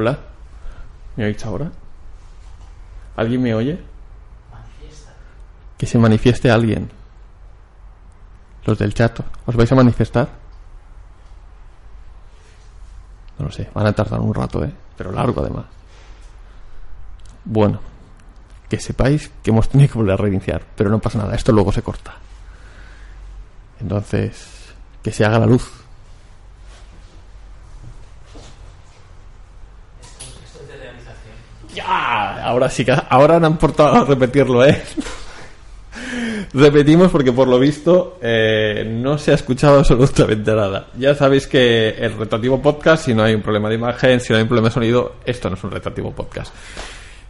Hola. ¿Me oís ahora? ¿Alguien me oye? Que se manifieste alguien. Los del chat. ¿Os vais a manifestar? No lo sé. Van a tardar un rato, ¿eh? Pero largo además. Bueno. Que sepáis que hemos tenido que volver a reiniciar. Pero no pasa nada. Esto luego se corta. Entonces, que se haga la luz. Ya, ahora sí que ahora no han portado a repetirlo, ¿eh? Repetimos porque por lo visto eh, no se ha escuchado absolutamente nada. Ya sabéis que el retractivo podcast, si no hay un problema de imagen, si no hay un problema de sonido, esto no es un retractivo podcast.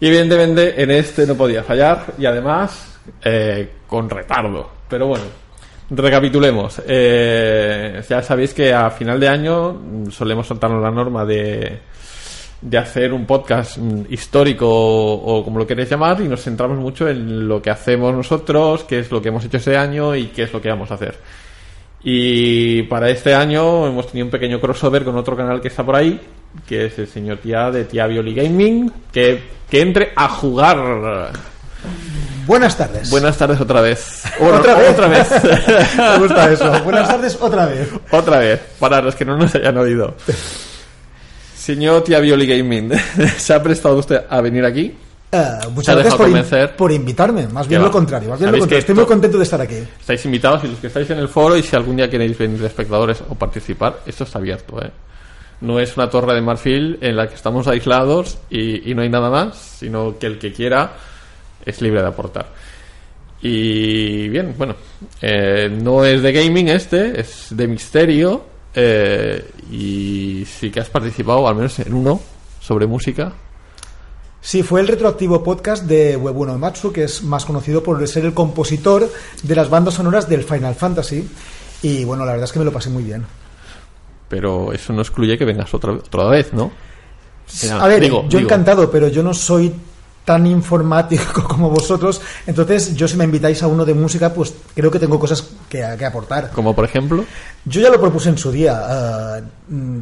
Y evidentemente en este no podía fallar y además eh, con retardo. Pero bueno, recapitulemos. Eh, ya sabéis que a final de año solemos saltarnos la norma de de hacer un podcast mm, histórico o, como lo queréis llamar y nos centramos mucho en lo que hacemos nosotros, qué es lo que hemos hecho ese año y qué es lo que vamos a hacer. Y para este año hemos tenido un pequeño crossover con otro canal que está por ahí, que es el señor Tía de Tía Violi Gaming, que, que entre a jugar. Buenas tardes. Buenas tardes otra vez. ¿Otra vez? Otra vez. Me gusta eso. Buenas tardes otra vez. otra vez. Para los que no nos hayan oído. Señor Tía Violi Gaming, ¿se ha prestado usted a venir aquí? Eh, ¿Se ha muchas gracias por, in- por invitarme. Más bien lo contrario. Más bien lo contrario. Estoy muy contento de estar aquí. Estáis invitados y los que estáis en el foro y si algún día queréis venir de espectadores o participar, esto está abierto. ¿eh? No es una torre de marfil en la que estamos aislados y, y no hay nada más, sino que el que quiera es libre de aportar. Y bien, bueno, eh, no es de gaming este, es de misterio eh, y sí que has participado al menos en uno sobre música. Sí, fue el retroactivo podcast de Webuno Matsu, que es más conocido por ser el compositor de las bandas sonoras del Final Fantasy. Y bueno, la verdad es que me lo pasé muy bien. Pero eso no excluye que vengas otra, otra vez, ¿no? A ver, Digo, yo digo. encantado, pero yo no soy tan informático como vosotros. Entonces, yo si me invitáis a uno de música, pues creo que tengo cosas que, que aportar. Como por ejemplo. Yo ya lo propuse en su día. eh,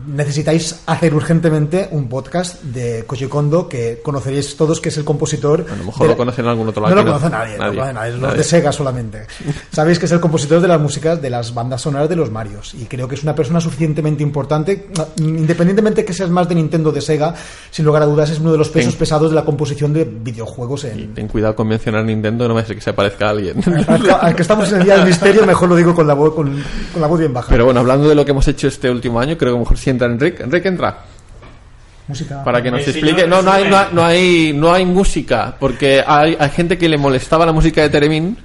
necesitáis hacer urgentemente un podcast de Koji Kondo que conoceréis todos, que es el compositor. A lo mejor de lo conocen en algún otro No lado. lo que conoce nadie, no lo conoce nadie, los nadie. de Sega solamente. Sabéis que es el compositor de las músicas de las bandas sonoras de los Marios. Y creo que es una persona suficientemente importante, no, independientemente que seas más de Nintendo o de Sega, sin lugar a dudas es uno de los pesos pesados de la composición de videojuegos en. Ten cuidado con mencionar Nintendo, no me hace que se parezca a alguien. Al, al que estamos en el día del misterio, mejor lo digo con la voz, con, con la voz bien baja. Pero bueno, hablando de lo que hemos hecho este último año, creo que mejor si entra Enrique. Enrique entra. Música. Para que nos explique. señor, No, no hay, no, hay, no hay, no hay música. Porque hay, hay gente que le molestaba la música de Teremín.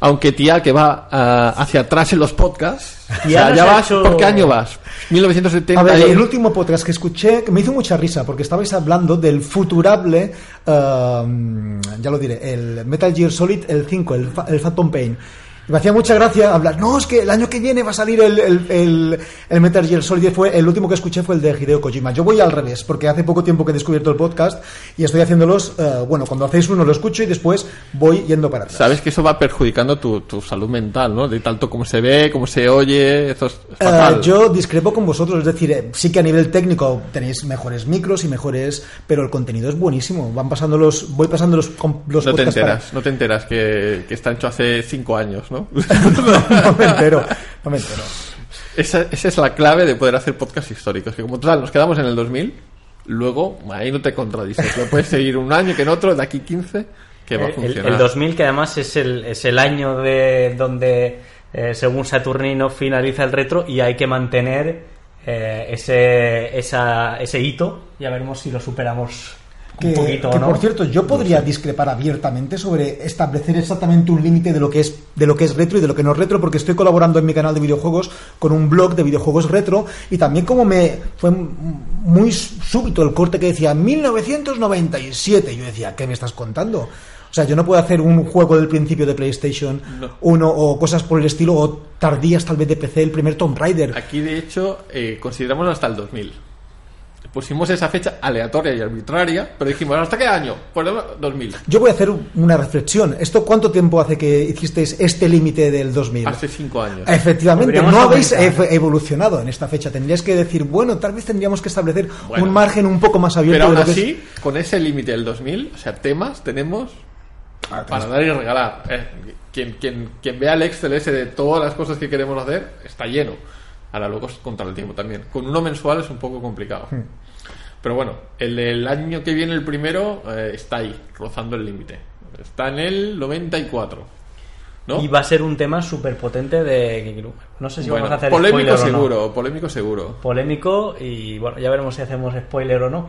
Aunque tía que va ah, hacia atrás en los podcasts. O sea, ya vas. hecho- ¿Por qué año vas? 1970. A ver, el último podcast que escuché que me hizo mucha risa porque estabais hablando del futurable, um, ya lo diré, el Metal Gear Solid, el 5, el, el Phantom Pain. Me hacía mucha gracia hablar, no, es que el año que viene va a salir el, el, el- el Metal Gear Solid. Fue, el último que escuché fue el de Hideo Kojima. Yo voy al revés, porque hace poco tiempo que he descubierto el podcast y estoy haciéndolos, eh, bueno, cuando hacéis uno lo escucho y después voy yendo para atrás. Sabes que eso va perjudicando tu, tu salud mental, ¿no? De tanto como se ve, como se oye, eso es es Eh, yo discrepo con vosotros, es decir, eh, sí que a nivel técnico tenéis mejores micros y mejores, pero el contenido es buenísimo. Van pasando los, voy pasando los, los no te para- enteras, no te enteras que, que está hecho hace cinco años, ¿no? no me entero, no me entero. esa, esa es la clave de poder hacer podcasts históricos. Que como total nos quedamos en el 2000, luego ahí no te contradices. Lo puedes seguir un año que en otro, de aquí 15, que va a El, funcionar. el 2000, que además es el, es el año de donde, eh, según Saturnino, finaliza el retro y hay que mantener eh, ese, esa- ese hito. Ya veremos si lo superamos Que, un poquito que, o no. por cierto, yo podría discrepar abiertamente sobre establecer exactamente un límite de lo que es de lo que es retro y de lo que no es retro, porque estoy colaborando en mi canal de videojuegos con un blog de videojuegos retro y también como me fue muy súbito el corte que decía 1997, yo decía, ¿qué me estás contando? O sea, yo no puedo hacer un juego del principio de PlayStation No. 1 o cosas por el estilo, o tardías tal vez de PC, el primer Tomb Raider. Aquí, de hecho, eh, consideramos hasta el 2000. Pusimos esa fecha aleatoria y arbitraria, pero dijimos, ¿hasta qué año? Pues 2000. Yo voy a hacer una reflexión. ¿Esto cuánto tiempo hace que hicisteis este límite del 2000? Hace cinco años. Efectivamente, Podríamos no habéis aumentar. ev- evolucionado en esta fecha. Tendríais que decir, bueno, tal vez tendríamos que establecer Bueno. un margen un poco más abierto Pero aún de lo que es- así, con ese límite del 2000, o sea, temas tenemos Ah, para dar y regalar. Eh, quien, quien, quien vea el Excel ese de todas las cosas que queremos hacer, está lleno. Ahora luego es contra el tiempo también. Con uno mensual es un poco complicado. Hmm. Pero bueno, el del año que viene, el primero, eh, está ahí, rozando el límite. Está en el 94. ¿No? Y va a ser un tema súper potente de. No sé si Bueno, vamos a hacer polémico spoiler o no. seguro, polémico seguro. Polémico y bueno, ya veremos si hacemos spoiler o no.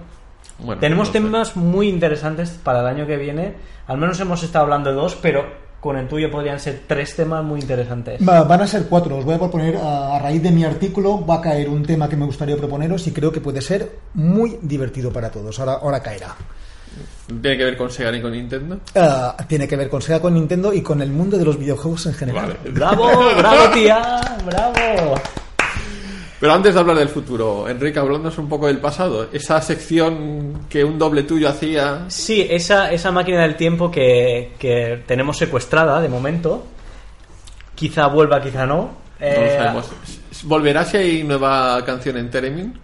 Bueno, Tenemos no sé. temas muy interesantes para el año que viene. Al menos hemos estado hablando de dos, pero con el tuyo podrían ser tres temas muy interesantes. Va- Van a ser cuatro. Os voy a proponer, a, a raíz de mi artículo, va a caer un tema que me gustaría proponeros y creo que puede ser muy divertido para todos. Ahora, ahora caerá. ¿Tiene que ver con Sega y con Nintendo? Ah, tiene que ver con Sega, con Nintendo y con el mundo de los videojuegos en general. Vale. ¡Bravo! ¡Bravo, tía! ¡Bravo! Pero antes de hablar del futuro, Enrique, hablándonos un poco del pasado, esa sección que un doble tuyo hacía. Sí, esa, esa máquina del tiempo que, que tenemos secuestrada de momento. Quizá vuelva, quizá no. No lo Eh, sabemos. ¿Volverá si hay nueva canción en Teremin?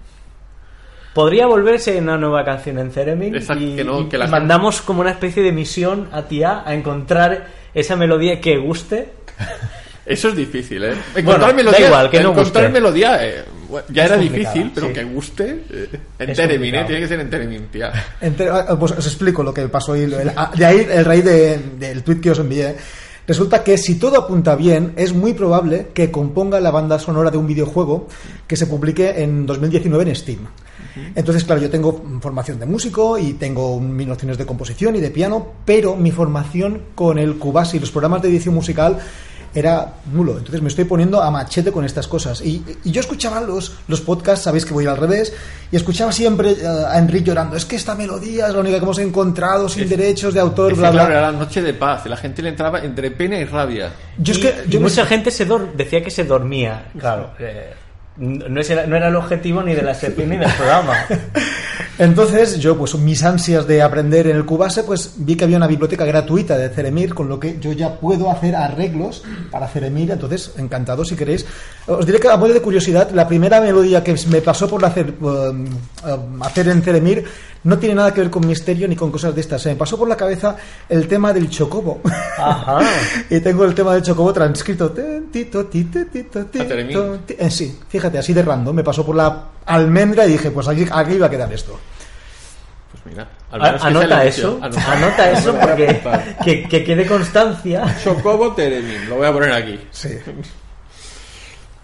Podría volverse una nueva canción en Esa y, que no- que la y mandamos como una especie de misión a Tía a encontrar esa melodía que guste. Eso es difícil, ¿eh? Bueno, Encontrar da melodía, igual, que no encontrar guste. melodía eh, bueno, ya Es era difícil, pero sí. que guste eh, en Teremin, ¿eh? Tiene que ser en Teremin, tía. Entre- ah, pues os explico lo que pasó el- ah, de ahí el raíz de- del tweet que os envié. Resulta que si todo apunta bien, es muy probable que componga la banda sonora de un videojuego que se publique en 2019 en Steam. Entonces, claro, yo tengo formación de músico y tengo mil nociones de composición y de piano, pero mi formación con el Cubase y los programas de edición musical era nulo. Entonces me estoy poniendo a machete con estas cosas. Y, y yo escuchaba los, los podcasts, sabéis que voy al revés, y escuchaba siempre a Enrique llorando. Es que esta melodía es la única que hemos encontrado sin Es- derechos de autor, bla, bla. claro, era la noche de paz, y la gente le entraba entre pena y rabia. Yo es que y yo me- mucha gente se dor- decía que se dormía. Claro, eh, no, es- no era el objetivo ni de la sección ni del programa. Entonces, yo, pues mis ansias de aprender en el Cubase, pues vi que había una biblioteca gratuita de Ceremir, con lo que yo ya puedo hacer arreglos para Ceremir. Entonces, encantado si queréis. Os diré que, a modo de curiosidad, la primera melodía que me pasó por hacer, um, um, hacer en Ceremir no tiene nada que ver con misterio ni con cosas de estas. Se me pasó por la cabeza el tema del chocobo. Ajá. y tengo el tema del chocobo transcrito. Eh, sí, fíjate, así de random. Me pasó por la almendra y dije, pues aquí, aquí iba a quedar esto. Pues mira, al A- menos Anota eso. Anota. anota eso porque que quede constancia. Chocobo Teremin, lo voy a poner aquí. Sí.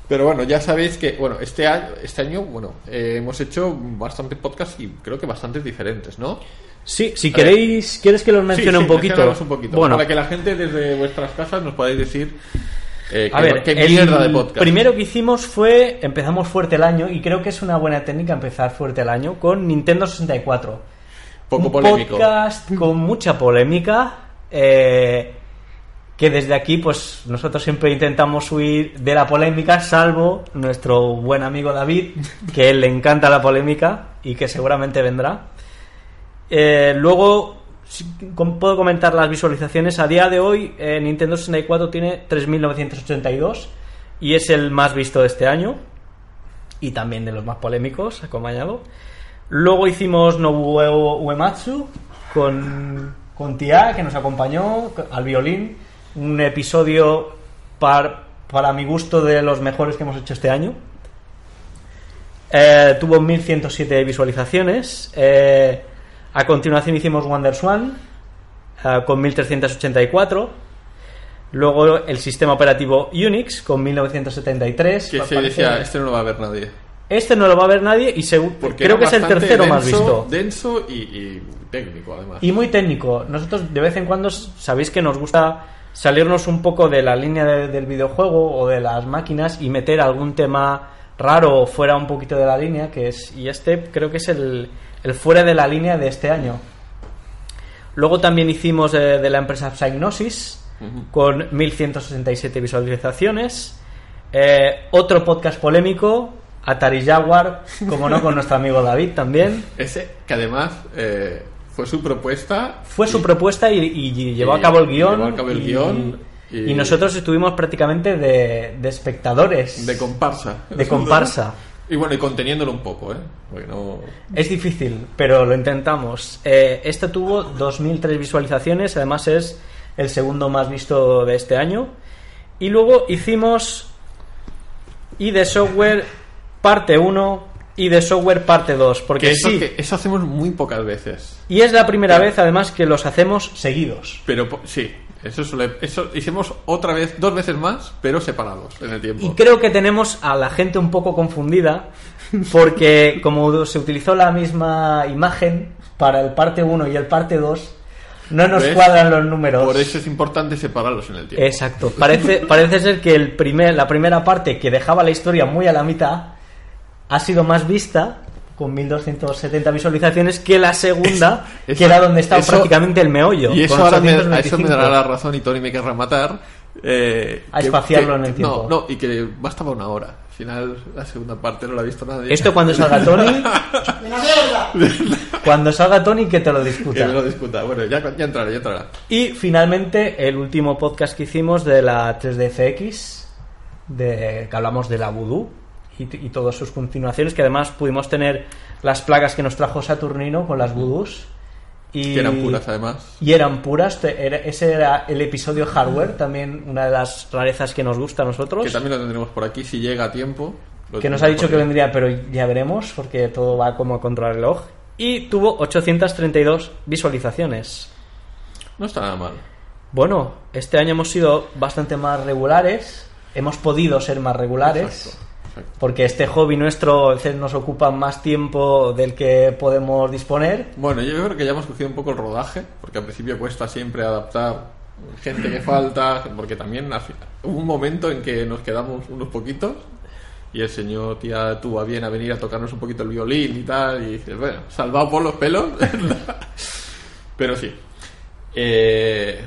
Pero bueno, ya sabéis que, bueno, este año, este año bueno, eh, hemos hecho bastante podcast y creo que bastantes diferentes, ¿no? Sí, si queréis, ¿quieres que los mencione Sí, sí, un poquito? un poquito. Bueno, Para que la gente desde vuestras casas nos podáis decir eh, a qué, ver, qué mierda de podcast. primero que hicimos fue, empezamos fuerte el año y creo que es una buena técnica empezar fuerte el año con Nintendo 64. Poco un polémico. podcast con mucha polémica eh, que desde aquí pues nosotros siempre intentamos huir de la polémica salvo nuestro buen amigo David que él le encanta la polémica y que seguramente vendrá. Eh, luego puedo comentar las visualizaciones. A día de hoy eh, Nintendo 64 tiene 3.982 y es el más visto de este año y también de los más polémicos acompañado. Luego hicimos Nobuo Uematsu con, con Tia, que nos acompañó al violín. Un episodio par- para mi gusto de los mejores que hemos hecho este año. Eh, tuvo 1107 visualizaciones. Eh, a continuación hicimos WonderSwan eh, con 1384. Luego el sistema operativo Unix con 1973. Que se decía, este no lo va a ver nadie. este no lo va a ver nadie y Porque creo que es el tercero más visto. Denso y, y técnico, además. Y muy técnico. Nosotros de vez en cuando sabéis que nos gusta salirnos un poco de la línea de- del videojuego o de las máquinas y meter algún tema raro o fuera un poquito de la línea, que es y este creo que es el, el fuera de la línea de este año. Luego también hicimos eh, de la empresa Psygnosis con 1167 visualizaciones. Eh, otro podcast polémico Atari Jaguar, como no, con nuestro amigo David también. Ese que además eh, fue su propuesta. Fue su propuesta y, y llevó a cabo el guion. llevó a cabo el y, guion y- y nosotros estuvimos prácticamente de, de espectadores. De comparsa. De comparsa. Y bueno, y conteniéndolo un poco, ¿eh? No... Es difícil, pero lo intentamos. Eh, este tuvo 2.003 visualizaciones, además es el segundo más visto de este año. Y luego hicimos y de software parte 1 y de software parte 2, porque Que eso, sí. que eso hacemos muy pocas veces. Y es la primera vez además que los hacemos seguidos. Pero sí, eso, suele- eso hicimos otra vez, dos veces más, pero separados en el tiempo. Y creo que tenemos a la gente un poco confundida porque como se utilizó la misma imagen para el parte 1 y el parte 2, no nos ¿Ves? cuadran los números. Por eso es importante separarlos en el tiempo. Exacto. Parece, parece ser que el primer, la primera parte que dejaba la historia muy a la mitad ha sido más vista con 1270 visualizaciones que la segunda, Eso- que era donde estaba eso- prácticamente el meollo. Y eso ahora me, a 825. eso me dará la razón y Tony me querrá matar. eh, A que- espaciarlo que- en el tiempo. No, no, y que bastaba una hora. Al final, la segunda parte no la ha visto nadie. Esto cuando salga Tony, cuando salga Tony que te lo Que discuta. me lo discuta. Bueno, ya, ya entrará, ya entrará. Y finalmente el último podcast que hicimos de la 3DFX, de, que hablamos de la Voodoo y, y todas sus continuaciones, que además pudimos tener las plagas que nos trajo Saturnino con las Voodoos. Y, Que eran puras, además. Y eran puras. te- era- ese era el episodio hardware, también una de las rarezas que nos gusta a nosotros. Que también lo tendremos por aquí si llega a tiempo. Que nos ha dicho que vendría, pero ya veremos, porque todo va como contra el reloj. Y tuvo 832 visualizaciones. No está nada mal. Bueno, este año hemos sido bastante más regulares, hemos podido ser más regulares, Exacto, exacto. porque este hobby nuestro a veces nos ocupa más tiempo del que podemos disponer. Bueno, yo creo que ya hemos cogido un poco el rodaje, porque al principio cuesta siempre adaptar gente que falta, porque también hubo un momento en que nos quedamos unos poquitos y el señor tía tuvo a bien a venir a tocarnos un poquito el violín y tal, y dices, bueno, salvado por los pelos, pero sí. Eh,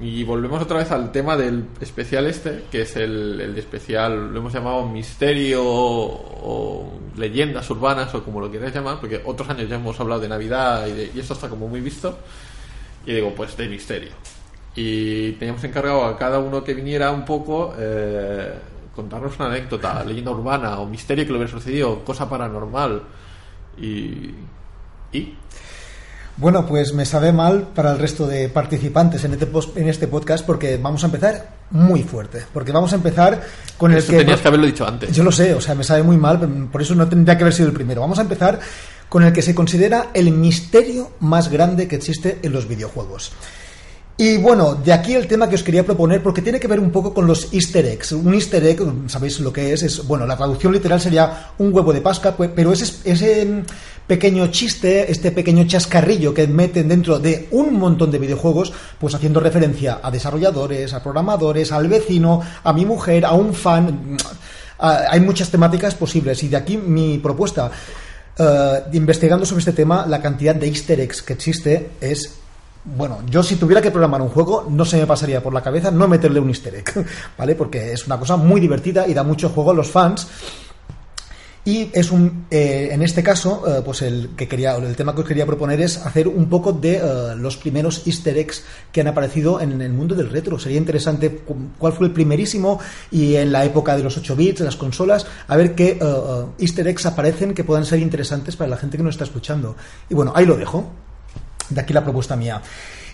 y volvemos otra vez al tema del especial este, que es el, el especial, lo hemos llamado misterio o leyendas urbanas o como lo queráis llamar, porque otros años ya hemos hablado de Navidad y, de- y esto está como muy visto. Y digo, pues de misterio. Y teníamos encargado a cada uno que viniera un poco eh, contarnos una anécdota, leyenda urbana o misterio que le hubiera sucedido, cosa paranormal. Y. ¿Y? Bueno, pues me sabe mal para el resto de participantes en este, en este podcast porque vamos a empezar muy fuerte. Porque vamos a empezar con el que... tenías que haberlo dicho antes. Yo lo sé, o sea, me sabe muy mal, por eso no tendría que haber sido el primero. Vamos a empezar con el que se considera el misterio más grande que existe en los videojuegos. Y bueno, de aquí el tema que os quería proponer, porque tiene que ver un poco con los easter eggs. Un easter egg, ¿sabéis lo que es? Es, bueno, la traducción literal sería un huevo de Pascua, pues, pero ese, ese mm, pequeño chiste, este pequeño chascarrillo que meten dentro de un montón de videojuegos, pues haciendo referencia a desarrolladores, a programadores, al vecino, a mi mujer, a un fan. Ah, hay muchas temáticas posibles y de aquí mi propuesta. Eh, investigando sobre este tema, la cantidad de easter eggs que existe es bueno, yo si tuviera que programar un juego, no se me pasaría por la cabeza no meterle un easter egg, ¿vale? Porque es una cosa muy divertida y da mucho juego a los fans. Y es un, eh, en este caso, eh, pues el que quería, el tema que os quería proponer es hacer un poco de eh, los primeros Easter eggs que han aparecido en el mundo del retro. Sería interesante cu- cuál fue el primerísimo y en la época de los 8 bits, de las consolas, a ver qué Easter eggs aparecen que puedan ser interesantes para la gente que nos está escuchando. Y bueno, ahí lo dejo. De aquí la propuesta mía.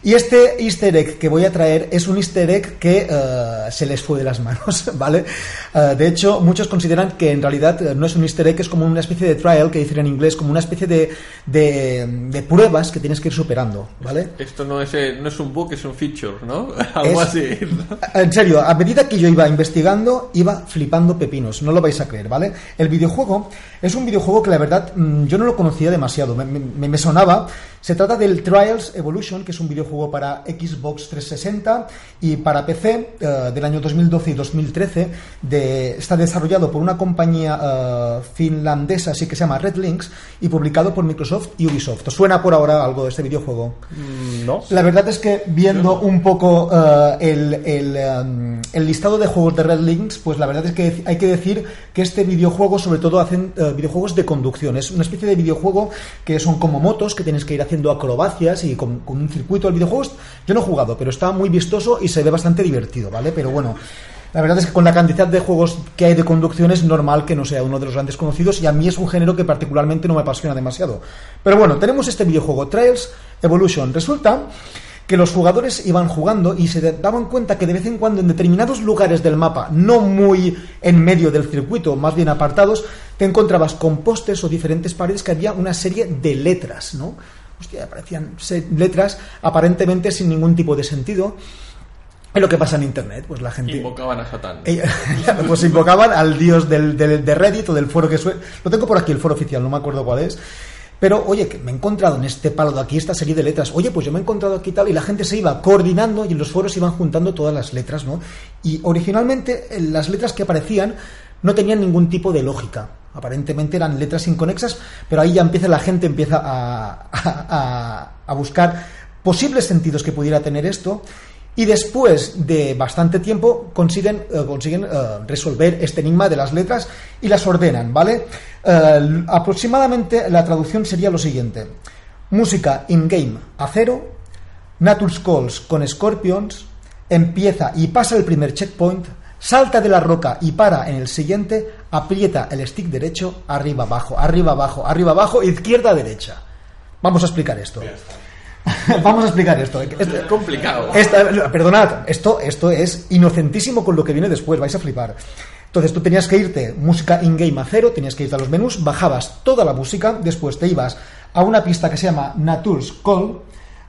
Y este easter egg que voy a traer es un easter egg que eh, se les fue de las manos, ¿vale? Eh, de hecho, muchos consideran que en realidad eh, no es un easter egg, es como una especie de trial, que dicen en inglés, como una especie de, de, de pruebas que tienes que ir superando, ¿vale? Esto no es, no es un bug, es un feature, ¿no? Algo Es- así. En serio, a medida que yo iba investigando, iba flipando pepinos, no lo vais a creer, ¿vale? El videojuego es un videojuego que la verdad mm, yo no lo conocía demasiado, me, me- me sonaba. Se trata del Trials Evolution, que es un videojuego para Xbox 360 y para PC eh, del año 2012 y 2013. De, está desarrollado por una compañía eh, finlandesa, así que se llama Red Links, y publicado por Microsoft y Ubisoft. ¿Os suena por ahora algo de este videojuego? Mm, No. La verdad es que viendo un poco eh, el, el, em, el listado de juegos de Red Links, pues la verdad es que hay que decir que este videojuego sobre todo hacen eh, videojuegos de conducción. Es una especie de videojuego que son como motos, que tienes que ir haciendo acrobacias y con, un circuito. El videojuego, yo no he jugado, pero está muy vistoso y se ve bastante divertido, ¿vale? Pero bueno... La verdad es que con la cantidad de juegos que hay de conducción es normal que no sea uno de los grandes conocidos y a mí es un género que particularmente no me apasiona demasiado. Pero bueno, tenemos este videojuego Trails Evolution. Resulta que los jugadores iban jugando y se daban cuenta que de vez en cuando en determinados lugares del mapa, no muy en medio del circuito, más bien apartados, te encontrabas con postes o diferentes paredes que había una serie de letras, ¿no? Hostia, aparecían letras aparentemente sin ningún tipo de sentido. Es lo que pasa en internet, pues la gente. Invocaban a Satán. Ella- pues invocaban al dios del, del- de Reddit o del foro que suele... Lo tengo por aquí, el foro oficial, no me acuerdo cuál es. Pero, oye, que me he encontrado en este palo de aquí esta serie de letras. Oye, pues yo me he encontrado aquí tal. Y la gente se iba coordinando y en los foros iban juntando todas las letras, ¿no? Y originalmente eh, las letras que aparecían no tenían ningún tipo de lógica. Aparentemente eran letras inconexas, pero ahí ya empieza la gente empieza a, a- a- a buscar posibles sentidos que pudiera tener esto. Y después de bastante tiempo consiguen, eh, consiguen eh, resolver este enigma de las letras y las ordenan, ¿vale? Eh, aproximadamente la traducción sería lo siguiente. Música in-game a cero, Natur's Calls con Scorpions, empieza y pasa el primer checkpoint, salta de la roca y para en el siguiente, aprieta el stick derecho, arriba, abajo, arriba, abajo, arriba, abajo, izquierda, derecha. Vamos a explicar esto. Vamos a explicar esto. Es complicado. Esta- perdonad, esto, esto es inocentísimo con lo que viene después, vais a flipar. Entonces tú tenías que irte música in-game a cero, tenías que irte a los menús, bajabas toda la música, después te ibas a una pista que se llama Natur's Call.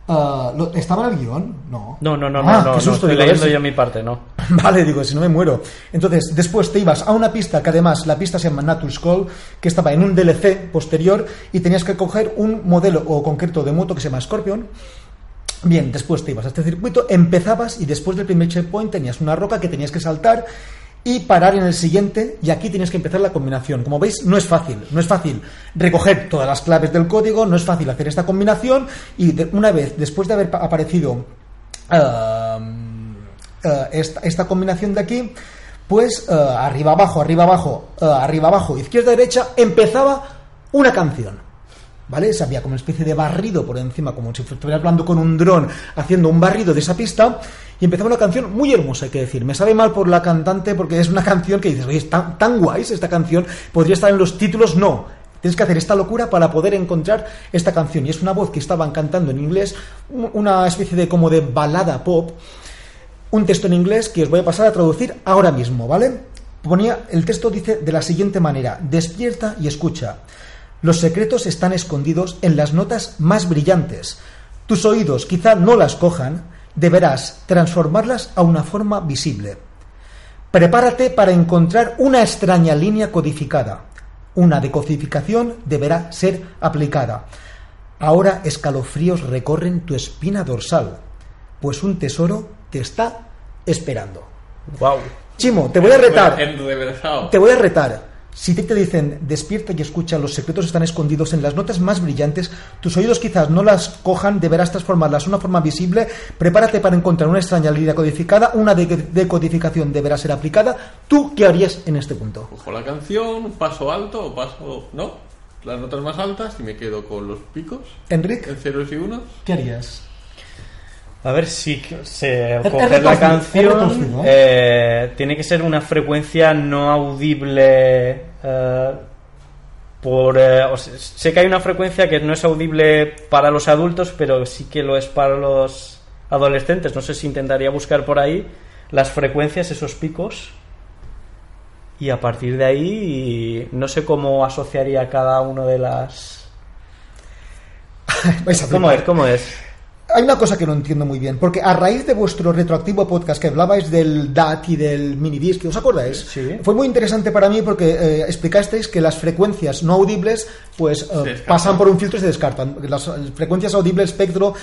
Ah, lo- ¿Estaba en el guion? No. No, no, no, Ah, no, no, qué no, susto, estoy digo, leyendo yo mi parte, no. Vale, digo, si no me muero. Entonces, después te ibas a una pista que además la pista se llama Natur's Call, que estaba en un DLC posterior y tenías que coger un modelo o concreto de moto que se llama Scorpion. Bien, después te ibas a este circuito, empezabas y después del primer checkpoint tenías una roca que tenías que saltar y parar en el siguiente y aquí tienes que empezar la combinación. Como veis, no es fácil, no es fácil recoger todas las claves del código, no es fácil hacer esta combinación y una vez después de haber pa- aparecido eh, esta, esta combinación de aquí, pues eh, arriba abajo, arriba abajo, eh, arriba abajo, izquierda derecha, empezaba una canción. ¿Vale? Se había como una especie de barrido por encima, como si estuviera hablando con un dron, haciendo un barrido de esa pista, y empezaba una canción muy hermosa, hay que decir. Me sabe mal por la cantante, porque es una canción que dices, oye, es tan, tan guays esta canción, podría estar en los títulos, no. Tienes que hacer esta locura para poder encontrar esta canción. Y es una voz que estaban cantando en inglés, un- una especie de como de balada pop, un texto en inglés que os voy a pasar a traducir ahora mismo, ¿vale? Ponía, el texto dice de la siguiente manera, despierta y escucha. Los secretos están escondidos en las notas más brillantes. Tus oídos quizá no las cojan, deberás transformarlas a una forma visible. Prepárate para encontrar una extraña línea codificada. Una decodificación deberá ser aplicada. Ahora escalofríos recorren tu espina dorsal, pues un tesoro te está esperando. Wow. Chimo, te voy a retar. Te voy a retar. Si te, te dicen despierta y escucha, los secretos están escondidos en las notas más brillantes, tus oídos quizás no las cojan, deberás transformarlas en una forma visible, prepárate para encontrar una extraña línea codificada, una de- decodificación deberá ser aplicada. ¿Tú qué harías en este punto? Cojo la canción, paso alto o paso. ¿No? Las notas más altas y me quedo con los picos. Enrique, En ceros y unos. ¿qué harías? A ver si se retorcido, la canción. eh, tiene que ser una frecuencia no audible. eh, por, eh, o sea, sé que hay una frecuencia que no es audible para los adultos, pero sí que lo es para los adolescentes. No sé si intentaría buscar por ahí las frecuencias, esos picos. Y a partir de ahí, no sé cómo asociaría cada uno de las. ¿Cómo es? ¿Cómo es? Hay una cosa que no entiendo muy bien, porque a raíz de vuestro retroactivo podcast que hablabais del DAT y del minidisc, ¿os acordáis? Sí. Fue muy interesante para mí porque eh, explicasteis que las frecuencias no audibles pues eh, pasan por un filtro y se descartan. Las eh, frecuencias audibles espectro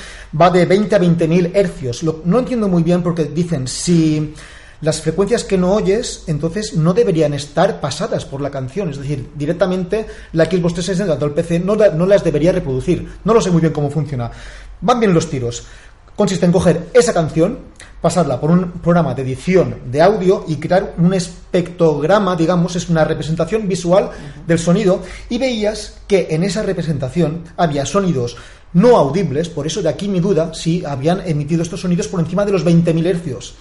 va de 20 a 20.000 hercios. Lo- no entiendo muy bien porque dicen si las frecuencias que no oyes, entonces no deberían estar pasadas por la canción. Es decir, directamente la Xbox 360 o el PC no, la- no las debería reproducir. No lo sé muy bien cómo funciona. Van bien los tiros. Consiste en coger esa canción, pasarla por un programa de edición de audio y crear un espectrograma, digamos, es una representación visual del sonido, y veías que en esa representación había sonidos no audibles, por eso de aquí mi duda si habían emitido estos sonidos por encima de los 20.000 hercios.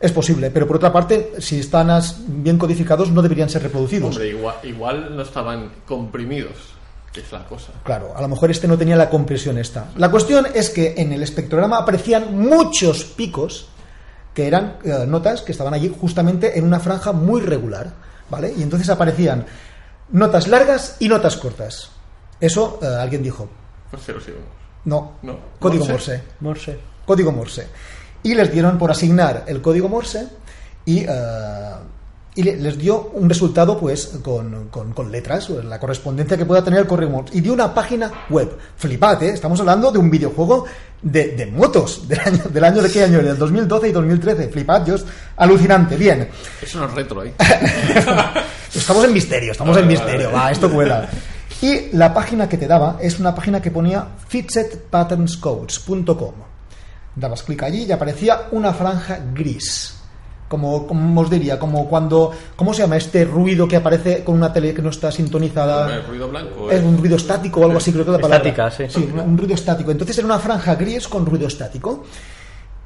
Es posible, pero por otra parte, si están bien codificados, no deberían ser reproducidos. Hombre, igual, igual no estaban comprimidos, es la cosa. Claro, a lo mejor este no tenía la compresión esta. La cuestión es que en el espectrograma aparecían muchos picos que eran eh, notas que estaban allí justamente en una franja muy regular, ¿vale? Y entonces aparecían notas largas y notas cortas. Eso eh, alguien dijo, Pues sí, no, No. código Morse. Morse. Morse. Código Morse. Y les dieron por asignar el código Morse y, eh, y le- les dio un resultado pues con, con- con letras, o la correspondencia que pueda tener el código Morse. Y dio una página web. Flipad, ¿eh? Estamos hablando de un videojuego de, de motos del año, del año de qué año, del 2012 y 2013. Flipad, yo, alucinante. Bien. Eso no es retro, ¿eh? Estamos en misterio, estamos en Vale, misterio, vale. va, esto cuela. Y la página que te daba es una página que ponía fixedpatternscodes.com. Dabas clic allí y aparecía una franja gris. Como, como os diría, como cuando. ¿Cómo se llama este ruido que aparece con una tele que no está sintonizada? El ruido blanco. Es ¿eh? un ruido estático o algo así, creo que es la palabra. Estática, sí. un ruido estático. Entonces era una franja gris con ruido estático.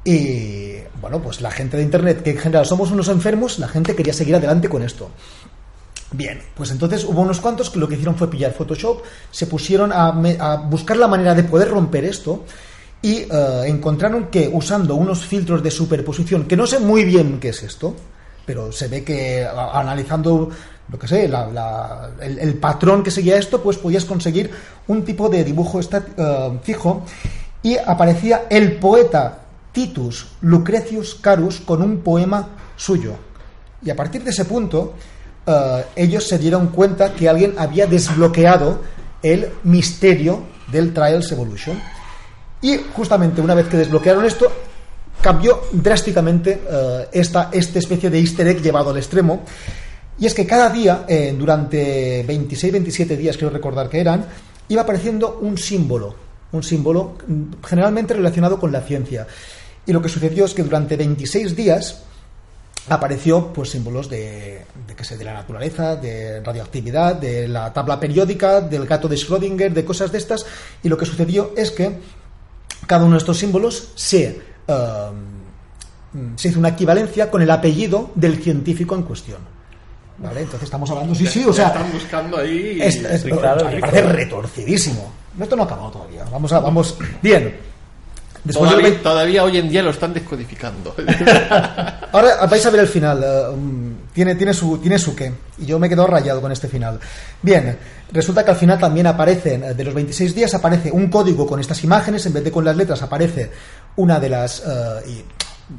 Y bueno, pues la gente de internet, que en general somos unos enfermos, la gente quería seguir adelante con esto. Bien, pues entonces hubo unos cuantos que lo que hicieron fue pillar Photoshop, se pusieron a, me- a buscar la manera de poder romper esto y eh, encontraron que usando unos filtros de superposición, que no sé muy bien qué es esto, pero se ve que analizando lo que sé, el, patrón que seguía esto, pues podías conseguir un tipo de dibujo eh, fijo y aparecía el poeta Titus Lucretius Carus con un poema suyo. Y a partir de ese punto, eh, ellos se dieron cuenta que alguien había desbloqueado el misterio del Trials Evolution. Y justamente una vez que desbloquearon esto, cambió drásticamente eh, esta, esta especie de easter egg llevado al extremo. Y es que cada día, eh, durante 26-27 días, quiero recordar que eran, iba apareciendo un símbolo. Un símbolo generalmente relacionado con la ciencia. Y lo que sucedió es que durante 26 días apareció pues símbolos de, de sé, de la naturaleza, de radioactividad, de la tabla periódica, del gato de Schrödinger, de cosas de estas. Y lo que sucedió es que cada uno de estos símbolos se, eh, se hizo una equivalencia con el apellido del científico en cuestión. ¿Vale? Entonces estamos hablando, sí, sí, o sea, están buscando ahí. es, es- Sí, claro, me parece retorcidísimo. Esto no ha acabado todavía. Vamos a, vamos, bien. Después todavía, hoy en día lo están descodificando. Ahora vais a ver el final. eh, um, tiene, tiene, su, tiene su qué. Y yo me he quedado rayado con este final. Bien, resulta que al final también aparecen, eh, de los 26 días, aparece un código con estas imágenes. En vez de con las letras, aparece una de las. y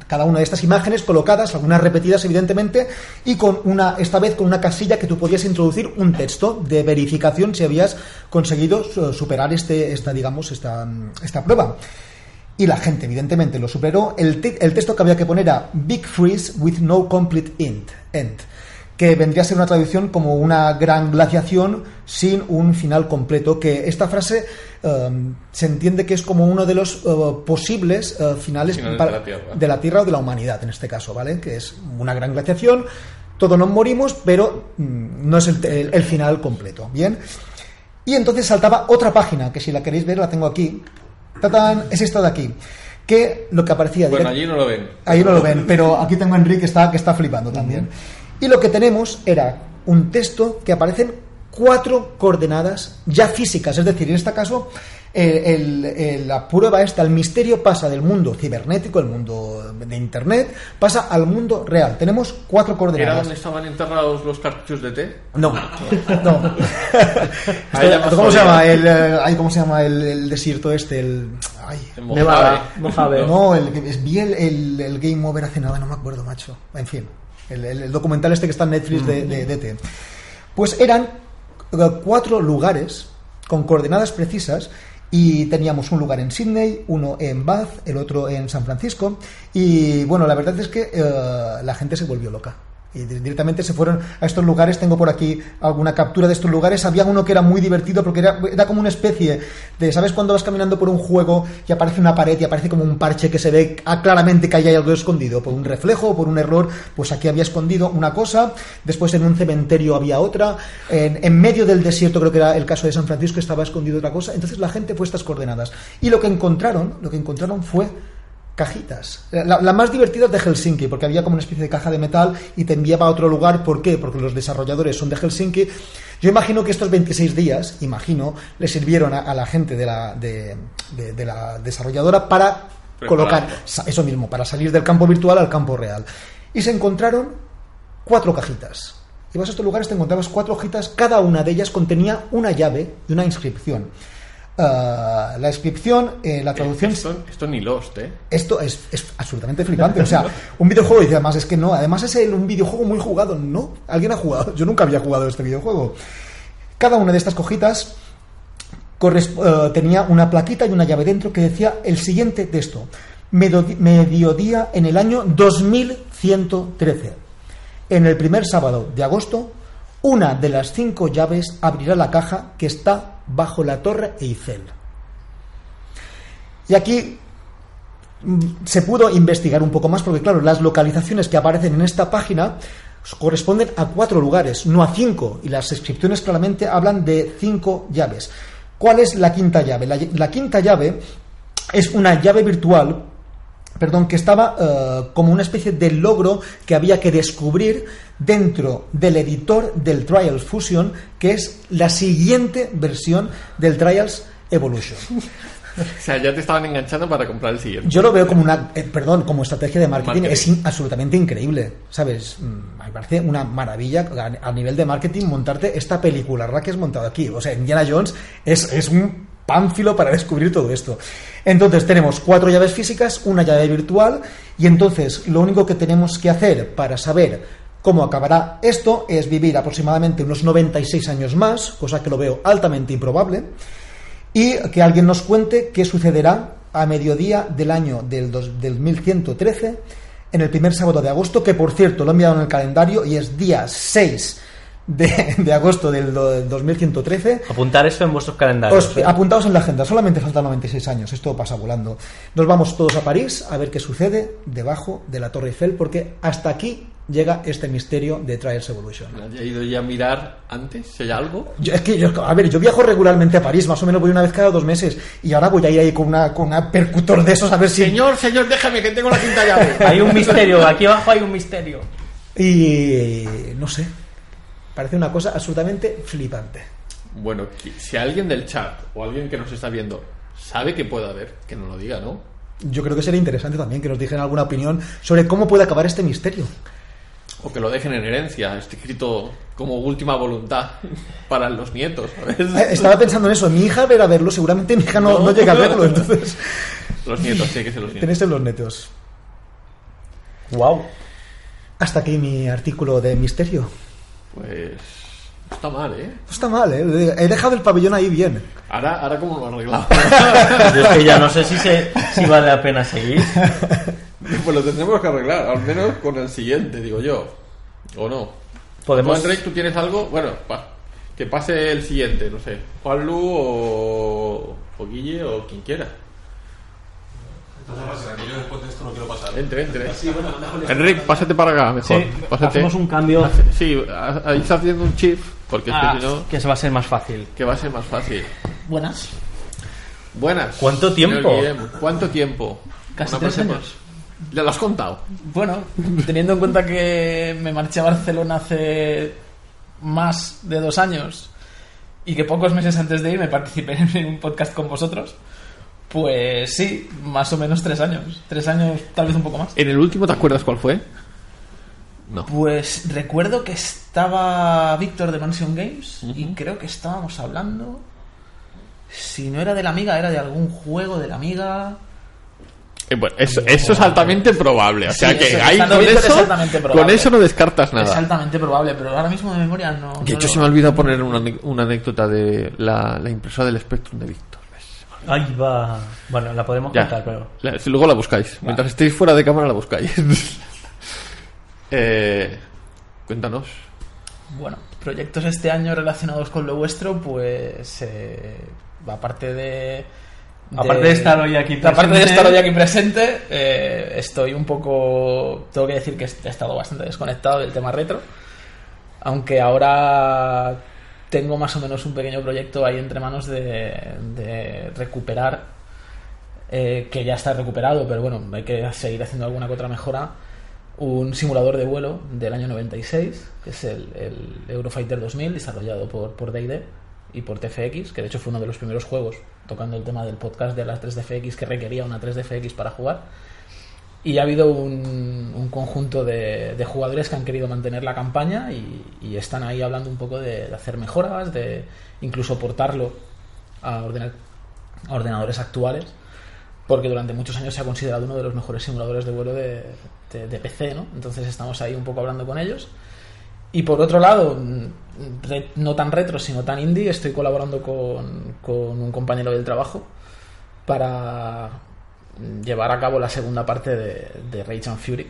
cada una de estas imágenes colocadas, algunas repetidas evidentemente, y con una, esta vez con una casilla que tú podías introducir un texto de verificación si habías conseguido superar este, esta, digamos, esta, esta prueba. Y la gente, evidentemente, lo superó. El, te- el texto que había que poner era Big Freeze with no complete end, end, que vendría a ser una traducción como una gran glaciación sin un final completo. Que esta frase um, se entiende que es como uno de los uh, posibles uh, finales Finales para- de la Tierra. de la Tierra o de la humanidad, en este caso, ¿vale? Que es una gran glaciación. Todos nos morimos, pero mm, no es el, el- el final completo. Bien. Y entonces saltaba otra página, que si la queréis ver la tengo aquí. ¡Tatán! Es esta de aquí. Que lo que aparecía bueno, direct- allí no lo ven. Ahí no lo ven, pero aquí tengo a Enrique que está, que está flipando también. Y lo que tenemos era un texto que aparecen cuatro coordenadas ya físicas, es decir, en este caso el- el- la prueba esta, el misterio pasa del mundo cibernético, el mundo de Internet, pasa al mundo real. Tenemos cuatro ¿Era coordenadas. donde estaban enterrados los cartuchos de té? No, no. Me ¿Cómo se llama el, eh, ay, ¿cómo se llama el, el desierto este? El, ay, Mojave. No, el, vi el, el, el Game Over hace nada, no me acuerdo, macho. En fin, el, el- el documental este que está en Netflix de, de, de ET. Pues eran eh, cuatro lugares con coordenadas precisas y teníamos un lugar en Sydney, uno en Bath, el otro en San Francisco y bueno, la verdad es que eh, la gente se volvió loca. Y di- directamente se fueron a estos lugares. Tengo por aquí alguna captura de estos lugares. Había uno que era muy divertido porque era, como una especie de, ¿sabes cuando vas caminando por un juego y aparece una pared y aparece como un parche que se ve ah, claramente que ahí hay algo escondido? Por un reflejo o por un error, pues aquí había escondido una cosa. Después en un cementerio había otra. En, en medio del desierto, creo que era el caso de San Francisco, estaba escondido otra cosa. Entonces la gente fue a estas coordenadas. Y lo que encontraron, lo que encontraron fue cajitas. La, la más divertida es de Helsinki, porque había como una especie de caja de metal y te enviaba a otro lugar. ¿Por qué? Porque los desarrolladores son de Helsinki. Yo imagino que estos 26 días, imagino, le sirvieron a, a la gente de la, de, de- de la desarrolladora para colocar eso mismo, para salir del campo virtual al campo real. Y se encontraron cuatro cajitas. Ibas a estos lugares, te encontrabas cuatro hojitas, cada una de ellas contenía una llave y una inscripción. Ah, la inscripción, eh, la traducción... Esto, esto ni Lost, ¿eh? Esto es, es absolutamente flipante. O sea, un videojuego, y dice, además es que no, además es el- un videojuego muy jugado. No, alguien ha jugado. Yo nunca había jugado este videojuego. Cada una de estas cojitas eh, tenía una plaquita y una llave dentro que decía el siguiente texto. Mediodía en el año 2113. En el primer sábado de agosto, una de las cinco llaves abrirá la caja que está bajo la torre Eiffel. Y aquí mm, se pudo investigar un poco más porque, claro, las localizaciones que aparecen en esta página corresponden a cuatro lugares, no a cinco, y las descripciones claramente hablan de cinco llaves. ¿Cuál es la quinta llave? La, la quinta llave es una llave virtual perdón, que estaba eh, como una especie de logro que había que descubrir dentro del editor del Trials Fusion, que es la siguiente versión del Trials Evolution. O sea, ya te estaban enganchando para comprar el siguiente. Yo lo veo como una, eh, perdón, como estrategia de marketing, Marketing. es in- absolutamente increíble, ¿sabes? Mm, Me parece una maravilla a, a nivel de marketing montarte esta película que has montado aquí. O sea, Indiana Jones es, es un pánfilo para descubrir todo esto. Entonces tenemos cuatro llaves físicas, una llave virtual, y entonces lo único que tenemos que hacer para saber cómo acabará esto es vivir aproximadamente unos 96 años más, cosa que lo veo altamente improbable y que alguien nos cuente qué sucederá a mediodía del año del, dos- del 1113, en el primer sábado de agosto, que por cierto lo he enviado en el calendario y es día 6 de, de agosto del do- 2113. Apuntar esto en vuestros calendarios. Os, ¿eh? apuntaos en la agenda, solamente faltan 96 años, esto pasa volando. Nos vamos todos a París a ver qué sucede debajo de la Torre Eiffel, porque hasta aquí llega este misterio de Trials Evolution. ¿Has ido ya a mirar antes si hay algo? Yo- es que yo, a ver, yo viajo regularmente a París, más o menos voy una vez cada dos meses, y ahora voy a ir ahí con una, con una percutor de esos a ver si. Señor, señor, déjame que tengo la quinta llave. Hay un misterio, aquí abajo hay un misterio. Y no sé, parece una cosa absolutamente flipante. Bueno, si alguien del chat o alguien que nos está viendo sabe que puede haber, que nos lo diga, ¿no? Yo creo que sería interesante también que nos dijeran alguna opinión sobre cómo puede acabar este misterio. O que lo dejen en herencia, escrito como última voluntad para los nietos, Eh, ¿sabes? Estaba pensando en eso, mi hija verá verlo, seguramente mi hija no, No. no llega a verlo, entonces Los nietos, sí que los nietos. tenéis en los netos. Wow. Hasta aquí mi artículo de misterio. Pues no está mal, ¿eh? No está mal, ¿eh? He dejado el pabellón ahí bien. Ahora, ahora cómo lo arreglamos. Yo es que ya no sé si, se, si vale la pena seguir. pues lo tendremos que arreglar, al menos con el siguiente, digo yo. ¿O no? Podemos... ¿Tú, tú tienes algo? Bueno, pa- que pase el siguiente, no sé. Juanlu o, o Guille o quien quiera. Yo después de esto no quiero pasar. Entre, entre. Enric, pásate para acá, mejor. Sí, pásate. hacemos un cambio Sí, ahí está haciendo un chip, porque es Ah, que si no, que se va a ser más fácil. que va a ser más fácil. Buenas. Buenas. ¿Cuánto tiempo? ¿Cuánto tiempo? Casi tres años. ¿Ya lo has contado? Bueno, teniendo en cuenta que me marché a Barcelona hace más de dos años y que pocos meses antes de irme participé en un podcast con vosotros, pues sí, más o menos tres años. Tres años, tal vez un poco más. ¿En el último te acuerdas cuál fue? No. Pues recuerdo que estaba Víctor de Mansion Games y creo que estábamos hablando. Si no era de la amiga, era de algún juego de la amiga. Eh, bueno, eso, eso es altamente probable. O sea Sí, que eso, estando con es eso, con eso no descartas Es nada. altamente probable, pero ahora mismo de memoria no. De no hecho, lo- se me ha olvidado poner una anécdota de la, la impresora del Spectrum de Víctor. Ahí va. Bueno, la podemos Ya. contar, pero. La- si luego la buscáis. Mientras estéis fuera de cámara, la buscáis. eh, cuéntanos. Bueno, proyectos este año relacionados con lo vuestro, pues. eh, aparte de. Aparte de estar hoy aquí Aparte de presente- estar hoy aquí presente, eh, estoy un poco. Tengo que decir que he estado bastante desconectado del tema retro. Aunque ahora tengo más o menos un pequeño proyecto ahí entre manos de, recuperar. eh, que ya está recuperado, pero bueno, hay que seguir haciendo alguna que otra mejora. Un simulador de vuelo del año 96, que es el, el Eurofighter 2000, desarrollado por, por DD y por TFX, que de hecho fue uno de los primeros juegos tocando el tema del podcast de las 3DFX que requería una 3DFX para jugar. Y ha habido un, un conjunto de, jugadores que han querido mantener la campaña y, están ahí hablando un poco de, hacer mejoras, de incluso portarlo a, ordena- a ordenadores actuales, porque durante muchos años se ha considerado uno de los mejores simuladores de vuelo de, PC, ¿no? Entonces estamos ahí un poco hablando con ellos. Y por otro lado, mm, no tan retro, sino tan indie, estoy colaborando con, un compañero del trabajo para llevar a cabo la segunda parte de, de Rage and Fury,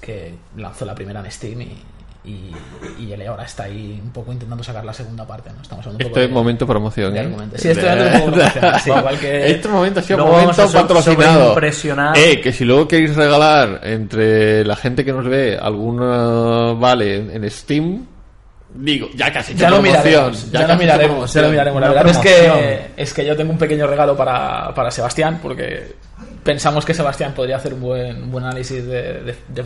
que lanzó la primera en Steam y, y, y él ahora está ahí un poco intentando sacar la segunda parte. ¿no? Estamos hablando un Este poco de- momento promoción. ¿eh? Sí, este momento es promocional, sí, igual que- Este momento ha sido Luego momento vamos a so- patrocinado. Eh, que si luego queréis regalar entre la gente que nos ve alguna vale en, Steam, digo, ya casi Ya lo miraremos, promoción, ya, miraremos, ya promoción. lo miraremos. La Una verdad es que, promoción. es que yo tengo un pequeño regalo para, para Sebastián, porque pensamos que Sebastián podría hacer un buen, un buen análisis de, de- de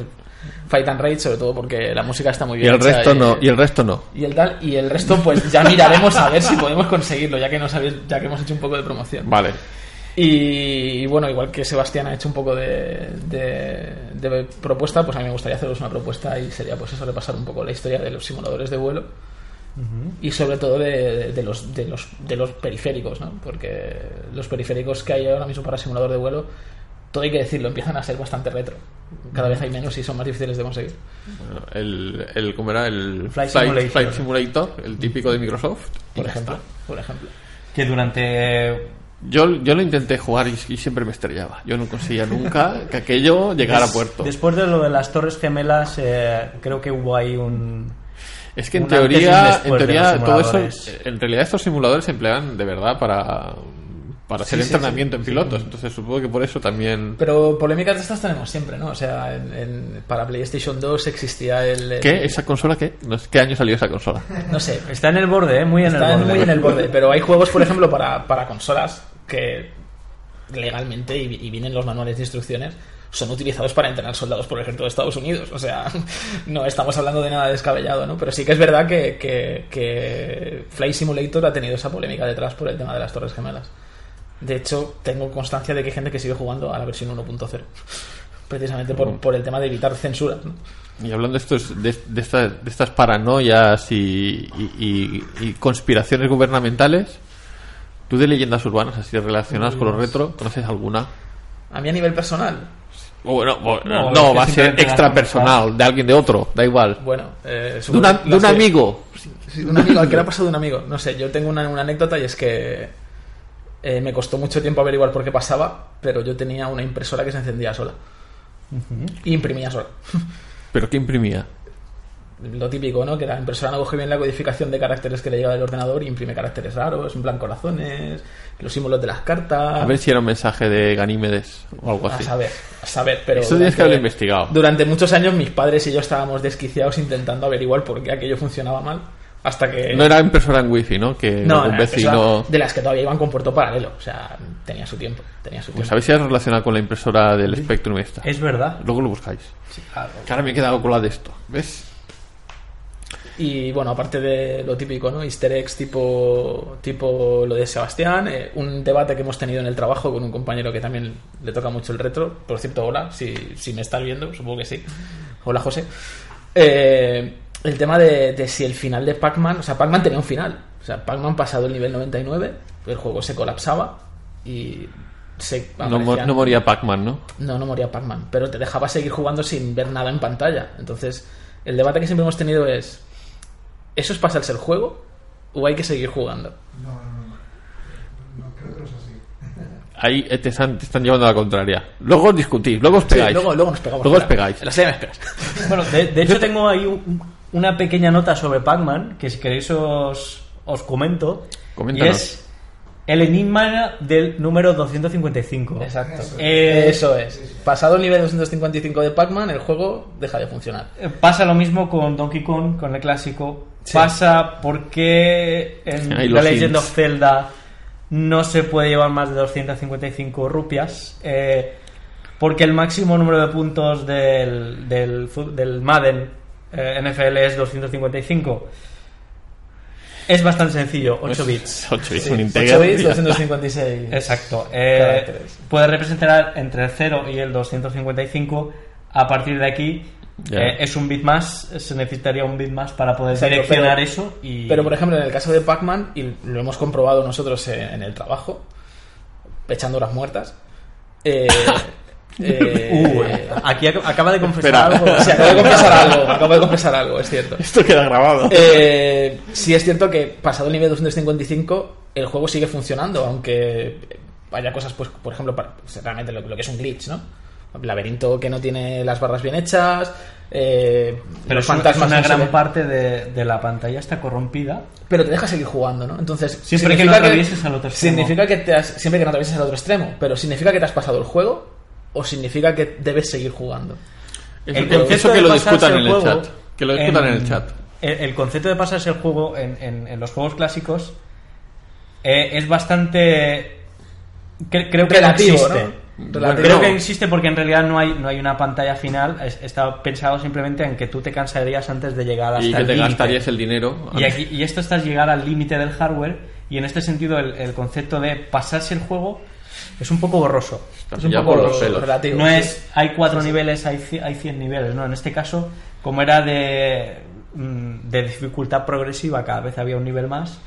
Fight and Rage, sobre todo porque la música está muy Y bien. el hecha resto no, y el resto no. y el tal, y el resto pues ya miraremos a ver si podemos conseguirlo, ya que nos habéis- ya que hemos hecho un poco de promoción. Vale. Y, y bueno, igual que Sebastián ha hecho un poco de, de- de propuesta, pues a mí me gustaría haceros una propuesta y sería pues eso, repasar un poco la historia de los simuladores de vuelo y sobre todo de, de los, de, los, de los periféricos, ¿no? Porque los periféricos que hay ahora mismo para simulador de vuelo, todo hay que decirlo, empiezan a ser bastante retro. Cada vez hay menos y son más difíciles de conseguir. Bueno, el, el, ¿cómo era? El Flight Simulator. Flight Simulator, el típico de Microsoft. Por ejemplo, por ejemplo. Que durante. Yo, yo lo intenté jugar y, y siempre me estrellaba. Yo no conseguía nunca que aquello llegara a puerto. Después de lo de las Torres Gemelas, eh, creo que hubo ahí un. Es que en teoría, en teoría todo eso, simuladores. en realidad estos simuladores se emplean de verdad para, para hacer Sí, sí, entrenamiento en pilotos. Entonces supongo que por eso también... Pero polémicas de estas tenemos siempre, ¿no? O sea, en- en- para PlayStation 2 existía el... el- ¿Qué? ¿Esa consola qué? No sé, ¿Qué año salió esa consola? No sé, Está en el borde, ¿eh? Muy en está el borde. muy en el borde. Pero hay juegos, por ejemplo, para, para consolas que legalmente, y, y vienen los manuales de instrucciones, son utilizados para entrenar soldados por el ejército de Estados Unidos. O sea, no estamos hablando de nada descabellado, ¿no? Pero sí que es verdad que, que, que Flight Simulator ha tenido esa polémica detrás por el tema de las Torres Gemelas. De hecho, tengo constancia de que hay gente que sigue jugando a la versión 1.0. Precisamente por, por el tema de evitar censuras. ¿no? Y hablando de, estos, de, de estas, de estas paranoias y, y- y- y conspiraciones gubernamentales, ¿tú de leyendas urbanas así relacionadas con los retro, conoces alguna? A mí a nivel personal, O bueno, o- No, que va a ser extra personal, de alguien de otro, da igual. bueno, eh, De, una- un amigo. Sí, un amigo, al que le ha pasado de un amigo. No sé, yo tengo una, una anécdota y es que eh, me costó mucho tiempo averiguar por qué pasaba, pero yo tenía una impresora que se encendía sola. Y imprimía sola. ¿Pero qué imprimía? Lo típico, ¿no? Que la impresora no coge bien la codificación de caracteres que le llega del ordenador y imprime caracteres raros, en plan corazones, los símbolos de las cartas. A ver si era un mensaje de Ganímedes o algo A así. saber, a saber, pero. Eso tienes que haberlo investigado. Durante muchos años mis padres y yo estábamos desquiciados intentando averiguar por qué aquello funcionaba mal. Hasta que. No era impresora en wifi, ¿no? Que No, un vecino... de las que todavía iban con puerto paralelo. O sea, tenía su tiempo. Tenía su Pues tiempo. a ver si es relacionada con la impresora del Spectrum esta. Es verdad. Luego lo buscáis. Sí, claro. Que ahora me he quedado con la de esto. ¿Ves? Y bueno, aparte de lo típico, ¿no? Easter eggs tipo, tipo lo de Sebastián, eh, un debate que hemos tenido en el trabajo con un compañero que también le toca mucho el retro. Por cierto, hola, si, si me estás viendo, supongo que sí. Hola, José. Eh, el tema de, de si el final de Pac-Man, o sea, Pac-Man tenía un final. O sea, Pac-Man pasado el nivel 99, el juego se colapsaba y se No, no moría Pac-Man, ¿no? no, no moría Pac-Man, pero te dejaba seguir jugando sin ver nada en pantalla. Entonces, el debate que siempre hemos tenido es: ¿eso es pasarse el juego o hay que seguir jugando? No, no, no. No, creo que no es así. Ahí eh, te están, te están llevando a la contraria. Luego os discutís, luego os Sí, pegáis. luego, luego nos pegamos. Luego os pegáis. La serie me esperas. Bueno, de, de hecho tengo ahí un- una pequeña nota sobre Pac-Man que si queréis os, os comento. Coméntanos. Y es el enigma del número 255. Exacto. Eh, Eso es. Pasado el nivel 255 de Pac-Man, el juego deja de funcionar. Eh, Pasa lo mismo con Donkey Kong, con el clásico. Sí. Pasa porque en Hay The Legend hints. of Zelda no se puede llevar más de 255 rupias. eh, porque el máximo número de puntos del, del Madden eh, NFL es 255. Es bastante sencillo, 8 bits. 8 bits, Sí, un 8 integral. bits, 256. Exacto. Eh, puede representar entre el 0 y el 255. A partir de aquí eh, es un bit más. Se necesitaría un bit más para poder Exacto, direccionar pero- eso. Y... Pero, por ejemplo, en el caso de Pac-Man, y lo hemos comprobado nosotros en, en el trabajo, echando horas muertas. Eh, eh, Uh, aquí ac- acaba de confesar Espera. algo. sí, acabo de confesar algo, acabo de confesar algo, es cierto. Esto queda grabado. Eh, sí es cierto que pasado el nivel 255 el juego sigue funcionando, aunque haya cosas, pues, por ejemplo, para- pues, realmente lo, lo que es un glitch, ¿no? Laberinto que no tiene las barras bien hechas, eh, Pero los fantasmas una gran ven, parte de, de la pantalla está corrompida. pero te deja seguir jugando, ¿no? Entonces, Siempre que no atravieses al otro extremo. Significa que te has, siempre que no atravieses al otro extremo, pero significa que te has pasado el juego o significa que debes seguir jugando. El concepto eso que de lo discutan en el juego chat. Que lo discutan en el chat. El, el concepto de pasarse el juego en, en- en los juegos clásicos eh, es bastante. cre- creo que Relativo, existe. ¿no? Relativo. Creo que existe porque en realidad no hay, no hay una pantalla final. es- está pensado simplemente en que tú te cansarías antes de llegar hasta Y que el te límite. gastarías el dinero. Y, aquí, y esto estás llegar al límite del hardware. Y en este sentido, el, el concepto de pasarse el juego es un poco borroso. Es un Ya poco por los pelos. relativo. No sí. es hay cuatro niveles, hay, hay 100 niveles, no. En este caso, como era de, mm, de dificultad progresiva, cada vez había un nivel más.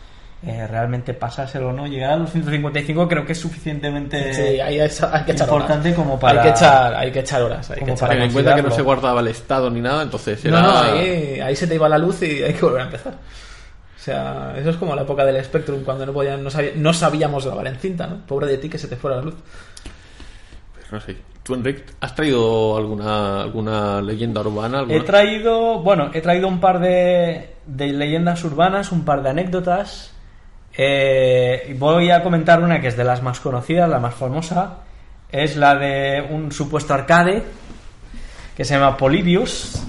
eh, realmente pasárselo o no, llegar a los 155 creo que es suficientemente Sí, ahí hay, hay que echar importante horas. como para Hay que echar, hay que echar horas. Hay como que echar para en cuenta que no se guardaba el estado ni nada, entonces No, era... no, ahí, ahí se te iba la luz y hay que volver a empezar. O sea, eso es como la época del Spectrum, cuando no, podían, no, sabía- no sabíamos grabar en cinta, ¿no? Pobre de ti que se te fuera la luz. No sé. ¿Tú, Enric, has traído alguna, alguna leyenda urbana? alguna? He traído, bueno, he traído un par de, de leyendas urbanas, un par de anécdotas. Eh, y voy a comentar una que es de las más conocidas, la más famosa. Es la de un supuesto arcade que se llama Polybius.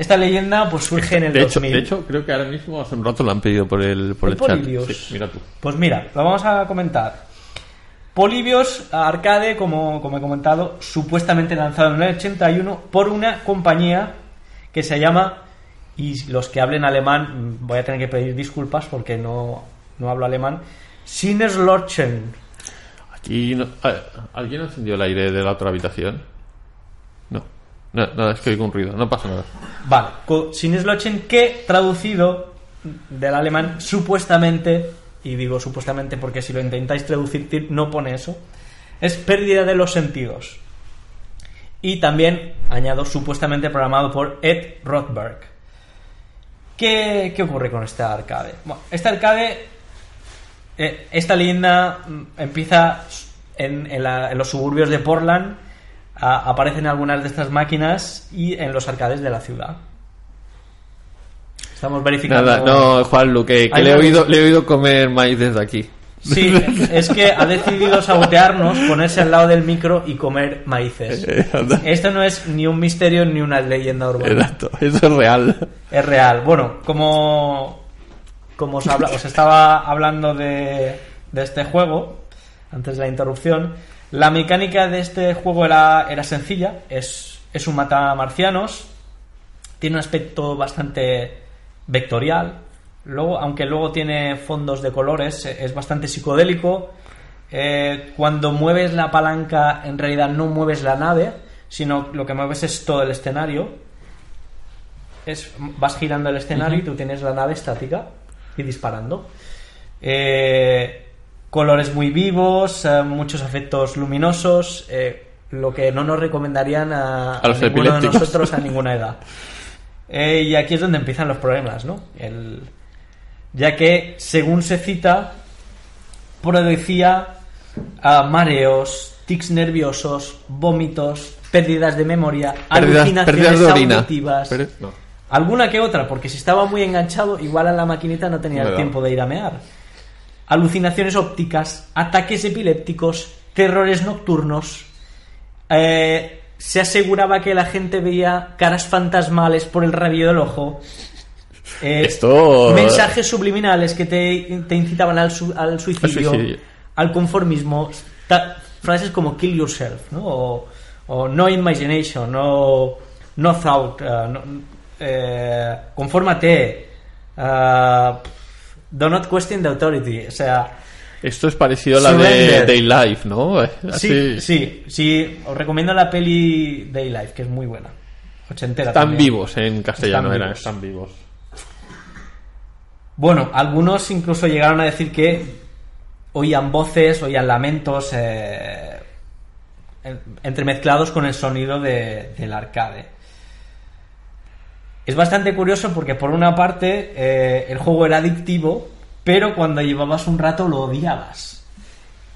Esta leyenda pues surge en el de, hecho, 2000. de hecho, creo que ahora mismo hace un rato lo han pedido por el, por ¿El el, chat. Sí, mira tú. Pues mira, lo vamos a comentar. Polybios Arcade, como, como he comentado, supuestamente lanzado en el 81 por una compañía que se llama, y los que hablen alemán, mm, voy a tener que pedir disculpas porque no, no hablo alemán, Sinneslorchen. Aquí no- ¿Alguien ha encendido el aire de la otra habitación? No. No, es que oigo un ruido, no pasa nada. Vale, Sinneslorchen que traducido del alemán supuestamente, y digo supuestamente porque si lo intentáis traducir no pone eso, es pérdida de los sentidos. Y también, añado, supuestamente programado por Ed Rothberg. ¿Qué, qué ocurre con este arcade? Bueno, este arcade, eh, esta leyenda mm, empieza en, en la- en los suburbios de Portland, a- aparecen algunas de estas máquinas y en los arcades de la ciudad. Estamos verificando. Nada, no, Juanlu, que, que le, he oído, le he oído comer maíz desde aquí. Sí, es que ha decidido sabotearnos, ponerse al lado del micro y comer maíces. Eh. Esto no es ni un misterio ni una leyenda urbana. Exacto, eso es real. Es real. Bueno, como, como os, habla- os estaba hablando de, de este juego, antes de la interrupción, la mecánica de este juego era, era sencilla. Es, es un matamarcianos. Tiene un aspecto bastante vectorial. Luego, aunque luego tiene fondos de colores, eh, es bastante psicodélico. Eh, cuando mueves la palanca, en realidad no mueves la nave, sino lo que mueves es todo el escenario. Es, vas girando el escenario y tú tienes la nave estática y disparando. Eh, colores muy vivos, eh, muchos efectos luminosos, eh, lo que no nos recomendarían a, ninguno de nosotros a ninguna edad. Eh, y aquí es donde empiezan los problemas, ¿no? El- ya que, según se cita, producía ah, mareos, tics nerviosos, vómitos, pérdidas de memoria, Pérdidas, alucinaciones pérdidas auditivas. Pérdida- no. Alguna que otra, porque si estaba muy enganchado, igual a la maquinita no tenía el tiempo de ir a mear. Alucinaciones ópticas, ataques epilépticos, terrores nocturnos. Eh, se aseguraba que la gente veía caras fantasmales por el rabillo del ojo. Eh, Esto- Mensajes subliminales que te, te incitaban al, su- al suicidio, Al suicidio. al conformismo. Ta- frases como kill yourself, ¿no? O, o no imagination, no, no thought, eh, no- eh, confórmate, eh, do not question the authority. O sea, Esto es parecido a la de Surrender. Day Life, ¿no? sí, Así- sí, sí, os recomiendo la peli Day Life, que es muy buena. Ochentera Están también. vivos en castellano, Están eran, vivos. están vivos. Bueno, algunos incluso llegaron a decir que oían voces, oían lamentos eh, en- entremezclados con el sonido de- del arcade. Es bastante curioso porque por una parte eh, el juego era adictivo, pero cuando llevabas un rato lo odiabas.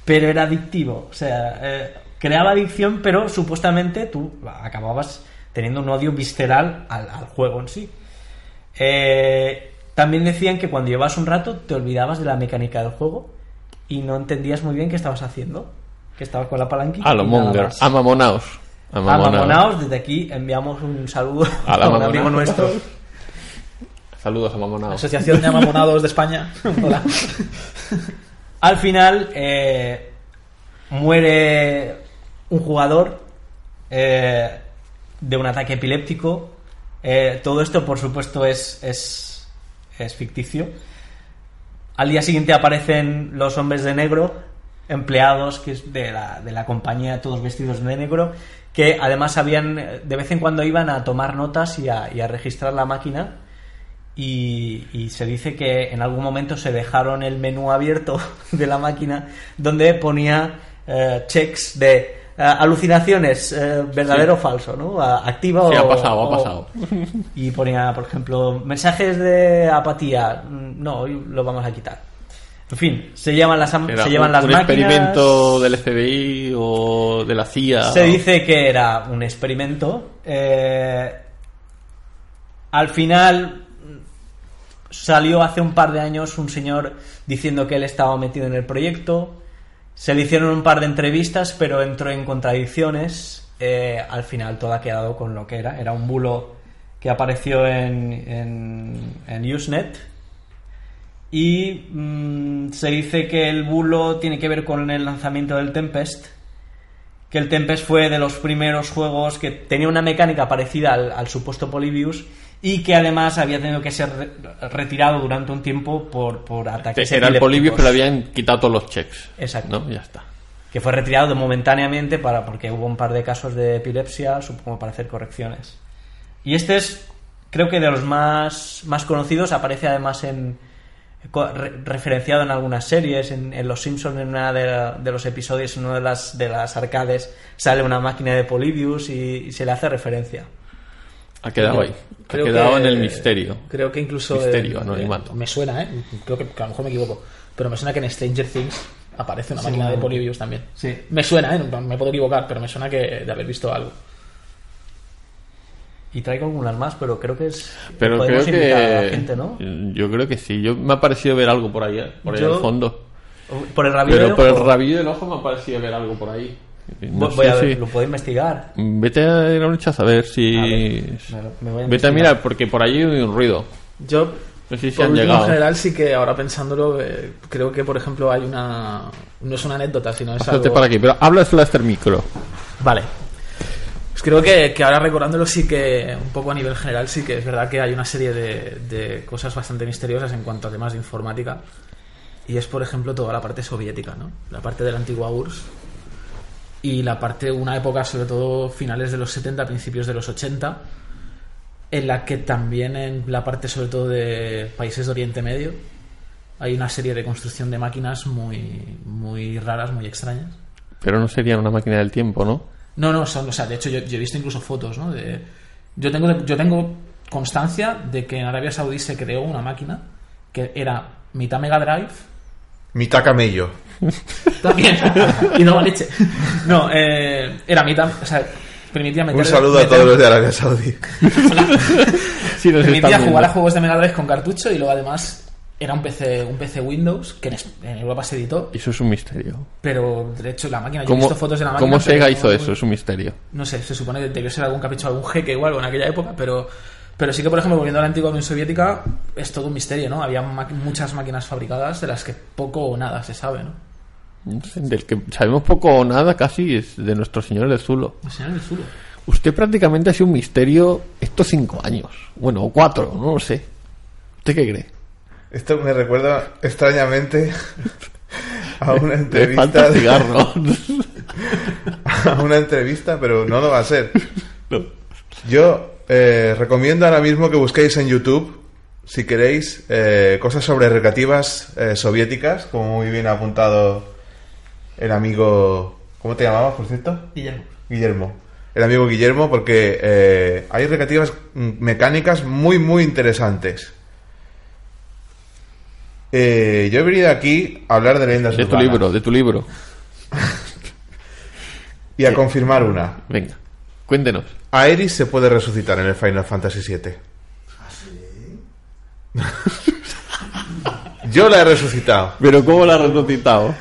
Pero era adictivo, o sea, eh, creaba adicción, pero supuestamente tú acababas teniendo un odio visceral al, al juego en sí. Eh, también decían que cuando llevabas un rato te olvidabas de la mecánica del juego y no entendías muy bien qué estabas haciendo. Que estabas con la palanquita. A lo y nada monger. más. Amamonaos. Desde aquí enviamos un saludo A un amigo nuestro. Saludos a Mamonaos. Asociación de Amamonados de España. Hola. Al final eh, muere un jugador eh, de un ataque epiléptico. Eh, todo esto, por supuesto, es, es, es ficticio. Al día siguiente aparecen los hombres de negro, empleados que es de, la, de la compañía, todos vestidos de negro, que además habían, eh, de vez en cuando iban a tomar notas y a, y a registrar la máquina. Y, y se dice que en algún momento se dejaron el menú abierto de la máquina donde ponía eh, checks de eh, alucinaciones, eh, verdadero o falso, ¿no? Activa Sí, o ha pasado, ha o- pasado. Y ponía, por ejemplo, mensajes de apatía. Mm, No, hoy lo vamos a quitar. En fin, se llevan las, am- se llevan un, las un máquinas. experimento del FBI o de la CIA. Se dice que era un experimento. eh, al final salió hace un par de años un señor diciendo que él estaba metido en el proyecto. Se le hicieron un par de entrevistas, pero entró en contradicciones. Eh, al final todo ha quedado con lo que era. Era un bulo que apareció en, en, en Usenet. Y mm, se dice que el bulo tiene que ver con el lanzamiento del Tempest que el Tempest fue de los primeros juegos que tenía una mecánica parecida al, al supuesto Polybius y que además había tenido que ser re- retirado durante un tiempo por, por ataques Era el. Polibio, pero le habían quitado todos los checks. Exacto. ¿No? Ya está. que fue retirado de- momentáneamente para porque hubo un par de casos de epilepsia, supongo para hacer correcciones. Y este es, creo que de los más, más conocidos, aparece además en re- referenciado en algunas series, en, en Los Simpsons, en una de, de los episodios, en una de las, de las arcades, sale una máquina de Polybius y, y se le hace referencia. Ha quedado ahí. Ha quedado que- en el misterio. Creo que incluso. Misterio, eh, anonimato. Me suena, ¿eh? Creo que, que a lo mejor me equivoco. Pero me suena que en Stranger Things aparece una máquina de. Polybius también. Sí. Me suena, ¿eh? Me puedo equivocar, pero me suena que de haber visto algo. Y traigo algunas más, pero creo que es. Pero creo invitar a la que. gente, ¿no? Yo creo que sí. Yo, me ha parecido ver algo por ahí, ¿eh? por ahí Yo- al fondo. Por el rabillo Pero del por el rabillo del ojo me ha parecido ver algo por ahí. No Voy a ver, si- lo puedo investigar. Vete a ir a un a ver si. A ver, me lo- me voy a Vete a mirar, porque por ahí hay un ruido. Yo, No sé si por han último, en general, sí que ahora pensándolo, eh, creo que, por ejemplo, hay una. No es una anécdota, sino es algo. para aquí, pero habla de Flaster Micro. Vale. Pues creo que, que ahora recordándolo sí que, un poco a nivel general, sí que es verdad que hay una serie de, de cosas bastante misteriosas en cuanto a temas de informática. Y es, por ejemplo, toda la parte soviética, ¿no? La parte de la antigua URSS. Y la parte, una época, sobre todo finales de los 70, principios de los 80, en la que también en la parte, sobre todo de países de Oriente Medio, hay una serie de construcción de máquinas muy, muy raras, muy extrañas. Pero no sería una máquina del tiempo, ¿no? No, no, son, o sea, de hecho yo, yo he visto incluso fotos, ¿no? De, yo, tengo, yo tengo constancia de que en Arabia Saudí se creó una máquina que era mitad Mega Drive, Mitad camello. también, y no leche. No, eh, era mitad, o sea, permitía meter... Un saludo a todos los de Arabia Saudí. Sí, permitía jugar a juegos de Mega Drive con cartucho y luego además era un PC, un PC Windows que en, Europa se editó, Eso es un misterio. pero de hecho la máquina, yo he ¿Cómo, visto fotos de la máquina. ¿cómo Sega no- hizo eso? Es un misterio. no sé, se supone que debió ser algún capricho algún jeque igual en aquella época, pero, pero sí que, por ejemplo, volviendo a la antigua Unión Soviética, es todo un misterio, ¿no? Había muchas máquinas fabricadas de las que poco o nada se sabe, ¿no? Del que sabemos poco o nada casi es de nuestro señor del Zulo. El señor del Zulo. Usted prácticamente ha sido un misterio estos cinco años. Bueno, o cuatro, no lo sé. ¿Usted qué cree? Esto me recuerda extrañamente a una entrevista. falta de- cigarro. a una entrevista, pero no lo va a ser. No. Yo eh, recomiendo ahora mismo que busquéis en YouTube, si queréis, eh, cosas sobre recreativas eh, soviéticas, como muy bien ha apuntado el amigo. ¿Cómo te llamabas, por cierto? Guillermo. Guillermo. El amigo Guillermo, porque eh, hay recreativas mm, mecánicas muy, muy interesantes. Eh, yo he venido aquí a hablar de leyendas De tu libro, de tu libro. y a confirmar una. Venga, cuéntenos. Aeris se puede resucitar en el Final Fantasy VII. Yo la he resucitado. Pero ¿cómo la ha resucitado?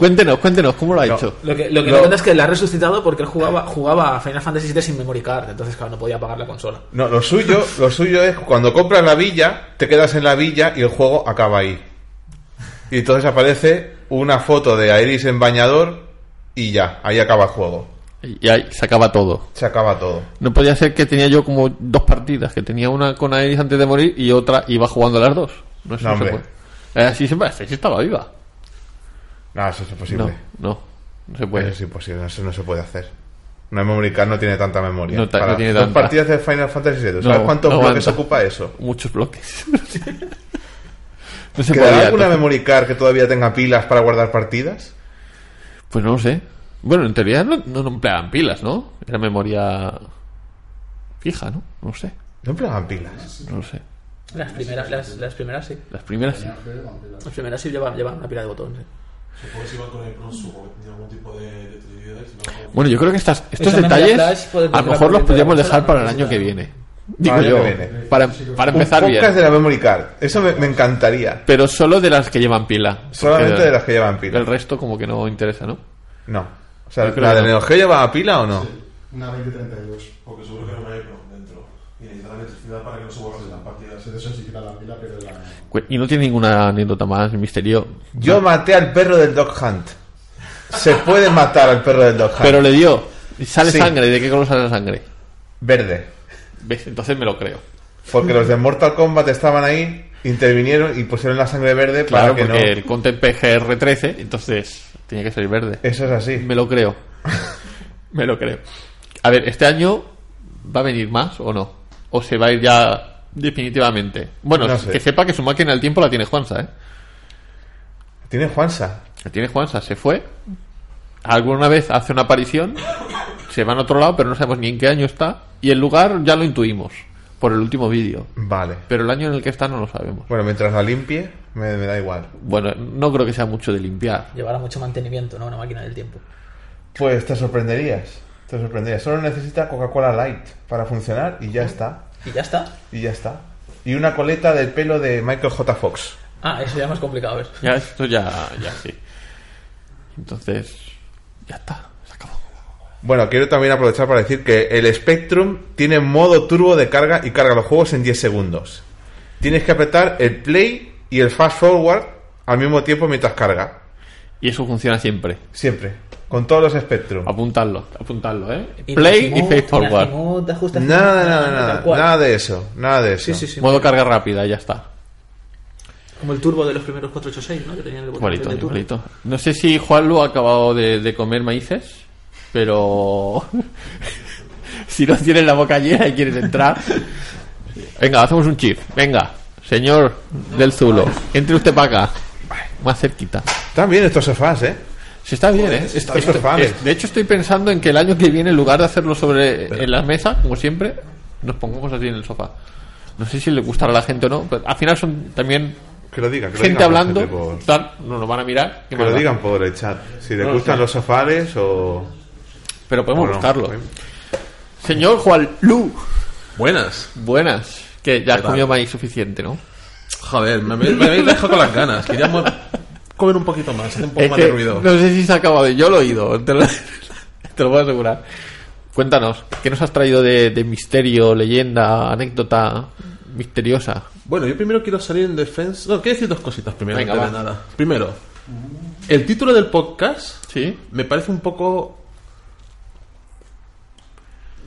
Cuéntenos, cuéntenos, ¿cómo lo ha No. hecho? Lo que, lo que No. me cuenta es que la ha resucitado porque él jugaba, jugaba a Final Fantasy VII sin memory card, entonces, claro, no podía pagar la consola. No, lo suyo, lo suyo es cuando compras la villa, te quedas en la villa y el juego acaba ahí. Y entonces aparece una foto de Aeris en bañador y ya, ahí acaba el juego. Y ahí se acaba todo. Se acaba todo. No podía ser que tenía yo como dos partidas, que tenía una con Aeris antes de morir y otra iba jugando las dos. No, eso No, no se hombre. puede. Eh, Así se puede, sí estaba viva. No, eso es imposible. No, no, no se puede. Eso es imposible, eso no se puede hacer. Una memory card no tiene tanta memoria. No ta- no Para tiene dos tanta. partidas de Final Fantasy VII. ¿Sabes No, cuántos no bloques aguanta. ocupa eso? Muchos bloques. no se ¿Quedará podía. alguna entonces. memory card que todavía tenga pilas para guardar partidas? Pues no lo sé. Bueno, en teoría no, no empleaban pilas, ¿no? Era memoria fija, ¿no? No sé, No empleaban pilas. no lo sé. Las primeras, las, las primeras sí. Las primeras sí. Las primeras sí llevan, llevan una pila de botones. sí. Supongo que si con el Bronsu o tenía algún tipo de, de Bueno, yo creo que estas, estos detalles a lo mejor los podríamos dejar para el año que viene. Digo Para yo, para, para empezar bien. de la memory card. Eso me, me encantaría. Pero solo de las que llevan pila. Solamente de las que llevan pila. El resto como que no interesa, ¿no? No. O sea, ¿la que de no. Neo Geo llevaba pila o no? Una 2032. Porque seguro que era una EPROM dentro. Y necesitaba electricidad para que no se borrasen las partidas. De eso sí que era la pila, pero la... Cu- Y no tiene ninguna anécdota más, misterio. Yo maté al perro del Dog Hunt. Se puede matar al perro del Dog Hunt. Pero le dio. Y Sale Sí. sangre. ¿De qué color sale la sangre? Verde. ¿Ves? Entonces me lo creo. Porque los de Mortal Kombat estaban ahí, intervinieron y pusieron la sangre verde Claro, para que porque no. el Content PGR13, entonces tiene que ser verde. Eso es así. Me lo creo. me lo creo. A ver, ¿este año va a venir más o no? ¿O se va a ir ya definitivamente? Bueno, No sé. que sepa que su máquina del tiempo la tiene Juanza, ¿eh? Tiene Juansa. La tiene Juanza, se fue. Alguna vez hace una aparición, se va a otro lado, pero no sabemos ni en qué año está. Y el lugar ya lo intuimos por el último vídeo. Vale. Pero el año en el que está no lo sabemos. Bueno, mientras la limpie, me, me da igual. Bueno, no creo que sea mucho de limpiar. Llevará mucho mantenimiento, ¿no? Una máquina del tiempo. Pues te sorprenderías. Te sorprenderías. Solo necesita Coca-Cola Light para funcionar y ya está. Y ya está. Y ya está. Y una coleta del pelo de Michael J. Fox. Ah, eso ya es más complicado, ¿ves? Ya, esto ya, ya sí. Entonces, ya está, se acabó. Bueno, quiero también aprovechar para decir que el Spectrum tiene modo turbo de carga y carga los juegos en 10 segundos. Tienes que apretar el play y el fast forward al mismo tiempo mientras carga. Y eso funciona siempre. Siempre. Con todos los Spectrum. Apuntadlo, apuntadlo, ¿eh? Play y Face Forward. Nada, nada, nada. Nada de eso. Nada de eso. Sí, sí, sí. Modo carga rápida, ya está. Como el turbo de los primeros 486, ¿no? Que tenían el Igualito, igualito. No sé si Juanlu ha acabado de, de comer maíces, pero si no tienes la boca llena y quieres entrar, venga, hacemos un chip. Venga, señor del Zulo, entre usted para acá, más cerquita. Están bien estos sofás, ¿eh? Si está bien, ¿eh? Estos fanes. es- de hecho, estoy pensando en que el año que viene, en lugar de hacerlo sobre en la mesa, como siempre, nos pongamos así en el sofá. No sé si le gustará a la gente o no, pero al final son también Que lo digan. Que lo gente digan por hablando, gente por- tal, no nos van a mirar. ¿qué Que lo digan por el chat. Si les No lo gustan los sofás o. Pero podemos o no. buscarlo. Señor Juan Lu, Buenas. buenas. Que ya has comido maíz suficiente, ¿no? Joder, me, me, me habéis dejado con las ganas. Queríamos comer un poquito más, hacer un poco Es más que de ruido. no sé si se ha acabado. Yo lo he oído, te lo, te lo puedo asegurar. Cuéntanos, ¿qué nos has traído de, de misterio, leyenda, anécdota misteriosa? Bueno, yo primero quiero salir en defensa. No, quiero decir dos cositas primero, Venga, antes de nada. Primero, el título del podcast ¿Sí? me parece un poco.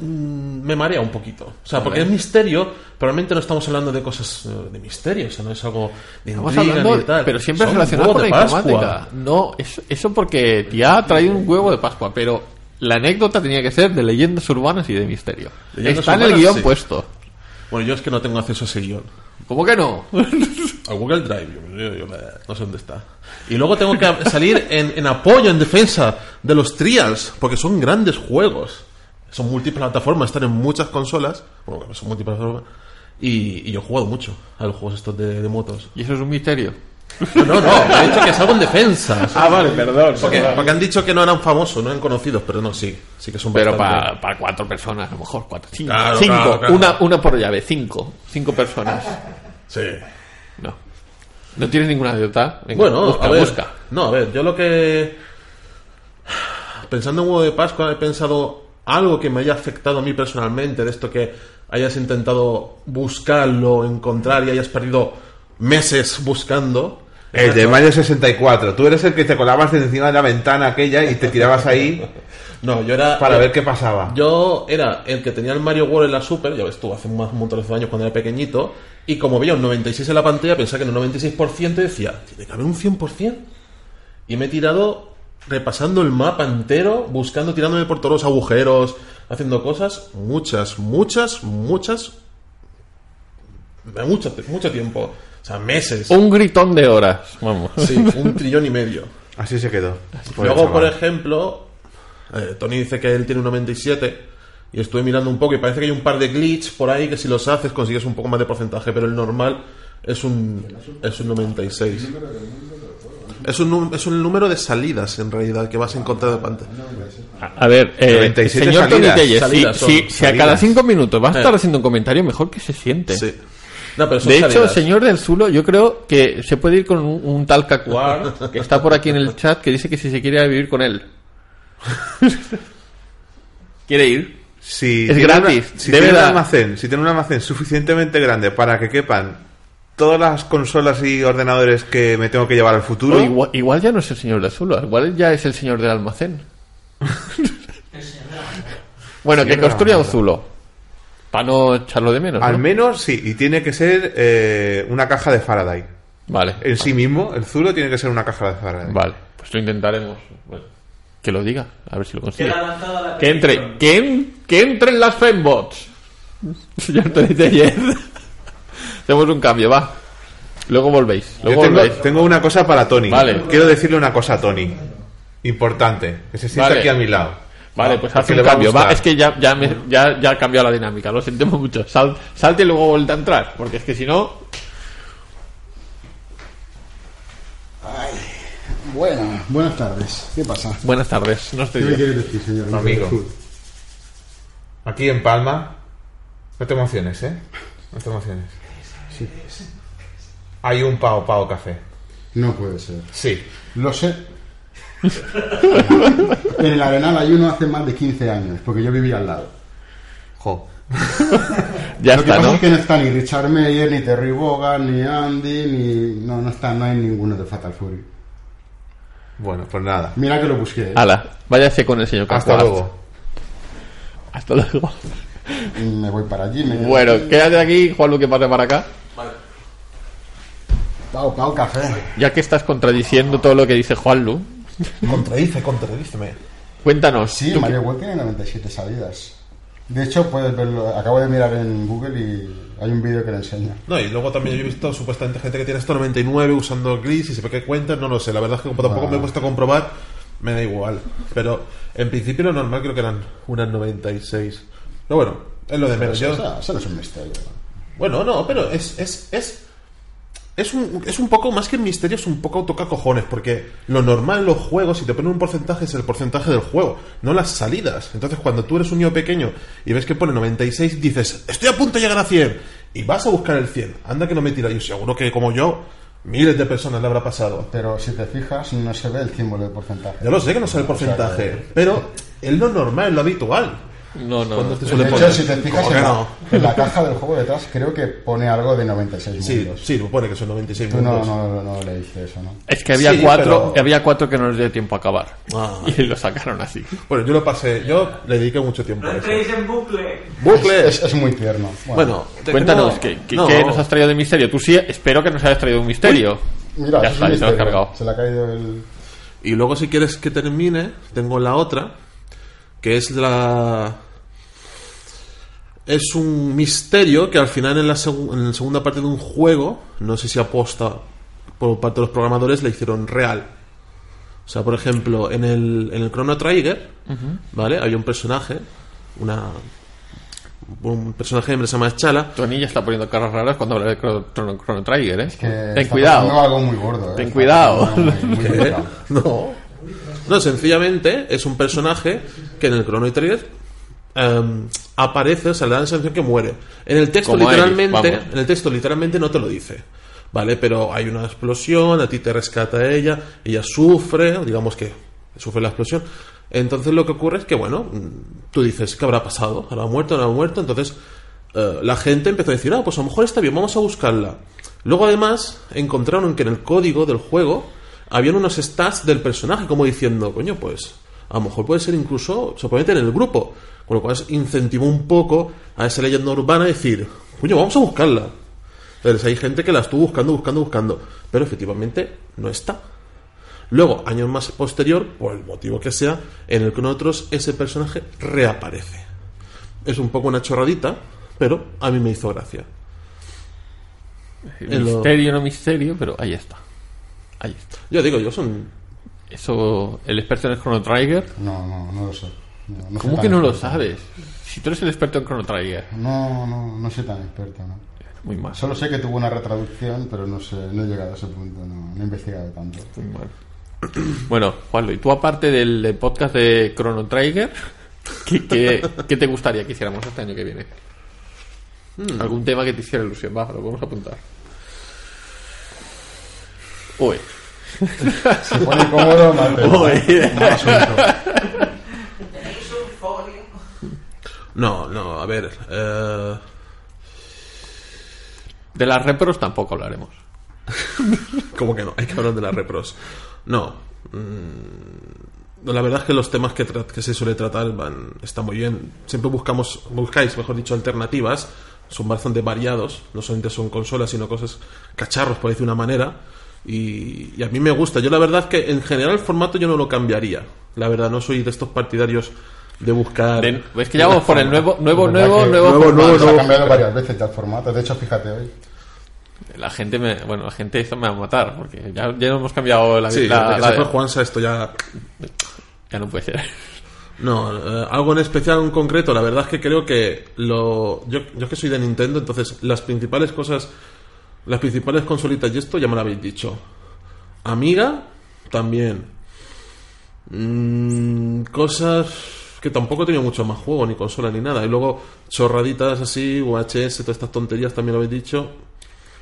Mm, Me marea un poquito. O sea, porque es misterio, pero realmente no estamos hablando de cosas eh, de misterio, o sea, no es algo de intriga hablando, ni tal. pero siempre Son relacionado con la informática. Pascua. No, eso, eso porque tía ha traído un huevo de Pascua, pero la anécdota tenía que ser de leyendas urbanas y de misterio. Leyendas Está en el guion sí. puesto. Bueno, yo es que no tengo acceso a ese guion. ¿Cómo que no? A Google Drive, yo- yo- yo- no sé dónde está. Y luego tengo que salir en, en apoyo, en defensa de los Trials, porque son grandes juegos. Son multiplataformas, están en muchas consolas. Bueno, son multiplataformas. Y, y yo he jugado mucho a los juegos estos de, de motos. Y eso es un misterio. No, no, no, he dicho que salgo en defensa. Ah, vale, perdón. Porque, porque han dicho que no eran famosos, no eran conocidos, pero no, sí. Sí que son Pero bastante- para cuatro personas, a lo mejor cuatro. Cinco. Claro, Cinco. claro, claro. Una, una por llave, cinco. Cinco personas. Sí. No. ¿No tienes ninguna anécdota? Bueno, busca, a ver, busca. No, a ver, yo lo que. Pensando en huevo de Pascua, he pensado algo que me haya afectado a mí personalmente, de esto que hayas intentado buscarlo, encontrar y hayas perdido meses buscando. El de Mario 64. Tú eres el que te colabas de encima de la ventana aquella y te tirabas ahí No, yo era. para yo- ver qué pasaba. Yo era el que tenía el Mario World en la Super, ya ves tú, hace más un montón de años cuando era pequeñito, y como veía un 96 en la pantalla, pensaba que en un 96% decía, tiene que haber un 100%. Y me he tirado repasando el mapa entero, buscando, tirándome por todos los agujeros, haciendo cosas, muchas, muchas, muchas, mucho, mucho tiempo, o sea, meses. Un gritón de horas. Vamos. Sí, un trillón y medio. Así se quedó. Luego, por ejemplo, eh, Tony dice que él tiene un 97 y estuve mirando un poco y parece que hay un par de glitch por ahí que si los haces consigues un poco más de porcentaje, pero el normal es un, es un 96. Es un, es un número de salidas en realidad que vas a encontrar de pantalla. A ver, eh, 97 señor Tony salidas. Telles, si, si- si a cada cinco minutos vas a estar Eh. haciendo un comentario, mejor que se siente. Sí. No, pero son De hecho, salidas. señor del Zulo, yo creo que se puede ir con un, un tal Cacuar, que está por aquí en el chat, que dice que si se quiere vivir con él. ¿Quiere ir? Si Es gratis, una- si de tiene un almacén, si tiene un almacén suficientemente grande para que quepan todas las consolas y ordenadores que me tengo que llevar al futuro, igual, igual ya no es el señor del Zulo, igual ya es el señor del almacén. bueno, que de construya un. Zulo. Para no echarlo de menos. al ¿no? menos sí, y tiene que ser eh, una caja de Faraday. Vale, En sí mismo, el Zulo tiene que ser una caja de Faraday. vale, pues lo intentaremos. Bueno, que lo diga, a ver si lo consigue. La Que entre, que, en- que entren las fembots. Señor Tony Tellez. Hacemos un cambio, va. Luego volvéis. Yo Luego tengo, volvéis. tengo una cosa para Tony. Vale. Quiero decirle una cosa a Tony. Importante. Que se sienta Vale. aquí a mi lado. Vale, pues Porque haz un le va a cambio. Va, es que ya, ya, me- ya, ya ha cambiado la dinámica. Lo sentimos mucho. Sal- salte y luego vuelta a entrar. Porque es que si no. Buenas, buenas tardes. ¿Qué pasa? Buenas tardes. No ¿Qué estoy me bien. quieres decir, señor? Amigo. Aquí en Palma. No te emociones, ¿eh? No te emociones. Hay un Pao Pao Café. No puede ser. Sí. Lo sé. en el Arenal hay uno hace más de 15 años, porque yo vivía al lado. Jo. Ya Lo que está, pasa ¿no? es que no está ni Richard Meyer, ni Terry Bogan, ni Andy, ni... No, no está, no hay ninguno de Fatal Fury. Bueno, pues nada. Mira que lo busqué. ¿eh? Ala, váyase con el señor Hasta luego. Hasta luego. Me voy para allí. Me Bueno, aquí. quédate aquí, Juan, que pase para acá. Pau, Pau, café. Ya que estás contradiciendo todo lo que dice Juanlu, Contradice, contradíceme. cuéntanos. Sí, Mario World tiene 97 salidas. De hecho, puedes verlo. Acabo de mirar en Google y hay un vídeo que lo enseña. No, y luego también yo he visto supuestamente gente que tiene esto 99 usando Glitch y se ve que cuentan, no lo sé. La verdad es que como tampoco Ah. me he puesto a comprobar, me da igual. Pero en principio lo normal creo que eran unas 96. Pero bueno, es lo de menos. Eso, Yo- eso- eso no es un misterio. Bueno, no, pero es, es, es, es, un, es un poco, más que misterio, es un poco toca cojones, porque lo normal en los juegos, si te ponen un porcentaje, es el porcentaje del juego, no las salidas. Entonces, cuando tú eres un niño pequeño y ves que pone 96, dices, estoy a punto de llegar a 100, y vas a buscar el 100. Anda que no me tira, yo seguro que como yo, miles de personas le habrá pasado. Pero si te fijas, no se ve el símbolo de porcentaje. Ya lo sé que no sale el porcentaje, pero es lo normal, es lo habitual. No, no. Cuando te De suele hecho, poner. si te fijas ¿Cómo que en la, no? en la caja del juego detrás, creo que pone algo de 96 Sí, mundos. sí, pone que son 96 Tú no, mundos. no, no leíste eso, ¿no? Es que había Sí, cuatro, pero- había cuatro que no les dio tiempo a acabar. Ah. Y lo sacaron así. Bueno, yo lo pasé, yo le dediqué mucho tiempo a eso. en bucle. Bucle. Es, es muy tierno. Bueno, te- Cuéntanos, no, ¿qué, qué- no. qué nos has traído de misterio? Tú sí, espero que nos hayas traído un misterio. Mira, ya está, un ya te lo has misterio. cargado. Se le ha caído el. Y luego si quieres que termine, tengo la otra, que es la... Es un misterio que al final en la, en la segunda parte de un juego, no sé si aposta por parte de los programadores, le hicieron real. O sea, por ejemplo, en el, en el Chrono Trigger, ¿vale? Había un personaje, una... Un personaje que se llama Chala, Tony ya está poniendo caras raras cuando habla de Chrono, Chrono- Chrono Trigger, ¿eh? Que Ten está cuidado. pasando algo muy gordo. ¿eh? Ten cuidado. No. No, sencillamente es un personaje que en el Chrono Trigger em, aparece, o sea, le da la sensación que muere. En el texto Como literalmente, en el texto literalmente no te lo dice. ¿Vale? Pero hay una explosión, a ti te rescata ella, ella sufre, digamos que sufre la explosión. Entonces lo que ocurre es que, bueno, tú dices, ¿qué habrá pasado? ¿Habrá muerto? ¿No habrá muerto? Entonces eh, la gente empezó a decir, ah, pues a lo mejor está bien, vamos a buscarla. Luego además encontraron que en el código del juego habían unos stats del personaje, como diciendo, coño, pues a lo mejor puede ser incluso, se puede meter en el grupo. Con lo cual incentivó un poco a esa leyenda urbana a decir, coño, vamos a buscarla. Entonces hay gente que la estuvo buscando, buscando, buscando, pero efectivamente no está. Luego, años más posterior, por el motivo que sea, en el que nosotros ese personaje reaparece. Es un poco una chorradita, pero a mí me hizo gracia. Lo- Misterio, no misterio, pero ahí está. Ahí está. Yo digo, yo son... Eso, el experto en el Chrono Trigger. No, no, no lo sé. No, ¿Cómo que no lo sabes? Si tú eres el experto en Chrono Trigger. No, no, no soy tan experto, ¿no? Muy mal. Solo sé que tuvo una retraducción, pero no sé, no he llegado a ese punto, no, no he investigado tanto. Muy mal. Bueno, Juanlo, y tú aparte del, podcast de Chrono Trigger, ¿qué, qué, qué te gustaría que hiciéramos este año que viene? Hmm. ¿Algún tema que te hiciera ilusión? Va, lo vamos a apuntar. Uy. Se pone cómodo, mal pensado, mal asunto. No, no, a ver... eh, De las repros tampoco hablaremos. ¿Cómo que no? Hay que hablar de las repros. No. mm, la verdad es que los temas que, que se suele tratar van, están muy bien. Siempre buscamos, buscáis, mejor dicho, alternativas. Son bastante variados. No solamente son consolas, sino cosas, cacharros, por decir una manera. Y, y a mí me gusta. Yo la verdad es que en general el formato yo no lo cambiaría. La verdad, no soy de estos partidarios de buscar... De- es que ya vamos por el nuevo, nuevo, ¿Verdad nuevo, nuevo, nuevo, formato. nuevo, Se ha cambiado varias veces ya el formato. De hecho, fíjate hoy. La gente me, bueno, la gente esto me va a matar porque ya, ya hemos cambiado la, Sí, la- la- Juansa esto ya... ya no puede ser. No, eh, algo en especial, en concreto, la verdad es que creo que lo. Yo, yo que soy de Nintendo, entonces las principales cosas, las principales consolitas y esto ya me lo habéis dicho. Amiga, también. Mm, cosas que tampoco he tenido mucho más juego, ni consola, ni nada. Y luego chorraditas así, UHS, todas estas tonterías también lo habéis dicho.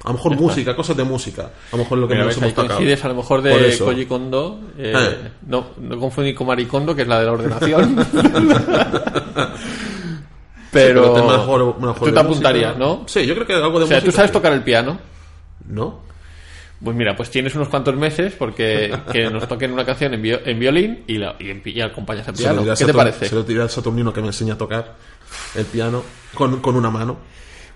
A lo mejor música, cosas de música. A lo mejor lo que Mira, menos ves, hemos tocado. coincides a lo mejor de. Koji Kondo. eh, Eh. No, no confundir con Maricondo, que es la de la ordenación. pero pero tema mejor- mejor tú te apuntarías, música. ¿no? Sí, yo creo que algo de O sea, música. tú sabes sí. tocar el piano. ¿No? Pues mira, pues tienes unos cuantos meses porque que nos toquen una canción en, en violín y, la, y, en pi- y acompañas al piano. a ¿Qué te parece? Se lo diré al Saturnino que me enseña a tocar el piano con, con una mano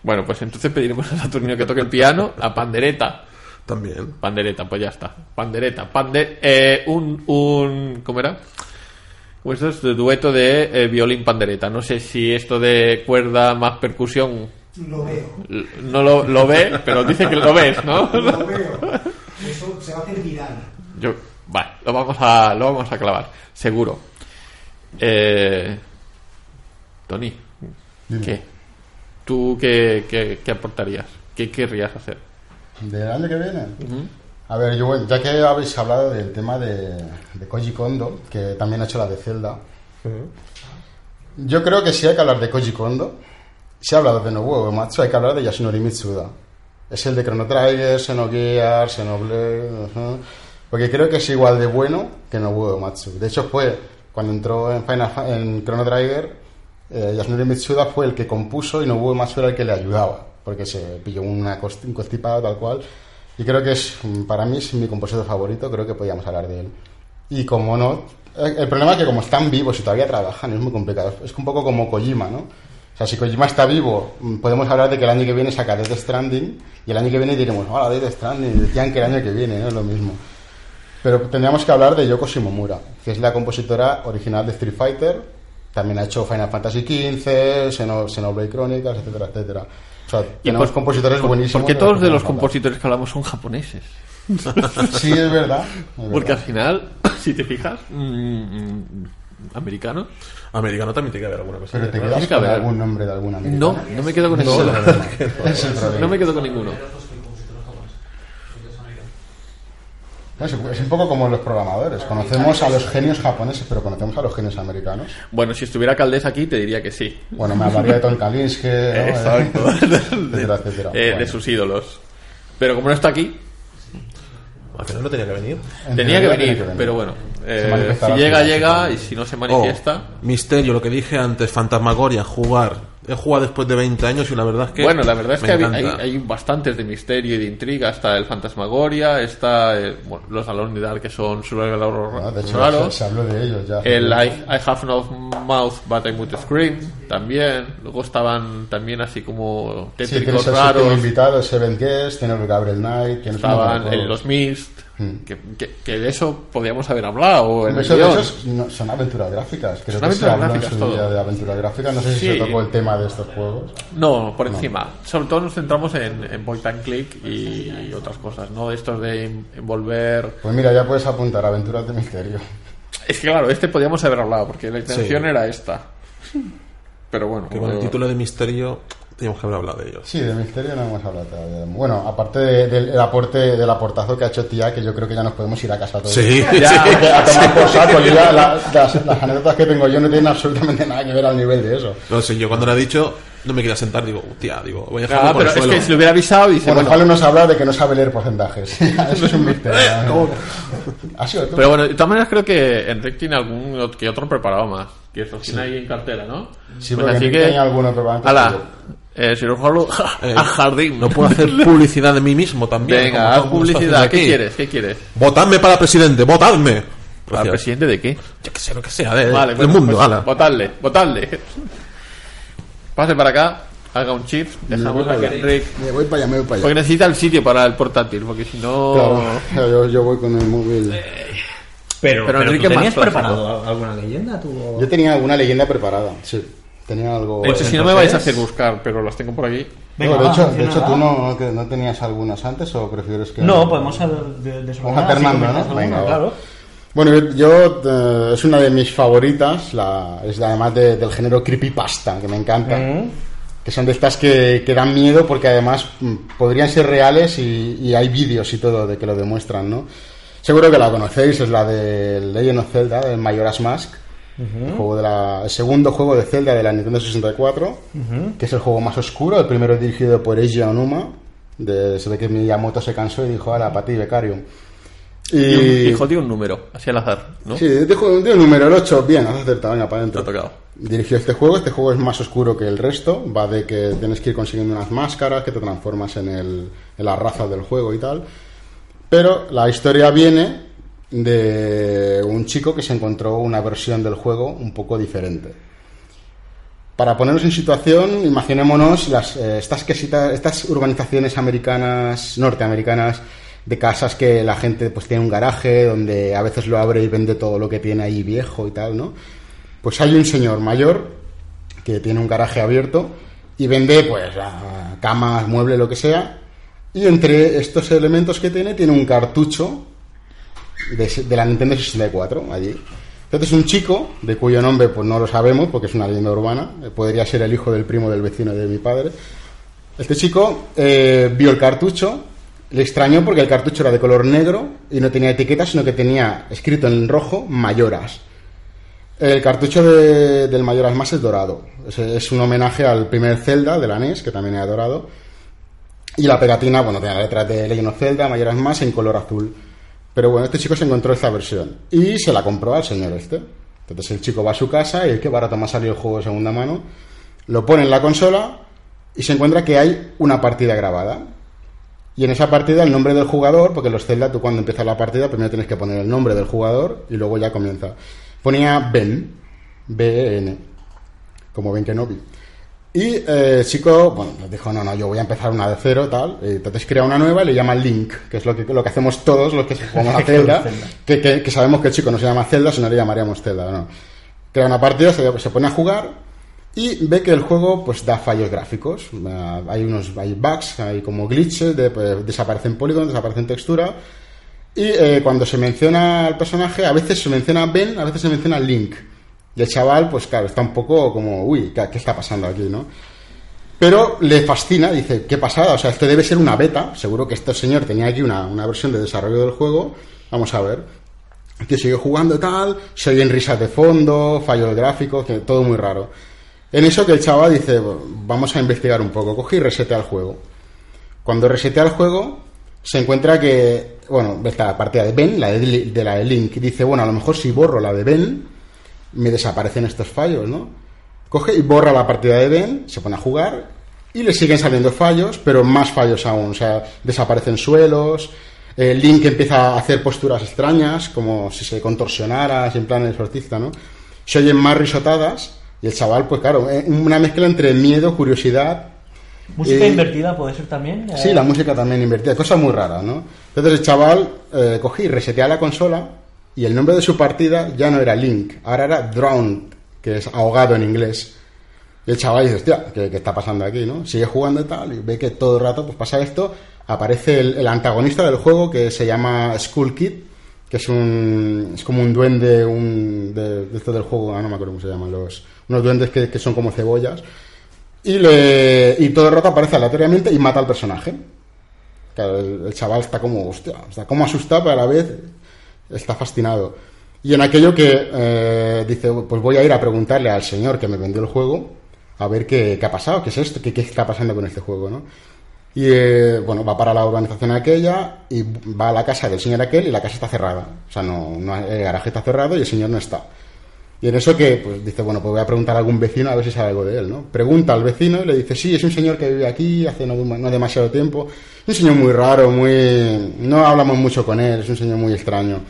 Bueno, pues entonces pediremos a Saturnino que toque el piano, la pandereta. también. Pandereta, pues ya está. Pandereta. Pande eh, un, un. ¿Cómo era? Pues esto es de dueto de eh, violín-pandereta. No sé si esto de cuerda más percusión Lo veo. no lo, lo ve, pero dice que lo ves, ¿no? Lo veo. Eso se va a hacer viral. Yo, vale, lo vamos a, lo vamos a clavar, seguro. Eh, Tony, Dime. ¿qué? ¿Tú qué, qué, qué aportarías? ¿Qué querrías hacer? ¿Del año que viene? A ver, yo, ya que habéis hablado del tema de, de Koji Kondo, que también ha hecho la de Zelda, yo creo que si hay que hablar de Koji Kondo, si ha hablado de Nobuo Uematsu, hay que hablar de Yasunori Mitsuda. Es el de Chrono Trigger, Xenogears, Xenoblade, ujú. porque creo que es igual de bueno que Nobuo Uematsu. De hecho, fue cuando entró en, Final, en Chrono Trigger, eh, Yasunori Mitsuda fue el que compuso y Nobuo Uematsu era el que le ayudaba, porque se pilló una cost- un constipado tal cual. Y creo que es, para mí es mi compositor favorito, creo que podíamos hablar de él. Y como no, el el problema es que como están vivos y todavía trabajan, es muy complicado. Es un poco como Kojima, ¿no? O sea, si Kojima está vivo, mm, podemos hablar de que el año que viene saca Death Stranding y el año que viene diremos, hola, Death Stranding, decían que el año que viene, ¿no? Es lo mismo. Pero tendríamos que hablar de Yoko Shimomura, que es la compositora original de Street Fighter. También ha hecho Final Fantasy XV, Xeno- Xenoblade Chronicles, etcétera, etcétera. O sea, tenemos por- compositores por- buenísimos. Porque todos de los compositores que hablamos son japoneses. Sí, es verdad. es Porque al final, si te fijas, mm, mm, americano. Americano también tiene que haber alguna cosa. Pero te quedas que con algún nombre de alguna No, americana. no me quedo con ninguno. No me quedo con ninguno. No, Es es un poco como los programadores. Conocemos a los genios japoneses, pero conocemos a los genios americanos. Bueno, si estuviera Caldés aquí, te diría que sí. Bueno, me hablaría de Tom Kalinske, ¿no? Exacto. etcétera, etcétera. Eh, Bueno. De sus ídolos. Pero como no está aquí, Al final no tenía que venir. En tenía que teoría venir. Pero bueno, eh, si llega, llega. Y si no se manifiesta. Oh, misterio, lo que dije antes, Fantasmagoria, jugar. He jugado después de 20 años y la verdad es que. Bueno, la verdad es que hay, hay- hay bastantes de misterio y de intriga. Está el Fantasmagoria, está eh, bueno, los Alone in the Dark que son survival horror Ah, de hecho, raros. se, se habló de ellos ya. El I, I Have No Mouth But I Would Scream también. Luego estaban también así como Sí, tétricos séptimo raros. invitado, Seven Guest, tienes el Gabriel Knight, Estaban juegos. los Mist. Mm. Que, que- que de eso podíamos haber hablado. En el Eso, de guion. esos no- son aventuras gráficas. Creo Son que se aventuras habló en gráficas su todo. día de aventuras gráficas. No sé si Sí. se tocó el tema de estos juegos. No, por encima. Sobre todo nos centramos en, en point and click y otras cosas, ¿no? Estos de en- envolver. Pues mira, ya puedes apuntar aventuras de misterio. Es que claro, este podíamos haber hablado porque la intención Sí. era esta. Pero bueno, Que con el título de misterio teníamos que haber hablado de ellos. Sí, de misterio no hemos hablado todavía. Bueno, aparte de- del el aporte, del aportazo que ha hecho Tía, que yo creo que ya nos podemos ir a casa todos. Sí, Ya. Porque a tomar por saco, yo ya la- las, las anécdotas que tengo yo no tienen absolutamente nada que ver al nivel de eso. No sé, yo cuando lo ha dicho, no me quería sentar, digo, tía, digo, voy a dejarlo Ah, por pero el es que si lo hubiera avisado, dice, Bueno, Pablo nos habla de que no sabe leer porcentajes. eso es un misterio. ¿Ha sido tú? Pero bueno, de todas maneras creo que Enrique tiene algún que otro preparado más. Que eso tiene ahí en cartera, ¿no? Sí, Pues porque Enrique tenía alguno preparado antes Ala, que eh, señor Pablo, Eh, a jardín. No puedo hacer publicidad de mí mismo también. Venga, haz publicidad. ¿Qué quieres? ¿Qué quieres? Votadme para presidente, votadme. ¿Al Gracias. presidente de qué? Yo que sé, lo que sea, de- Vale, del bueno, mundo, pues, ala. Votadle, votadle. Pase para acá, haga un chip, dejamos a que Enrique. Me voy para allá, me voy para allá. Porque necesita el sitio para el portátil, porque si no. Claro, yo, yo voy con el móvil. Pero, Pero pero, Enrique ¿tú tenías preparado alguna leyenda? ¿Tú? Yo tenía alguna leyenda preparada, sí. Tenía algo. Pues si no me vais a hacer buscar, pero las tengo por aquí. Venga, No, de va, hecho, de hecho. ¿tú no, no, que no tenías algunas antes o prefieres que.? No, podemos hablar de, de Vamos alternando, ¿no? Venga, claro. Bueno, yo, eh, es una de mis favoritas, la, es además de- del género creepypasta, que me encanta. Que son de estas que, que dan miedo porque además mm, podrían ser reales y, y hay vídeos y todo de que lo demuestran, ¿no? Seguro que la conocéis, es la de Legend of Zelda, de Majora's Mask. El, juego de la- el segundo juego de Zelda de la Nintendo 64, que es el juego más oscuro, el primero dirigido por Eiji Onuma, de, se ve que Miyamoto se cansó y dijo, ala, para ti, Becarium. Y, Dijo, di un número, así al azar, ¿no? Sí, dejo de un número, el 8, bien, has acertado, venga, para Te adentro. ha tocado. Dirigió este juego, este juego es más oscuro que el resto, va de que tienes que ir consiguiendo unas máscaras, que te transformas en, el, en la raza del juego y tal. Pero la historia viene de un chico que se encontró una versión del juego un poco diferente. Para ponernos en situación, imaginémonos las, eh, estas, quesitas- estas urbanizaciones americanas, norteamericanas, de casas que la gente pues tiene un garaje donde a veces lo abre y vende todo lo que tiene ahí viejo y tal, ¿no? Pues hay un señor mayor que tiene un garaje abierto y vende pues camas, muebles, lo que sea. Y entre estos elementos que tiene, tiene un cartucho de, de la Nintendo 64 allí. Entonces un chico, de cuyo nombre pues no lo sabemos porque es una leyenda urbana, eh, podría ser el hijo del primo del vecino de mi padre. Este chico eh, vio el cartucho, le extrañó porque el cartucho era de color negro y no tenía etiqueta, sino que tenía escrito en rojo Mayoras. El cartucho de- del Mayoras Más es dorado. Es, es un homenaje al primer Zelda de la NES, que también era dorado. Y la pegatina, bueno, tiene la letra de Legend of Zelda, Mayoras Más en color azul. Pero bueno, este chico se encontró esta versión y se la compró al señor este. Entonces el chico va a su casa y el que barato más salió el juego de segunda mano, lo pone en la consola y se encuentra que hay una partida grabada. Y en esa partida el nombre del jugador, porque los Zelda tú cuando empiezas la partida primero tienes que poner el nombre del jugador y luego ya comienza. Ponía Ben, B-E-N, como Ben Kenobi. Y eh, el chico, bueno, dijo, no, no, yo voy a empezar una de cero, tal. Y entonces crea una nueva y le llama Link, que es lo que, lo que hacemos todos los que jugamos a Zelda, que, que- que sabemos que el chico no se llama Zelda, sino le llamaríamos Zelda, ¿no? Crea una partida, se, se pone a jugar y ve que el juego pues da fallos gráficos. Ah, hay unos hay bugs, hay como glitches, de, pues, desaparecen polígonos, desaparecen textura. Y eh, cuando se menciona al personaje, a veces se menciona Ben, a veces se menciona Link. Y el chaval, pues claro, está un poco como, uy, ¿qué, está pasando aquí, no? Pero le fascina, dice, qué pasada, o sea, esto debe ser una beta, seguro que este señor tenía aquí una, una versión de desarrollo del juego, vamos a ver. El tío sigue jugando tal, se oyen risas de fondo, fallos gráficos, todo muy raro. En eso que el chaval dice, vamos a investigar un poco, coge y resetea el juego. Cuando resetea el juego, se encuentra que, bueno, está la partida de Ben, la de, de la de Link, dice, bueno, a lo mejor si borro la de Ben, me desaparecen estos fallos, ¿no? Coge y borra la partida de Ben, se pone a jugar y le siguen saliendo fallos, pero más fallos aún. O sea, desaparecen suelos, eh, Link empieza a hacer posturas extrañas, como si se contorsionara, en plan exorcista, ¿no? Se oyen más risotadas y el chaval, pues claro, eh, una mezcla entre miedo, curiosidad. Música Eh, invertida puede ser también. Sí, la música también invertida, cosa muy rara, ¿no? Entonces el chaval eh, cogí y resetea la consola y el nombre de su partida ya no era Link, ahora era Drowned, que es ahogado en inglés. Y el chaval dice, hostia, ¿qué, qué está pasando aquí, no? Sigue jugando y tal, y ve que todo el rato pues pasa esto, aparece el, el antagonista del juego que se llama Skull Kid, que es un es como un duende un de, esto del juego, ah, no me acuerdo cómo se llaman los unos duendes que, que son como cebollas y le y todo el rato aparece aleatoriamente y mata al personaje. Claro, el, el chaval está como, hostia, está como asustado, pero a la vez está fascinado. Y en aquello que eh, dice, pues voy a ir a preguntarle al señor que me vendió el juego a ver qué, qué ha pasado, qué es esto, qué, qué está pasando con este juego, ¿no? Y eh, bueno, va para la urbanización aquella y va a la casa del señor aquel y la casa está cerrada. O sea, no, no el garaje está cerrado y el señor no está. Y en eso que pues dice, bueno, pues voy a preguntar a algún vecino a ver si sabe algo de él, ¿no? Pregunta al vecino y le dice, sí, es un señor que vive aquí hace no, no demasiado tiempo. Un señor muy raro, muy... No hablamos mucho con él, es un señor muy extraño.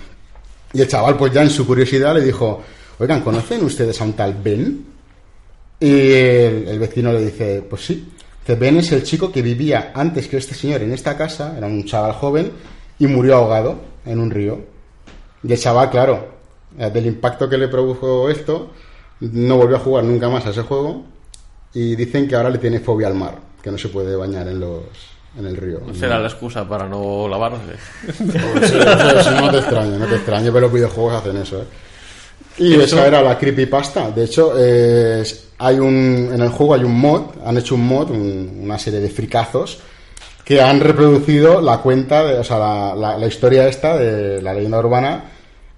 Y el chaval, pues ya en su curiosidad le dijo, oigan, ¿conocen ustedes a un tal Ben? Y el, el vecino le dice, pues sí. Dice, Ben es el chico que vivía antes que este señor en esta casa, era un chaval joven, y murió ahogado en un río. Y el chaval, claro, eh, del impacto que le produjo esto, no volvió a jugar nunca más a ese juego. Y dicen que ahora le tiene fobia al mar, que no se puede bañar en los en el río. Será la excusa para no lavarse. Sí, no te extraño, no te extraño, pero los videojuegos hacen eso, ¿eh? Y esa era la creepypasta. De hecho, eh, hay un, en el juego hay un mod, han hecho un mod, un- una serie de fricazos, que han reproducido la cuenta, de, o sea, la, la- la historia esta de la leyenda urbana,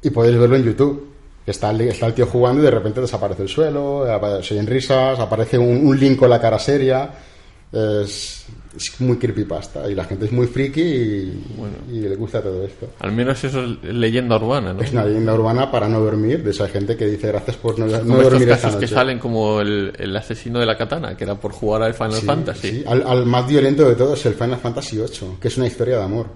y podéis verlo en YouTube. Está el, está el tío jugando y de repente desaparece el suelo, se oyen risas, aparece un, un link con la cara seria. Es, es muy creepypasta y la gente es muy friki y, y le gusta todo esto. Al menos eso es leyenda urbana, ¿no? Es una leyenda urbana para no dormir, de esa gente que dice gracias por no, no Como estos dormir esta casos que noche". salen como el, el asesino de la katana, que era por jugar al Final Sí, Fantasy. sí. Al, al más violento de todos, el Final Fantasy VIII, que es una historia de amor.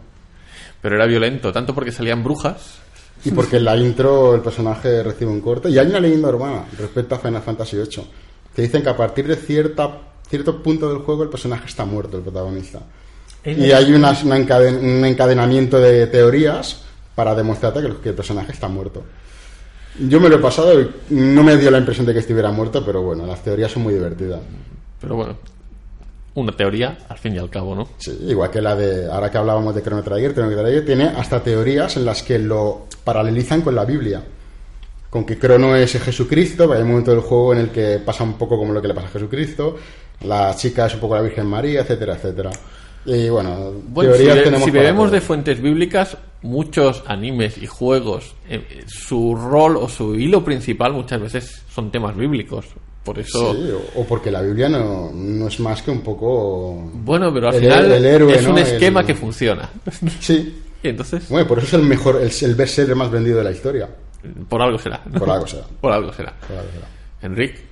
Pero era violento, tanto porque salían brujas. Y porque en la intro el personaje recibe un corte. Y hay una leyenda urbana respecto a Final Fantasy VIII. Que dicen que a partir de cierta, cierto punto del juego el personaje está muerto, el protagonista. Y hay una- una encaden- un encadenamiento de teorías para demostrarte que el, que el personaje está muerto. Yo me lo he pasado y no me dio la impresión de que estuviera muerto, pero bueno, las teorías son muy divertidas. Pero bueno, una teoría, al fin y al cabo, ¿no? Sí, igual que la de, ahora que hablábamos de Chrono Trigger, Chrono Trigger tiene hasta teorías en las que lo paralelizan con la Biblia. Con que Crono es Jesucristo, hay un momento del juego en el que pasa un poco como lo que le pasa a Jesucristo, la chica es un poco la Virgen María, etcétera, etcétera. Y bueno, Bueno, si, tenemos si bebemos todo. de fuentes bíblicas, muchos animes y juegos, eh, su rol o su hilo principal muchas veces son temas bíblicos. Por eso, Sí, o, o porque la Biblia no, no es más que un poco... bueno, pero al el- final el héroe, es un esquema El- que funciona. Sí, y entonces, bueno, por eso es el mejor, el, el bestseller más vendido de la historia. Por algo será. ¿no? Por algo será. Por algo será. Por algo será. Enrique,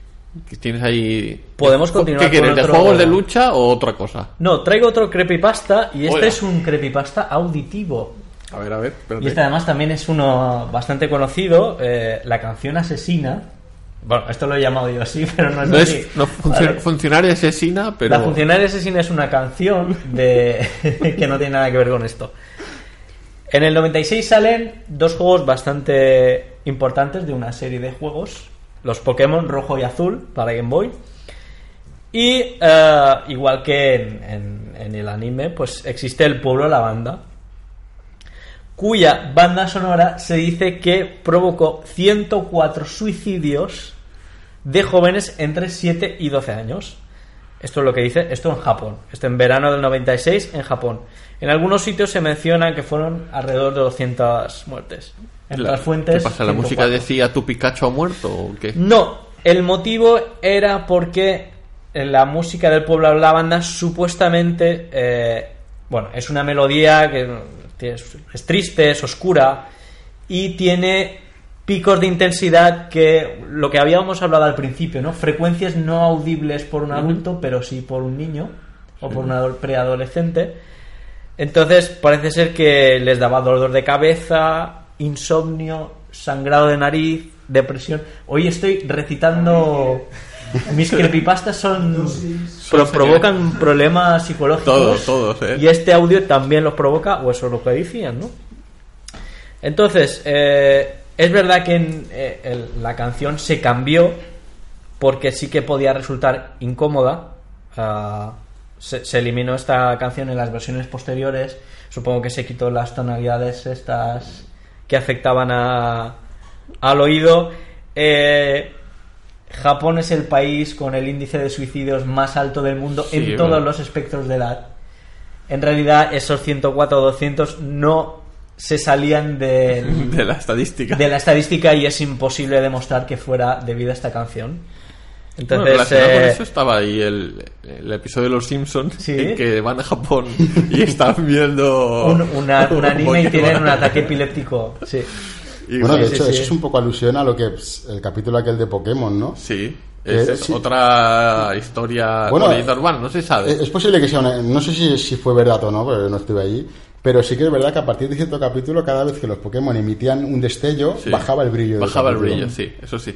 ¿qué tienes ahí? Podemos continuar ¿Qué quieres? con ¿De otro- juegos de lucha o otra cosa? No, traigo otro creepypasta y este Hola. es un creepypasta auditivo. A ver, a ver, espérate. Y este además también es uno bastante conocido, eh, la canción asesina. Bueno, esto lo he llamado yo así, pero no es No así. es no funcio- Vale. funcionaria asesina, pero... La funcionaria asesina es una canción de que no tiene nada que ver con esto. En el 96 salen dos juegos bastante importantes de una serie de juegos, los Pokémon rojo y azul para Game Boy. Y eh, igual que en, en- el anime, pues existe el pueblo Lavanda, cuya banda sonora se dice que provocó 104 suicidios de jóvenes entre 7 y 12 años. Esto es lo que dice, esto en Japón, esto en verano del 96 en Japón. En algunos sitios se menciona que fueron alrededor de 200 muertes. En La- otras fuentes... ¿Qué pasa? ¿La 104. música decía tu Pikachu ha muerto o qué? No, el motivo era porque la música del pueblo de la banda supuestamente, eh, bueno, es una melodía que es, es triste, es oscura y tiene picos de intensidad que lo que habíamos hablado al principio, ¿no? Frecuencias no audibles por un adulto, pero sí por un niño o por un ado- preadolescente. Entonces parece ser que les daba dolor de cabeza, insomnio, sangrado de nariz, depresión. Hoy estoy recitando mis creepypastas son pro- provocan problemas psicológicos. Todos, todos, ¿eh? Y este audio también los provoca, o eso es lo que decían, ¿no? Entonces, eh, es verdad que en, eh, el- la canción se cambió porque sí que podía resultar incómoda. Ah, se, se eliminó esta canción en las versiones posteriores. Supongo que se quitó las tonalidades estas que afectaban a, al oído. Eh, Japón es el país con el índice de suicidios más alto del mundo Sí, en todos los espectros de edad. En realidad, esos 104 o 200 no se salían del, De la estadística. de la estadística y es imposible demostrar que fuera debido a esta canción. Bueno, Entonces, relacionado con eh, eso estaba ahí el, el episodio de Los Simpsons Sí. en que van a Japón y están viendo un, una- un anime y tienen un ataque epiléptico. Sí. Y Bueno, de hecho, sí. eso es un poco alusión a lo que es el capítulo aquel de Pokémon, ¿no? Sí, es, es sí. otra historia Bueno, leyenda urbana, no se sabe. Eh, Es posible que sea una... No sé si, si fue verdad o no, porque no estuve allí. Pero sí que es verdad que a partir de cierto capítulo, cada vez que los Pokémon emitían un destello, Sí. bajaba el brillo. Bajaba el capítulo. brillo, sí, eso sí.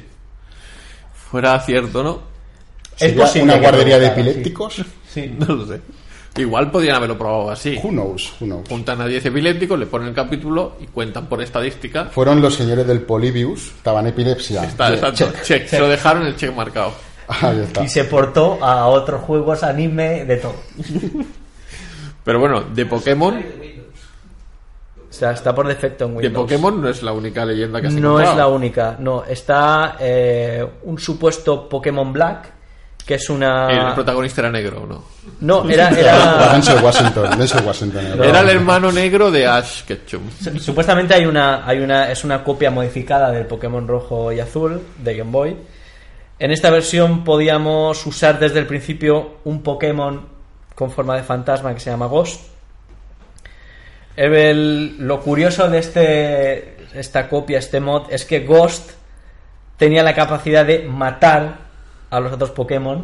Fuera cierto, ¿no? Es ¿Sería posible una guardería de sí. epilépticos? Sí. No lo sé. Igual podrían haberlo probado así. Who knows, who knows. Juntan a 10 epilépticos, le ponen el capítulo y cuentan por estadística. Fueron los señores del Polybius, estaban epilepsia. Está, exacto, check, check, se lo dejaron el check marcado. Ahí está. Y se portó a otros juegos, anime, de todo. Pero bueno, de Pokémon, sea, está por defecto en de Windows. Pokémon no es la única leyenda que has No es la única, no. Está eh, un supuesto Pokémon Black, que es una... El protagonista era negro, ¿o ¿no? No, era... Era. Denzel Washington. Denzel Washington era. Era el hermano negro de Ash Ketchum. Su- Supuestamente hay una, hay una, es una copia modificada del Pokémon rojo y azul de Game Boy. En esta versión podíamos usar desde el principio un Pokémon con forma de fantasma que se llama Ghost. El- lo curioso de este, esta copia, este mod, es que Ghost tenía la capacidad de matar a los otros Pokémon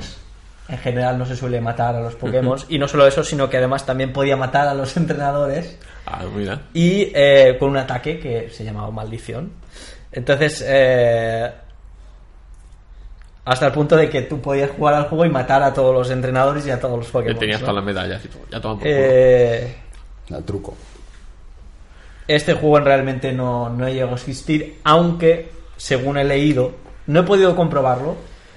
en general no se suele matar a los Pokémon. y no solo eso, sino que además también podía matar a los entrenadores. Ah, mira. Y eh, con un ataque que se llamaba Maldición. Entonces, eh, hasta el punto de que tú podías jugar al juego y matar a todos los entrenadores y a todos los Que Pokémon. tenías ¿no? todas las medallas y todo. Ya culo. Eh, El truco. Este juego realmente no, no llegó a existir, aunque, según he leído, no he podido comprobarlo.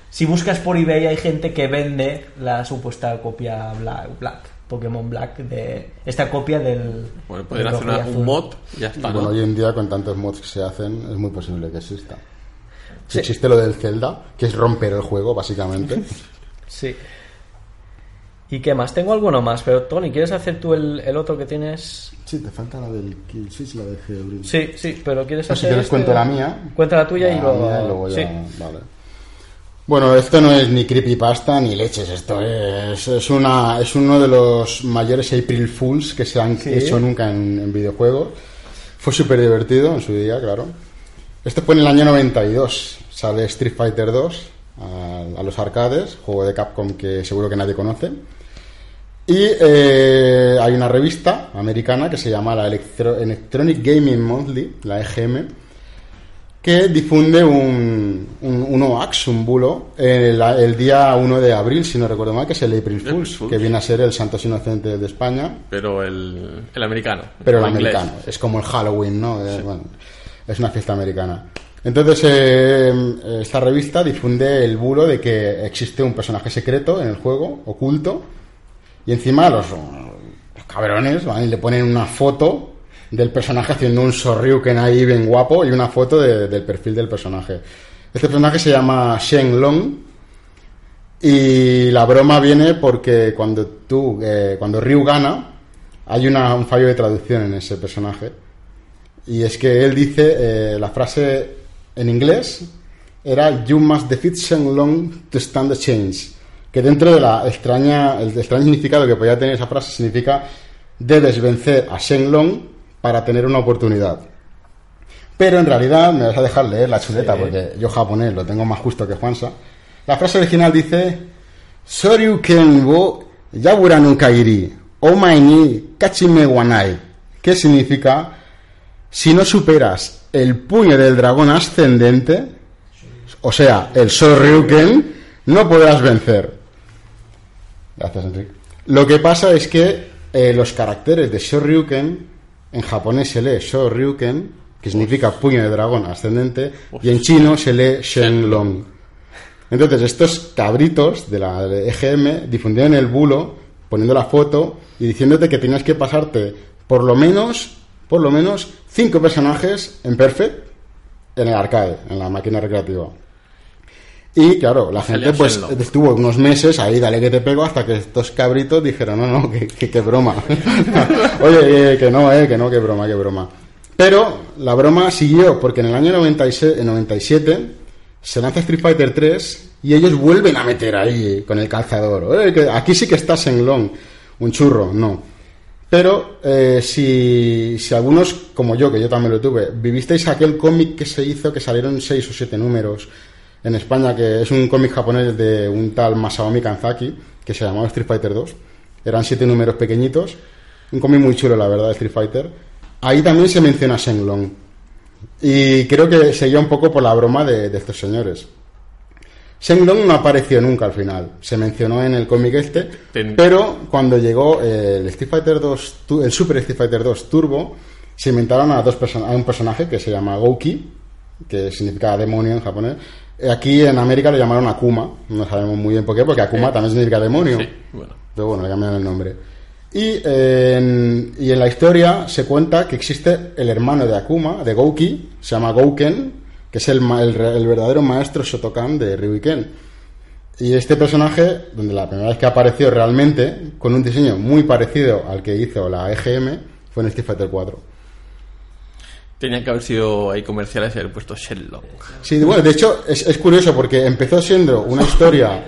Si buscas por eBay hay gente que vende la supuesta copia Black, Black, Pokémon Black, de esta copia del... Bueno, pueden del hacer una- un mod y ya está, bueno, ¿no? hoy en día con tantos mods que se hacen es muy posible que exista. Si Sí. existe lo del Zelda, que es romper el juego, básicamente. Sí. ¿Y qué más? Tengo alguno más, pero Tony, ¿quieres hacer tú el, el otro que tienes? Sí, te falta la del Kill Switch, la de Geobril. Sí, sí, pero ¿quieres Pues si hacer quieres este? cuento la mía. Cuenta la tuya y luego... mía y luego ya- Sí. vale. Bueno, esto no es ni creepypasta ni leches, esto es, es, una, es uno de los mayores April Fools que se han Sí. hecho nunca en, en videojuegos. Fue súper divertido en su día, claro. Esto fue en el año 92, sale Street Fighter 2 a, a los arcades, juego de Capcom que seguro que nadie conoce. Y eh, hay una revista americana que se llama la Electro- Electronic Gaming Monthly, la EGM, que difunde un, un, un OAX, un bulo, el, el día 1 de abril, si no recuerdo mal, que es el April April Fools, que viene a ser el Santos Inocentes de España, Pero el, el americano. pero el americano. Es como el Halloween, ¿no? Eh, bueno, es una fiesta americana. Entonces, eh, esta revista difunde el bulo de que existe un personaje secreto en el juego, oculto, y encima los, los cabrones van y le ponen una foto del personaje haciendo un Sorryuken ahí bien guapo y una foto de- del perfil del personaje. Este personaje se llama Shen Long y la broma viene porque cuando tú, eh, cuando Ryu gana, hay una- un fallo de traducción en ese personaje. Y es que él dice, eh, la frase en inglés era You must defeat Shenlong to stand the change. Que dentro de la extraña, el extraño significado que podía tener esa frase significa debes vencer a Shenlong para tener una oportunidad. Pero en realidad me vas a dejar leer la chuleta porque yo japonés lo tengo más justo que Juansa. La frase original dice Soryuken wo yabura no kairi omae ni kachime wanai. ¿Qué significa? Si no superas el puño del dragón ascendente, o sea, el Soryuken, no podrás vencer. Gracias, Enrique. Lo que pasa es que eh, los caracteres de Shoryuken en japonés se lee Shoryuken, que significa puño de dragón ascendente, y en chino se lee Shenlong. Entonces, estos cabritos de la EGM difundieron el bulo poniendo la foto y diciéndote que tenías que pasarte por lo menos, por lo menos, cinco personajes en Perfect en el arcade, en la máquina recreativa. Y claro, la gente pues estuvo unos meses ahí, dale que te pego, hasta que estos cabritos dijeron, no, no, que, que, que broma. Oye, eh, que no, eh, que no, que broma, que broma. Pero la broma siguió, porque en el año 96, en 97 se lanza Street Fighter 3 y ellos vuelven a meter ahí con el calzador. "Eh, que aquí sí que está Shenlong, un churro, no. Pero eh, si, si algunos, como yo, que yo también lo tuve, vivisteis aquel cómic que se hizo, que salieron seis o siete números en España, que es un cómic japonés de un tal Masaomi Kanzaki, que se llamaba Street Fighter 2. Eran siete números pequeñitos. Un cómic muy chulo, la verdad, de Street Fighter. Ahí también se menciona Shenlong. Y creo que seguía un poco por la broma de, de estos señores. Shenlong no apareció nunca al final. Se mencionó en el cómic este, Ten- pero cuando llegó eh, el Street Fighter 2, tu- el Super Street Fighter 2 Turbo, se inventaron a, dos person- a un personaje que se llama Gouki, que significa demonio en japonés. Eh, Aquí en América le llamaron Akuma, no sabemos muy bien por qué, porque Akuma también significa demonio. Sí, bueno. Pero bueno, le cambiaron el nombre. Y, eh, en, y en la historia se cuenta que existe el hermano de Akuma, de Gouki, se llama Gouken, que es el, el, el verdadero maestro Shotokan de Ryuken. Y este personaje, donde la primera vez que apareció realmente, con un diseño muy parecido al que hizo la EGM, fue en Street Fighter 4. Tenían que haber sido ahí comerciales y haber puesto Shenlong. Sí, bueno, de hecho es, es curioso porque empezó siendo una historia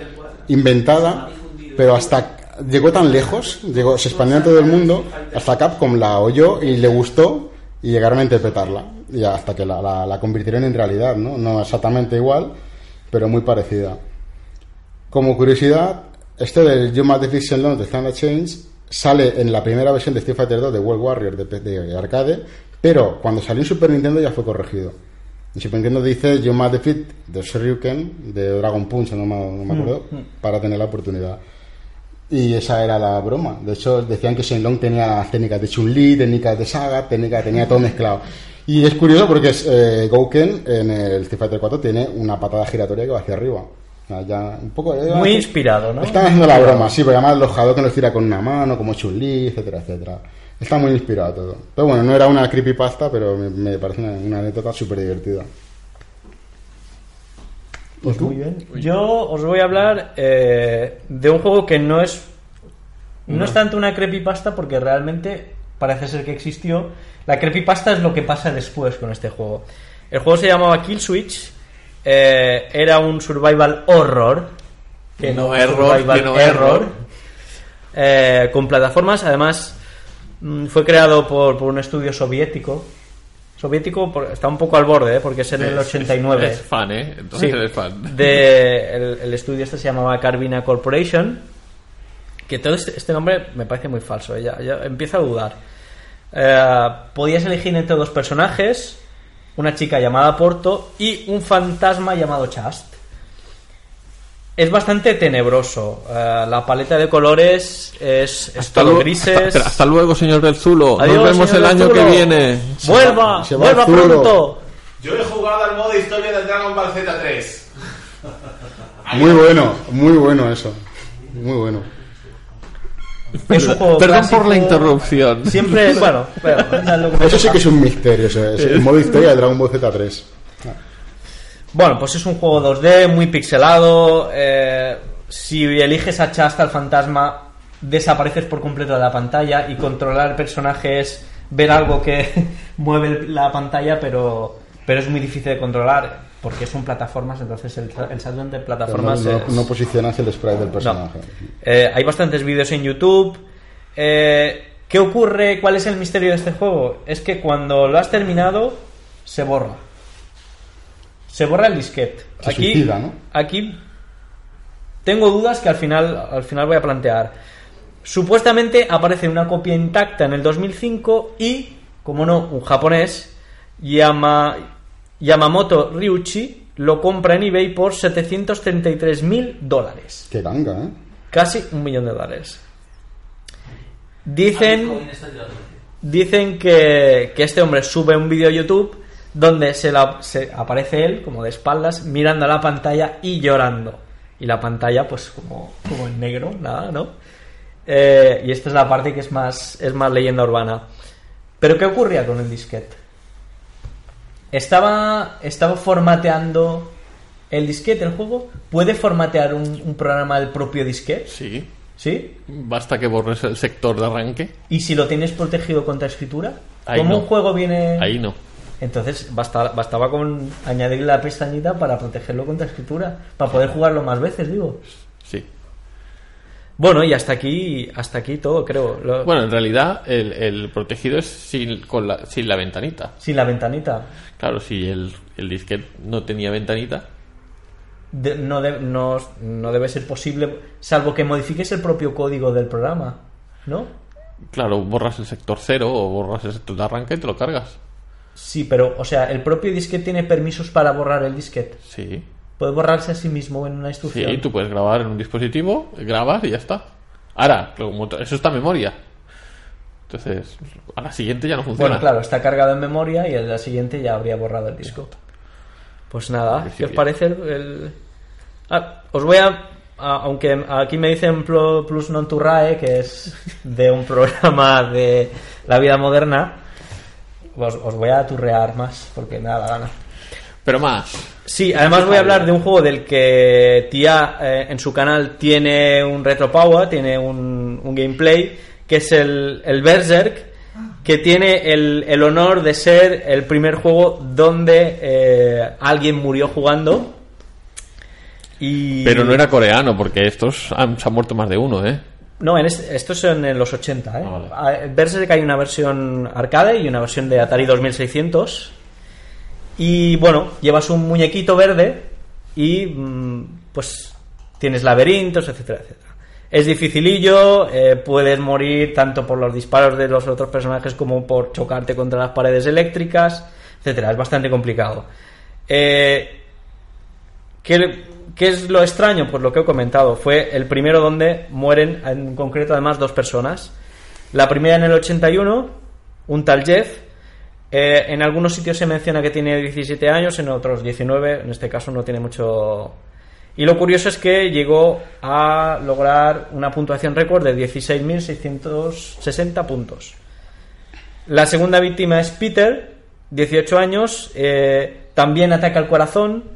inventada, pero hasta llegó tan lejos, llegó, se expandió en todo el mundo, hasta Capcom la oyó y le gustó y llegaron a interpretarla. Y hasta que la, la- convirtieron en realidad, ¿no? No exactamente igual, pero muy parecida. Como curiosidad, Esto del You Must Defeat Shenlong de Standard Change sale en la primera versión de Street Fighter 2 de World Warrior de, P- de arcade, pero cuando salió en Super Nintendo ya fue corregido. En Super Nintendo dice You Must Defeat de Shoryuken, de Dragon Punch, no me, no me acuerdo, para tener la oportunidad. Y esa era la broma. De hecho, decían que Shenlong tenía técnicas de Chun-Li, técnicas de Saga, técnicas, tenía todo mezclado. Y es curioso porque eh, Gouken en el Street Fighter 4 tiene una patada giratoria que va hacia arriba. Ya un poco... eh, Muy inspirado, ¿no? Están haciendo la broma, sí, porque además los Hadouken los tira con una mano, como Chun-Li, etcétera, etcétera. Está muy inspirado todo. Pero bueno, no era una creepypasta, pero me, me parece una, una anécdota súper divertida. Pues muy bien. Yo os voy a hablar eh, de un juego que no es no es tanto una creepypasta porque realmente parece ser que existió. La creepypasta es lo que pasa después con este juego. El juego se llamaba Kill Switch. eh, era un survival horror. Que No error, survival que no error. eh, con plataformas. Además, fue creado por, por un estudio soviético. Soviético por- está un poco al borde, ¿eh? porque es en el Es- 89. Es, fan, ¿eh? Entonces Sí, eres fan. de el, el estudio este se llamaba Carvina Corporation que todo este, este nombre me parece muy falso ¿eh? ya, ya empiezo a dudar Eh, podías elegir entre dos personajes una chica llamada Porto y un fantasma llamado Chast es bastante tenebroso Eh, la paleta de colores es, es todo luego- grises hasta, hasta luego, señor del Zulo. Adiós, Nos vemos el año Zulo. que viene. vuelva se va vuelva Zulo. pronto Yo he jugado al modo historia del Dragon Ball Z3. Muy bueno, muy bueno eso. Muy bueno. es un juego Perdón clásico. por la interrupción. siempre bueno, pero, Eso sí que es un misterio, eso es el modo historia de Dragon Ball Z3. Bueno, pues es un juego 2D muy pixelado. eh, si eliges a Chasta, el fantasma, desapareces por completo de la pantalla y controlar el personaje es ver algo que mueve la pantalla, pero, pero es muy difícil de controlar porque son plataformas, entonces el, el salto entre Pero plataformas no, no- es- no posicionas el sprite del personaje. eh, hay bastantes vídeos en YouTube. Eh, ¿Qué ocurre? ¿Cuál es el misterio de este juego? Es que cuando lo has terminado, se borra. Se borra el disquete. Se aquí, suicida, ¿no? aquí tengo dudas que al final, al final voy a plantear. Supuestamente aparece una copia intacta en el 2005 y, como no, un japonés, Yama, Yamamoto Ryuchi, lo compra en eBay por 733 mil dólares. Qué ganga, ¿eh? Casi un millón de dólares. Dicen, dicen que, que este hombre sube un vídeo a YouTube donde se, la- se aparece él como de espaldas mirando a la pantalla y llorando. Y la pantalla pues como, como en negro, nada, ¿no? Eh, y esta es la parte que es más, es más leyenda urbana. Pero ¿qué ocurría con el disquete? Estaba, estaba formateando el disquete, el juego. ¿Puede formatear un, un programa del propio disquete? Sí. ¿Sí? Basta que borres el sector de arranque. ¿Y si lo tienes protegido contra escritura? Ahí ¿Cómo no. un juego viene...? Ahí no. Entonces basta- bastaba con añadir la pestañita para protegerlo contra escritura. Para poder jugarlo más veces, digo. Sí. Bueno, y hasta aquí, hasta aquí todo, creo. Lo- Bueno, en realidad el, el protegido es sin, con la, sin la ventanita. Sin la ventanita. Claro, si el, el disquete no tenía ventanita, De- no, de- no, no debe ser posible, salvo que modifiques el propio código del programa, ¿no? claro, borras el sector cero o borras el sector de arranque y te lo cargas. Sí, pero, o sea, el propio disquete tiene permisos para borrar el disquete. Sí. Puede borrarse a sí mismo en una instrucción. Sí, tú puedes grabar en un dispositivo, grabas y ya está. Ahora, eso está en memoria. Entonces, a la siguiente ya no funciona. Bueno, claro, está cargado en memoria y el la siguiente ya habría borrado el disco. Pues nada, ¿qué os parece el...? el- Ah, os voy a... a- Aunque aquí me dicen Plus Non to Rae, que es de un programa de la vida moderna, os, os voy a turrear más, porque me da la gana. Pero más. Sí, además voy a hablar de un juego del que Tía eh, en su canal tiene un retro power, tiene un, un gameplay, que es el, el Berserk, que tiene el, el honor de ser el primer juego donde eh, alguien murió jugando. Y... Pero no era coreano, porque estos han, se han muerto más de uno, ¿eh? No, en este- esto es en los 80. ¿eh? Ah, vale. Ah, Berserk hay una versión arcade y una versión de Atari 2600. Y bueno, llevas un muñequito verde y mm, pues tienes laberintos, etcétera, etcétera. Es dificilillo, eh, puedes morir tanto por los disparos de los otros personajes como por chocarte contra las paredes eléctricas, etcétera. Es bastante complicado. Eh, ¿qué, qué es lo extraño? Pues lo que he comentado. Fue el primero donde mueren, en concreto, además, dos personas. La primera en el 81, un tal Jeff. Eh, en algunos sitios se menciona que tiene 17 años, en otros 19. En este caso no tiene mucho. Y lo curioso es que llegó a lograr una puntuación récord de 16.660 puntos. La segunda víctima es Peter, 18 años, eh, también ataca al corazón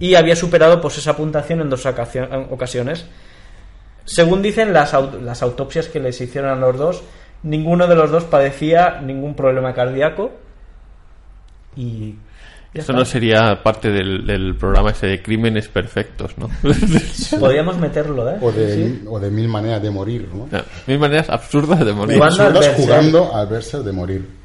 y había superado pues, esa puntuación en dos ocasiones. Según dicen las, las autopsias que les hicieron a los dos, ninguno de los dos padecía ningún problema cardíaco. Y Eso está. no sería parte del, del programa ese de crímenes perfectos, ¿no? Podríamos meterlo, ¿eh? O de, Sí. o de mil maneras de morir, ¿no? Mil maneras absurdas de morir. Absurdas jugando al Berserk de morir.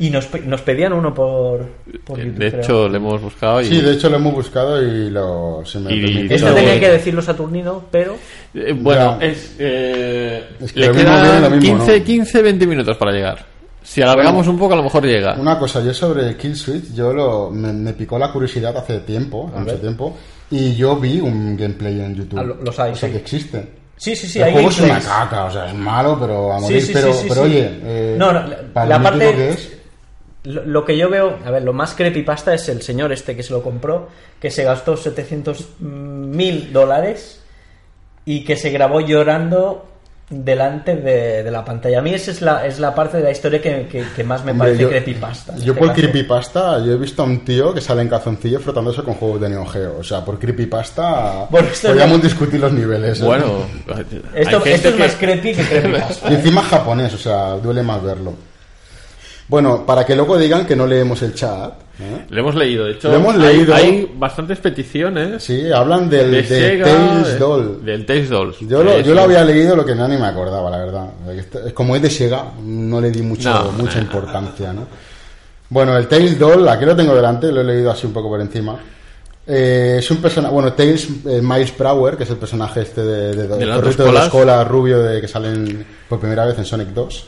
Y nos, pe- nos pedían uno por, por YouTube, De creo. hecho, le hemos buscado y... Sí, de hecho lo hemos buscado y lo, se me Y- permite- Esto tenía que decirlo Saturnino, pero Eh, bueno, Ya. es, eh, Es que le lo quedan lo mismo 15, no. 15, 20 minutos para llegar. Si alargamos un poco, a lo mejor llega. Una cosa, yo sobre Kill Switch, yo lo, me, me picó la curiosidad hace tiempo, hace mucho tiempo, y yo vi un gameplay en YouTube. Ah, lo- los hay, o sea, sí. que existe. sí, sí, sí, el hay juego es una caca, o sea, es malo, pero a morir. Sí, sí, pero, sí, sí, pero sí. oye, eh, No, no, la- para la lo parte- que es, Lo, lo que yo veo, a ver, lo más creepypasta es el señor este que se lo compró, que se gastó 700 mil dólares y que se grabó llorando delante de, de la pantalla. A mí esa es la, es la parte de la historia que, que- que más me hombre, parece yo, creepypasta. yo este por caso. creepypasta, yo he visto a un tío que sale en calzoncillo frotándose con juegos de Neo Geo. O sea, por creepypasta, Bueno, podríamos no- discutir los niveles. ¿eh? Bueno, Esto, es que- más creepy que creepypasta. Y encima japonés, o sea, duele más verlo. Bueno, para que luego digan que no leemos el chat. ¿eh? Lo hemos leído, de hecho. Lo hemos hay- leído. Hay, bastantes peticiones Sí, hablan del, de de Tales de- Doll. Del Tales Dolls. Yo lo, Eso. yo lo había leído, lo que no ni me acordaba, la verdad. Como es de Sega, no le di mucho, No, mucha eh. importancia, ¿no? Bueno, el Tales Doll, aquí lo tengo delante, lo he leído así un poco por encima. Eh, es un personaje, bueno, Tails, eh, Miles Prower, que es el personaje este de, de, De dos de la escuela rubio de, que sale en- por primera vez en Sonic 2.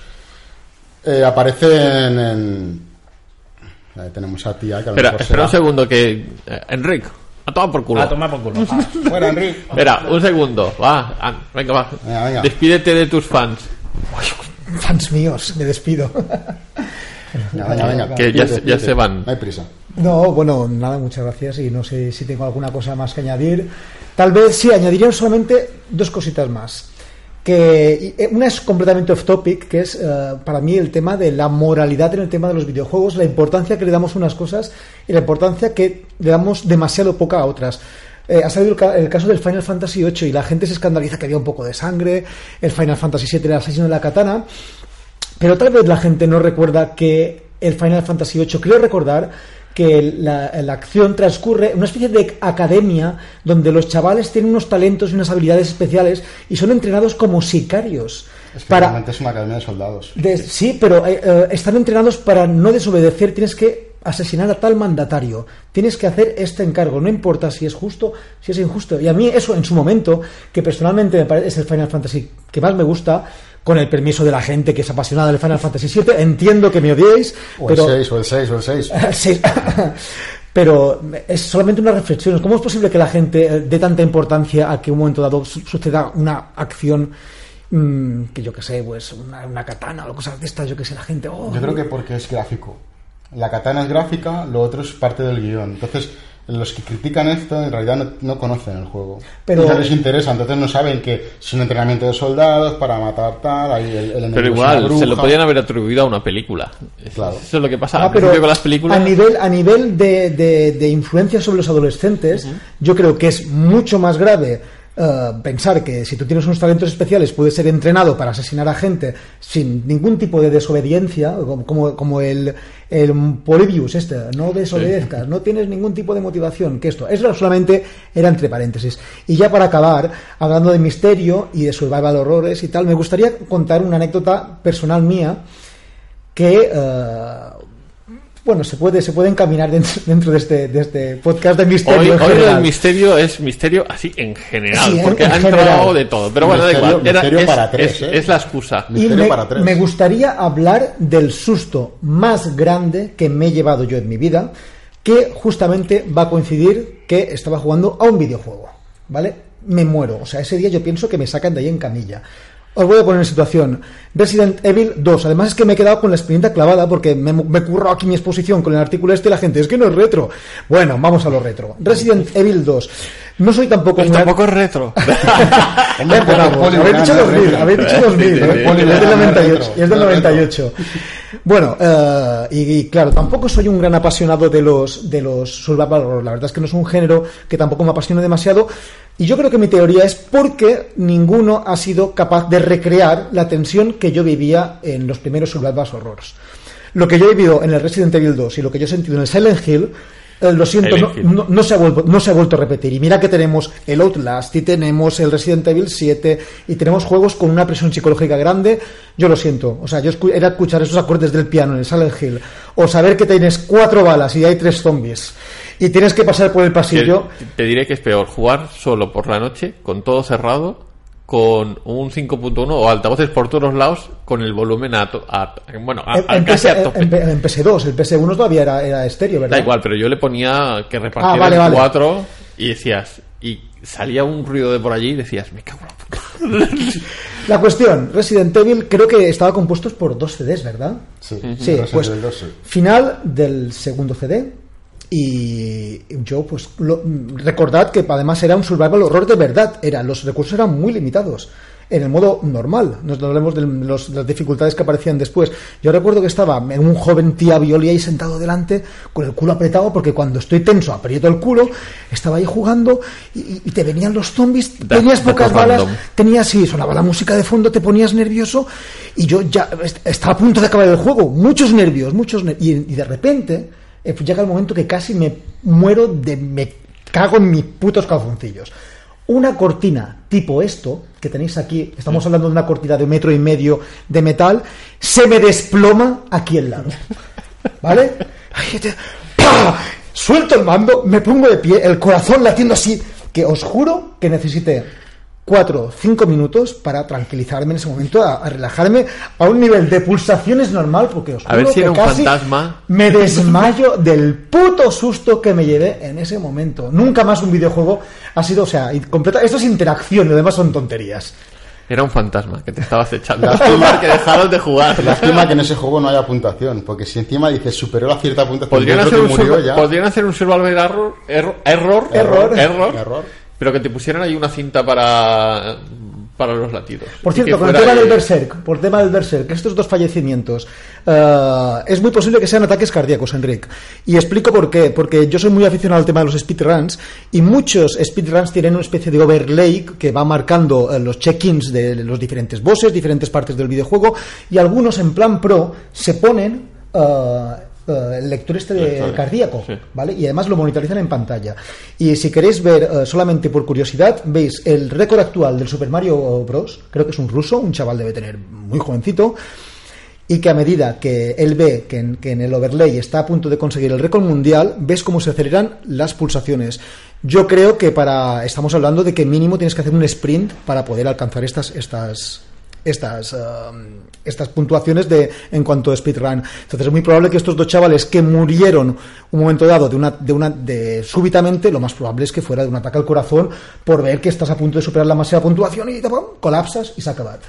Eh, aparece en, en- Ahí tenemos a Tía, que a lo Espera, mejor espera un segundo que... eh, Enric, a tomar por culo. A tomar por culo. Fuera, Enrique. Espera, un segundo. Va, ah, venga, va. Venga, venga. Despídete de tus fans. Fans míos, me despido. Venga, venga, venga. Que ya ya se van. No hay prisa. No, bueno, nada, muchas gracias y no sé si tengo alguna cosa más que añadir. Tal vez sí, añadiría solamente dos cositas más. Que eh, una es completamente off topic, que es eh, para mí el tema de la moralidad en el tema de los videojuegos, la importancia que le damos a unas cosas y la importancia que le damos demasiado poca a otras. Eh, ha salido el, ca- el caso del Final Fantasy VIII y la gente se escandaliza que había un poco de sangre, el Final Fantasy VII el asesino de la katana, pero tal vez la gente no recuerda que el Final Fantasy VIII, creo recordar que la, la acción transcurre en una especie de academia donde los chavales tienen unos talentos y unas habilidades especiales y son entrenados como sicarios. Es que para, realmente es una academia de soldados. de- sí, pero eh, eh, están entrenados para no desobedecer, tienes que asesinar a tal mandatario, tienes que hacer este encargo, no importa si es justo, si es injusto. Y a mí eso en su momento, que personalmente me parece es el Final Fantasy que más me gusta, con el permiso de la gente que es apasionada del Final Fantasy VII, entiendo que me odiéis, O pero... el 6, o el 6, o el 6. Sí. Pero es solamente una reflexión. ¿Cómo es posible que la gente eh, dé tanta importancia a que un momento dado su- suceda una acción mm, que yo que sé, pues una, una katana o cosas de estas, yo que sé, la gente... oh, Yo creo que porque es gráfico. La katana es gráfica, lo otro es parte del guion. Entonces, los que critican esto en realidad no, no conocen el juego. Pero- no les interesa, entonces no saben que es un entrenamiento de soldados para matar tal, ahí el, el enemigo Pero es igual, una bruja. se lo podían haber atribuido a una película. Claro. Eso es lo que pasa. Ah, Al pero principio con las películas... a nivel, a nivel de, de- de influencia sobre los adolescentes, yo creo que es mucho más grave eh, pensar que si tú tienes unos talentos especiales puedes ser entrenado para asesinar a gente sin ningún tipo de desobediencia, como, como, el, el Polybius este, no desobedezcas, no tienes ningún tipo de motivación, que esto, eso solamente era entre paréntesis. Y ya para acabar, hablando de misterio y de survival horrores y tal, me gustaría contar una anécdota personal mía que eh, bueno, se puede, se puede encaminar dentro, dentro de, este, de este podcast de Hoy, misterio. en hoy el misterio es misterio así en general, Sí, porque en ha general. entrado de todo. Pero bueno, da Misterio- igual. Era- misterio es, para tres, es- ¿eh? es la excusa. Y Misterio me, para tres. me gustaría hablar del susto más grande que me he llevado yo en mi vida, que justamente va a coincidir que estaba jugando a un videojuego, ¿vale? Me muero, o sea, ese día yo pienso que me sacan de ahí en camilla. Os voy a poner en situación. Resident Evil 2. Además es que me he quedado con la espinita clavada porque me, curro aquí mi exposición con el artículo este y la gente, es que no es retro. Bueno, vamos a lo retro. Resident Evil 2. No soy tampoco... Gran- tampoco es retro. Empezamos. Habéis dicho Polygon, 2000, ¿no? habéis dicho 2000, Sí, sí, ¿eh? sí. Y es del Polygon, 98. retro, y es del no retro. 98. Bueno, eh, y, y claro, tampoco soy un gran apasionado de los, de los survival horror. La verdad es que no es un género que tampoco me apasiona demasiado. Y yo creo que mi teoría es porque ninguno ha sido capaz de recrear la tensión que yo vivía en los primeros survival horrors. Lo que yo he vivido en el Resident Evil 2 y lo que yo he sentido en el Silent Hill, lo siento, no, no- no se ha vuelto, no se ha vuelto a repetir. Y mira que tenemos el Outlast y tenemos el Resident Evil 7 y tenemos juegos con una presión psicológica grande. Yo lo siento. O sea, yo escu- era escuchar esos acordes del piano en el Silent Hill o saber que tienes cuatro balas y hay tres zombies y tienes que pasar por el pasillo. Te, te diré que es peor jugar solo por la noche, con todo cerrado, con un 5.1 o altavoces por todos lados, con el volumen a, to- a- bueno, a, En, a en casi PS, a tope. en- en PS2, el PS1 todavía era, era estéreo, ¿verdad? Da igual, pero yo le ponía que repartiera Ah, vale, cuatro y decías, y salía un ruido de por allí y decías, me cago en la puta. La cuestión, Resident Evil creo que estaba compuestos por dos CDs, ¿verdad? Sí, Sí, pues Evil 2, sí. final del segundo CD y yo pues lo- recordad que además era un survival horror de verdad, era los recursos eran muy limitados. En el modo normal, no hablemos de los- las dificultades que aparecían después. Yo recuerdo que estaba un joven tía Violi ahí sentado delante, con el culo apretado, porque cuando estoy tenso aprieto el culo, estaba ahí jugando y, y te venían los zombies, Da- tenías pocas balas, random. tenías, sí, sonaba la música de fondo, te ponías nervioso y yo ya est- estaba a punto de acabar el juego, muchos nervios, muchos ner- y, y de repente eh, llega el momento que casi me muero de me cago en mis putos calzoncillos. Una cortina tipo esto que tenéis aquí, estamos hablando de una cortina de metro y medio de metal, se me desploma aquí al lado. ¿Vale? Ay, te- ¡Pah! Suelto el mando, me pongo de pie, el corazón latiendo así, que os juro que necesité cuatro o cinco minutos para tranquilizarme en ese momento, a, a relajarme a un nivel de pulsaciones normal, porque os A ver juro si era que un casi fantasma. Me desmayo del puto susto que me llevé en ese momento. Nunca más un videojuego ha sido, o sea, y completa, esto es interacción, lo demás son tonterías. Era un fantasma que te estabas echando. Lástima que dejaron de jugar. Lástima que en ese juego no haya puntuación, porque si encima dices superó la cierta puntuación Podrían hacer, otro un que murió ya. podrían hacer un survival error, error, error, Error. error, Error. Pero que te pusieran ahí una cinta para, para los latidos. Por cierto, con el tema del de- Berserk, por tema del Berserk, estos dos fallecimientos, eh, es muy posible que sean ataques cardíacos, Enric. Y explico por qué. Porque yo soy muy aficionado al tema de los speedruns y muchos speedruns tienen una especie de overlay que va marcando eh, los check-ins de los diferentes bosses, diferentes partes del videojuego y algunos en plan pro se ponen... eh, eh, el lector este de cardíaco, sí. ¿vale? Y además lo monitorizan en pantalla. Y si queréis ver eh, solamente por curiosidad, veis el récord actual del Super Mario Bros. Creo que es un ruso, un chaval debe tener muy jovencito. Y que a medida que él ve que en, que en el overlay está a punto de conseguir el récord mundial, ves cómo se aceleran las pulsaciones. Yo creo que para. Estamos hablando de que mínimo tienes que hacer un sprint para poder alcanzar estas. estas estas um, estas puntuaciones de en cuanto a speedrun. Entonces es muy probable que estos dos chavales que murieron un momento dado de una de una de súbitamente, lo más probable es que fuera de un ataque al corazón por ver que estás a punto de superar la máxima puntuación y colapsas y se ha acabado.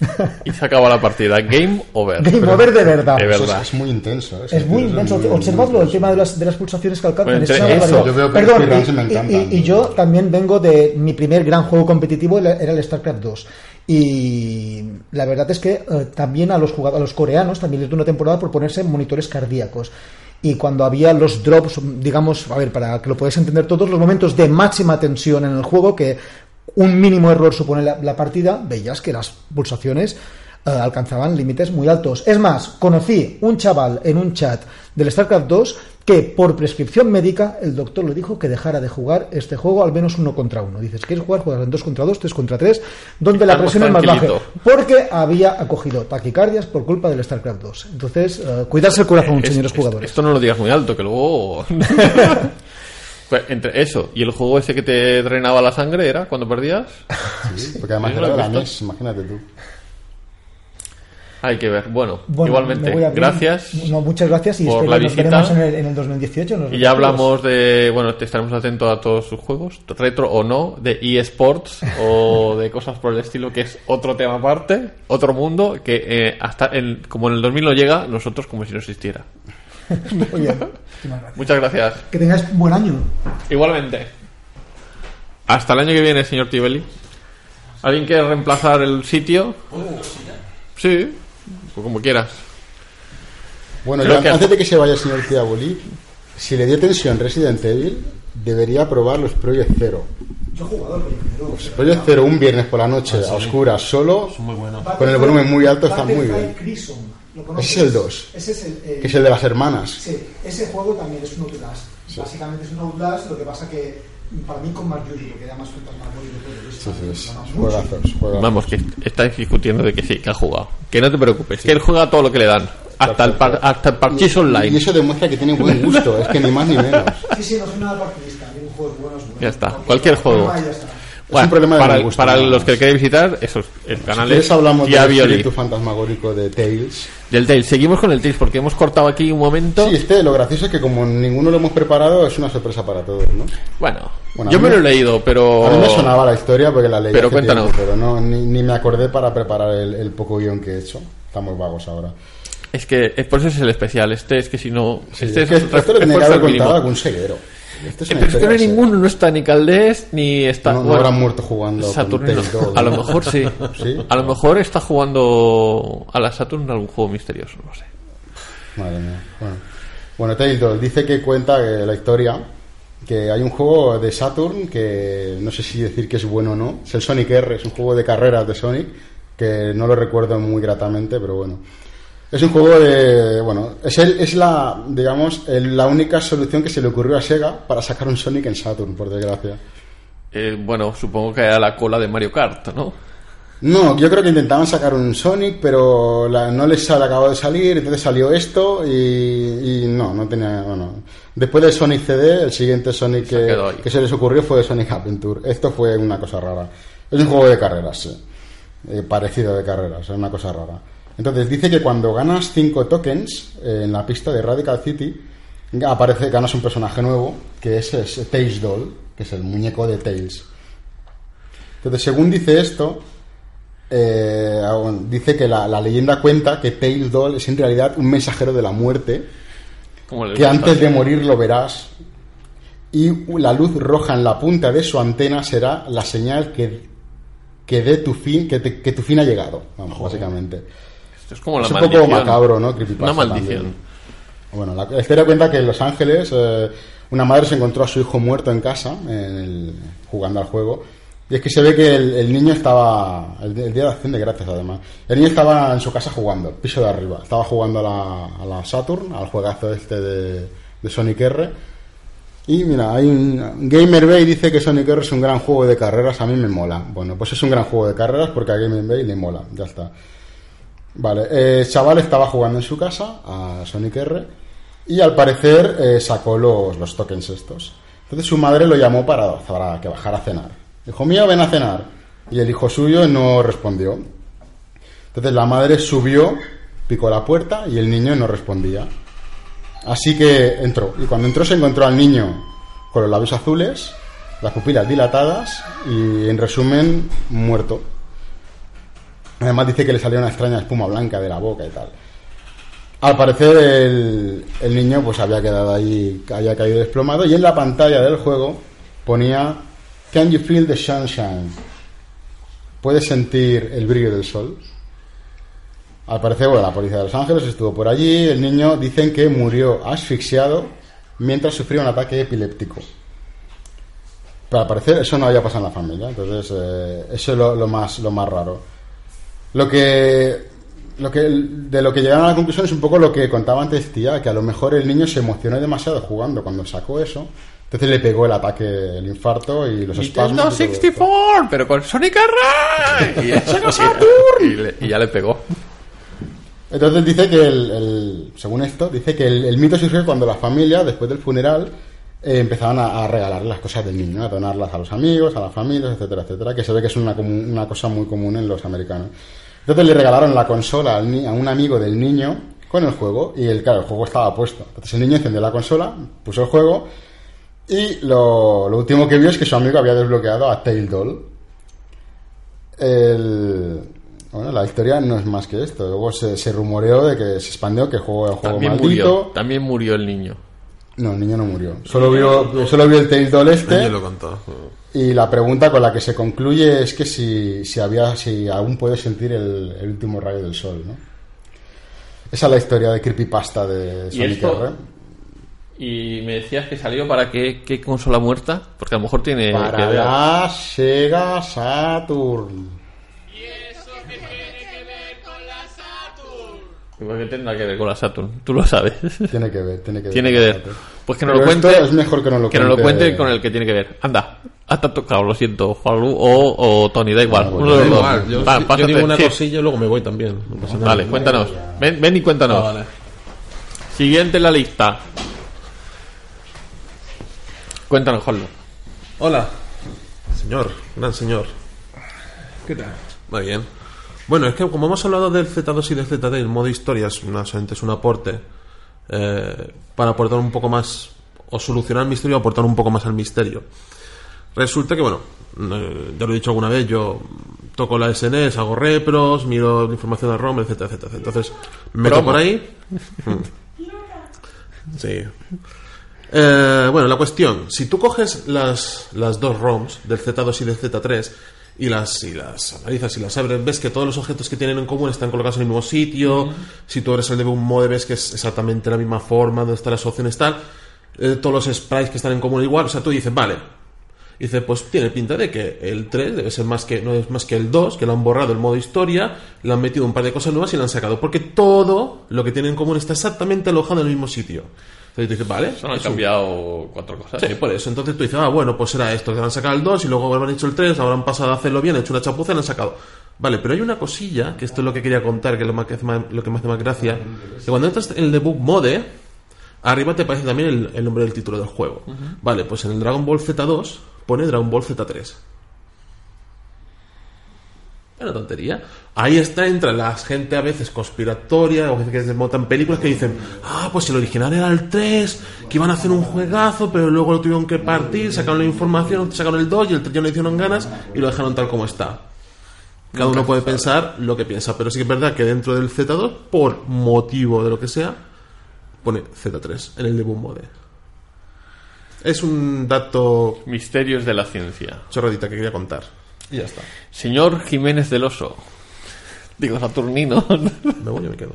Y se acaba la partida. Game over. Game over de verdad. De verdad. es, es muy intenso. Es muy intenso. Observadlo, el tema de las, de las pulsaciones que alcanzan. Bueno, es eso, yo veo que Perdón, me y- y, encantan. y- y yo también vengo de mi primer gran juego competitivo, era era el StarCraft 2. Y la verdad es que eh, también a los, a los coreanos también les dio una temporada por ponerse monitores cardíacos. Y cuando había los drops, digamos, a ver, para que lo podáis entender todos, los momentos de máxima tensión en el juego, que un mínimo error supone la, la partida, veías que las pulsaciones eh, alcanzaban límites muy altos. Es más, conocí un chaval en un chat del StarCraft 2 que por prescripción médica el doctor le dijo que dejara de jugar este juego al menos uno contra uno. Dices, ¿quieres jugar? Juegas en dos contra dos, tres contra tres, donde la presión es más baja. Porque había acogido taquicardias por culpa del StarCraft 2. Entonces, eh, cuidarse el corazón, Es- señores es- jugadores. Esto no lo digas muy alto, que luego. Pues entre eso y el juego ese que te drenaba la sangre era cuando perdías. Sí, porque además era de la. NES, imagínate tú. Hay que ver. Bueno, Bueno, igualmente, gracias. No, muchas gracias y por espero la nos visita. veremos en el, en el 2018. en los Y ya hablamos de, bueno, te estaremos atentos a todos sus juegos, retro o no, de eSports o de cosas por el estilo, que es otro tema aparte, otro mundo, que eh, hasta en, como en el 2000 no llega, nosotros como si no existiera. Muy bien. Muchísimas gracias. Muchas gracias. Que tengáis buen año. Igualmente. Hasta el año que viene, señor Tibeli. ¿Alguien quiere reemplazar el sitio? Sí, pues como quieras. Bueno, yo, que- antes de que se vaya el señor Tiaboli, si le dio tensión Resident Evil, debería probar los Project Zero. Yo he jugado Los Project Zero un viernes por la noche, a oscuras, solo, Muy bueno. con el volumen muy alto, está muy bien. Ese es el 2, Ese es el, el- que es el de las hermanas. Sí, ese juego también es un Outlast. Básicamente es un Outlast, lo que pasa que para mí con Mark Judy, porque da más fantasmagórico y todo eso. Sí, sí, es llama mucho. juegazos, juegazos. Vamos, que estáis discutiendo de que sí, que ha jugado. Que no te preocupes, que él juega todo lo que le dan. Hasta el, par- hasta el parchís Y online. eso demuestra que tiene buen gusto, es que ni más ni menos. Sí, sí, no soy nada partidista. Hay un juego bueno, es bueno. Ya está, cualquier juego. Ah, ya está. Bueno, un problema de para gusto, para los que queréis visitar, esos el canal Si quieres es hablamos del Violi. espíritu fantasmagórico de Tales. Del Tales. Seguimos con el Tales porque hemos cortado aquí un momento. Sí, este, lo gracioso es que como ninguno lo hemos preparado, es una sorpresa para todos, ¿no? Bueno, Bueno, yo me lo he leído, pero. A mí me sonaba la historia porque la leí Pero cuéntanos. tiempo, pero no, ni, ni me acordé para preparar el, el poco guion que he hecho. Estamos vagos ahora. Es que es por eso es el especial. Este es que si no. Sí, este es que esto lo tenía que haber contado algún seguero. Esto es una Pero es que no hay historia seria. ninguno, no está ni Caldés ni está. No- no bueno, habrán muerto jugando dos, A lo mejor sí. ¿Sí? A lo mejor está jugando a la Saturn en algún juego misterioso, no sé. Madre mía. Bueno, bueno 2 dice que cuenta eh, la historia que hay un juego de Saturn que no sé si decir que es bueno o no. Es el Sonic R, es un juego de carreras de Sonic que no lo recuerdo muy gratamente, pero bueno. Es un juego de. Bueno, es, el, es la, digamos, el- la única solución que se le ocurrió a Sega para sacar un Sonic en Saturn, por desgracia. Eh, bueno, supongo que era la cola de Mario Kart, ¿no? No, yo creo que intentaban sacar un Sonic, pero la- no les acabó de salir, entonces salió esto y, y no, no tenía. Bueno, después del Sonic CD, el siguiente Sonic Se que se les ocurrió fue Sonic Adventure. Esto fue una cosa rara. Es un juego de carreras, sí. Eh, parecido de carreras, es una cosa rara. Entonces dice que cuando ganas 5 tokens eh, en la pista de Radical City, aparece, ganas un personaje nuevo, que es, es Tails Doll, que es el muñeco de Tails. Entonces, según dice esto, eh, ah, dice que la, la leyenda cuenta que Tails Doll es en realidad un mensajero de la muerte, Como que antes de morir lo verás, y la luz roja en la punta de su antena será la señal que, que dé tu fin, que, te- que tu fin ha llegado, vamos, básicamente. Es como la Es un poco macabro, ¿no? Creepypasta Una maldición. también. Bueno, la, la historia cuenta que en Los Ángeles eh, una madre se encontró a su hijo muerto en casa, en el- jugando al juego, y es que se ve que el, el niño estaba, el día de acción de gracias además, el niño estaba en su casa jugando, piso de arriba, estaba jugando a la, a la Saturn, al juegazo este de, de Sonic R, y mira, hay un Gamer Bay dice que Sonic R es un gran juego de carreras, a mí me mola. Bueno, pues es un gran juego de carreras porque a Gamer Bay le mola, ya está. Vale, eh, chaval estaba jugando en su casa a Sonic R y al parecer eh, sacó los, los tokens estos. Entonces su madre lo llamó para, para que bajara a cenar. Dijo, mío, ven a cenar. Y el hijo suyo no respondió. Entonces la madre subió, picó la puerta y el niño no respondía. Así que entró. Y cuando entró se encontró al niño con los labios azules, las pupilas dilatadas y en resumen muerto. Además dice que le salía una extraña espuma blanca de la boca y tal. Al parecer el, el niño pues había quedado ahí, había caído desplomado y en la pantalla del juego ponía Can you feel the sunshine? ¿Puedes sentir el brillo del sol? Al parecer, bueno, la policía de Los Ángeles estuvo por allí. El niño dicen que murió asfixiado mientras sufría un ataque epiléptico. Pero al parecer eso no había pasado en la familia. Entonces, eh, eso es lo, lo más, lo más raro. Lo que lo que, de lo que llegaron a la conclusión es un poco lo que contaba antes tía, que a lo mejor el niño se emocionó demasiado jugando cuando sacó eso. Entonces le pegó el ataque, el infarto y los espasmos. Nintendo esto. 64, pero con Sonic Array. Y, y- y le- y ya le pegó. Entonces dice que, el, el- según esto, dice que el, el mito surgió cuando la familia, después del funeral, eh, empezaban a, a regalar las cosas del niño, a donarlas a los amigos, a las familias, etcétera, etcétera, que se ve que es una, una cosa muy común en los americanos. Entonces le regalaron la consola al ni- a un amigo del niño con el juego y el, claro, el juego estaba puesto. Entonces el niño encendió la consola, puso el juego y lo, lo último que vio es que su amigo había desbloqueado a Tail Doll. El, bueno, la historia no es más que esto. Luego se, se rumoreó de que se expandió que el juego era un juego También maldito. murió. También murió el niño. No, el niño no murió. Solo vio, solo vio el Doll Nadie este. lo contó. Y la pregunta con la que se concluye es que si, si había, si aún puede sentir el, el último rayo del sol, ¿no? Esa es la historia de creepypasta de ¿Y Sonic esto? R. Y me decías que salió para qué, qué consola muerta. Porque a lo mejor tiene que Para ver. la Sega Saturn. Igual que tendrá que ver con la Saturn. Tú lo sabes. Tiene que ver, tiene que ver. tiene que ver. Pues que nos lo cuente. es mejor que no lo que nos lo cuente- cuente con el que tiene que ver. Anda. Hasta tocado, lo siento, Juanlu o, o Tony, da igual. Uno de los dos. yo, Va, yo digo una sí. cosilla y luego me voy también. no. Vale, cuéntanos. Ven, ven y cuéntanos. Ah, vale. Siguiente en la lista. Cuéntanos, Juanlu. Hola, señor, gran señor. ¿Qué tal? Muy bien. Bueno, es que como hemos hablado del Z2 y del ZD, el modo historia es, una, es un aporte eh, para aportar un poco más, o solucionar el misterio, o aportar un poco más al misterio. Resulta que, bueno, eh, ya lo he dicho alguna vez, yo toco la SNES, hago repros, miro la información del ROM, etcétera, etcétera. Entonces, meto Promo. por ahí. Mm. Sí. Eh, bueno, la cuestión, si tú coges las, las dos ROMs del Z2 y del Z3 y las, y las analizas y las abres, ves que todos los objetos que tienen en común están colocados en el mismo sitio. Si tú abres el debug mode, ves que es exactamente la misma forma, donde están las opciones tal. Eh, todos los sprites que están en común igual. O sea, tú dices, vale. Y dice, pues tiene pinta de que el 3 debe ser más que, no es más que el 2, que lo han borrado el modo historia, le han metido un par de cosas nuevas y lo han sacado. Porque todo lo que tienen en común está exactamente alojado en el mismo sitio. Entonces dices, vale. Solo han cambiado cuatro cosas. Sí, por eso. Entonces tú dices, ah, bueno, pues será esto, que han sacado el 2 y luego habrán hecho el 3, habrán pasado a hacerlo bien, han hecho una chapuza y lo han sacado. Vale, pero hay una cosilla, que esto es lo que quería contar, que es lo, más- que lo que me hace más gracia, que cuando entras en el debug mode, arriba te aparece también el, el nombre del título del juego. Vale, pues en el Dragon Ball Z2 pone Dragon Ball Z3. Es una tontería. Ahí está, entra la gente a veces conspiratoria, o gente que se montan películas que dicen, ah, pues el original era el 3, que iban a hacer un juegazo, pero luego lo tuvieron que partir, sacaron la información, sacaron el 2 y el 3 ya no le hicieron ganas y lo dejaron tal como está. Cada uno puede pensar lo que piensa, pero sí que es verdad que dentro del Z2, por motivo de lo que sea, pone Z3 en el debug mode. Es un dato Misterios de la ciencia. chorradita que quería contar. Y ya está. Señor Jiménez del Oso. Digo, Saturnino. Me voy y me quedo.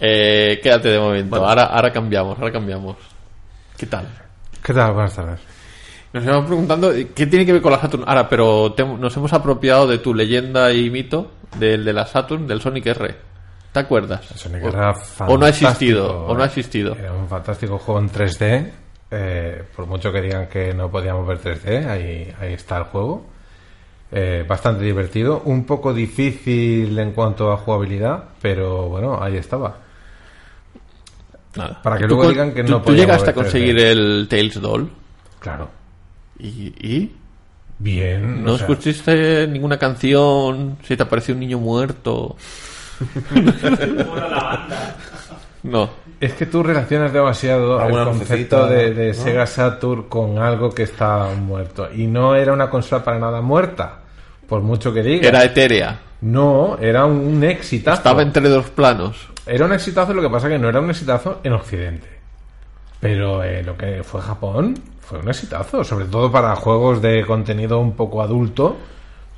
eh, quédate de momento. Vale. Ahora, ahora cambiamos, ahora cambiamos. ¿Qué tal? ¿Qué tal? Buenas tardes. Nos estamos preguntando eh, qué tiene que ver con la Saturn. Ahora, pero te- nos hemos apropiado de tu leyenda y mito del de la Saturn, del Sonic R. ¿Te acuerdas? Sonic o, era o no ha existido, fantástico. o no ha existido. Era un fantástico juego en 3D. eh, por mucho que digan que no podíamos ver 3D, ahí, ahí está el juego. Eh, bastante divertido, un poco difícil en cuanto a jugabilidad, pero bueno, ahí estaba. Nada. Para que Tú luego digan que tú- no Tú podíamos llegaste a ver 3D. conseguir el Tails Doll Claro. y, y Bien. no o sea, escuchaste ninguna canción, si te apareció un niño muerto. no. Es que tú relacionas demasiado el concepto de, de ¿no? Sega Saturn con algo que está muerto. Y no era una consola para nada muerta, por mucho que diga. Era etérea. No, era un exitazo. Estaba entre dos planos. Era un exitazo, lo que pasa que no era un exitazo en Occidente. Pero eh, lo que fue Japón fue un exitazo, sobre todo para juegos de contenido un poco adulto,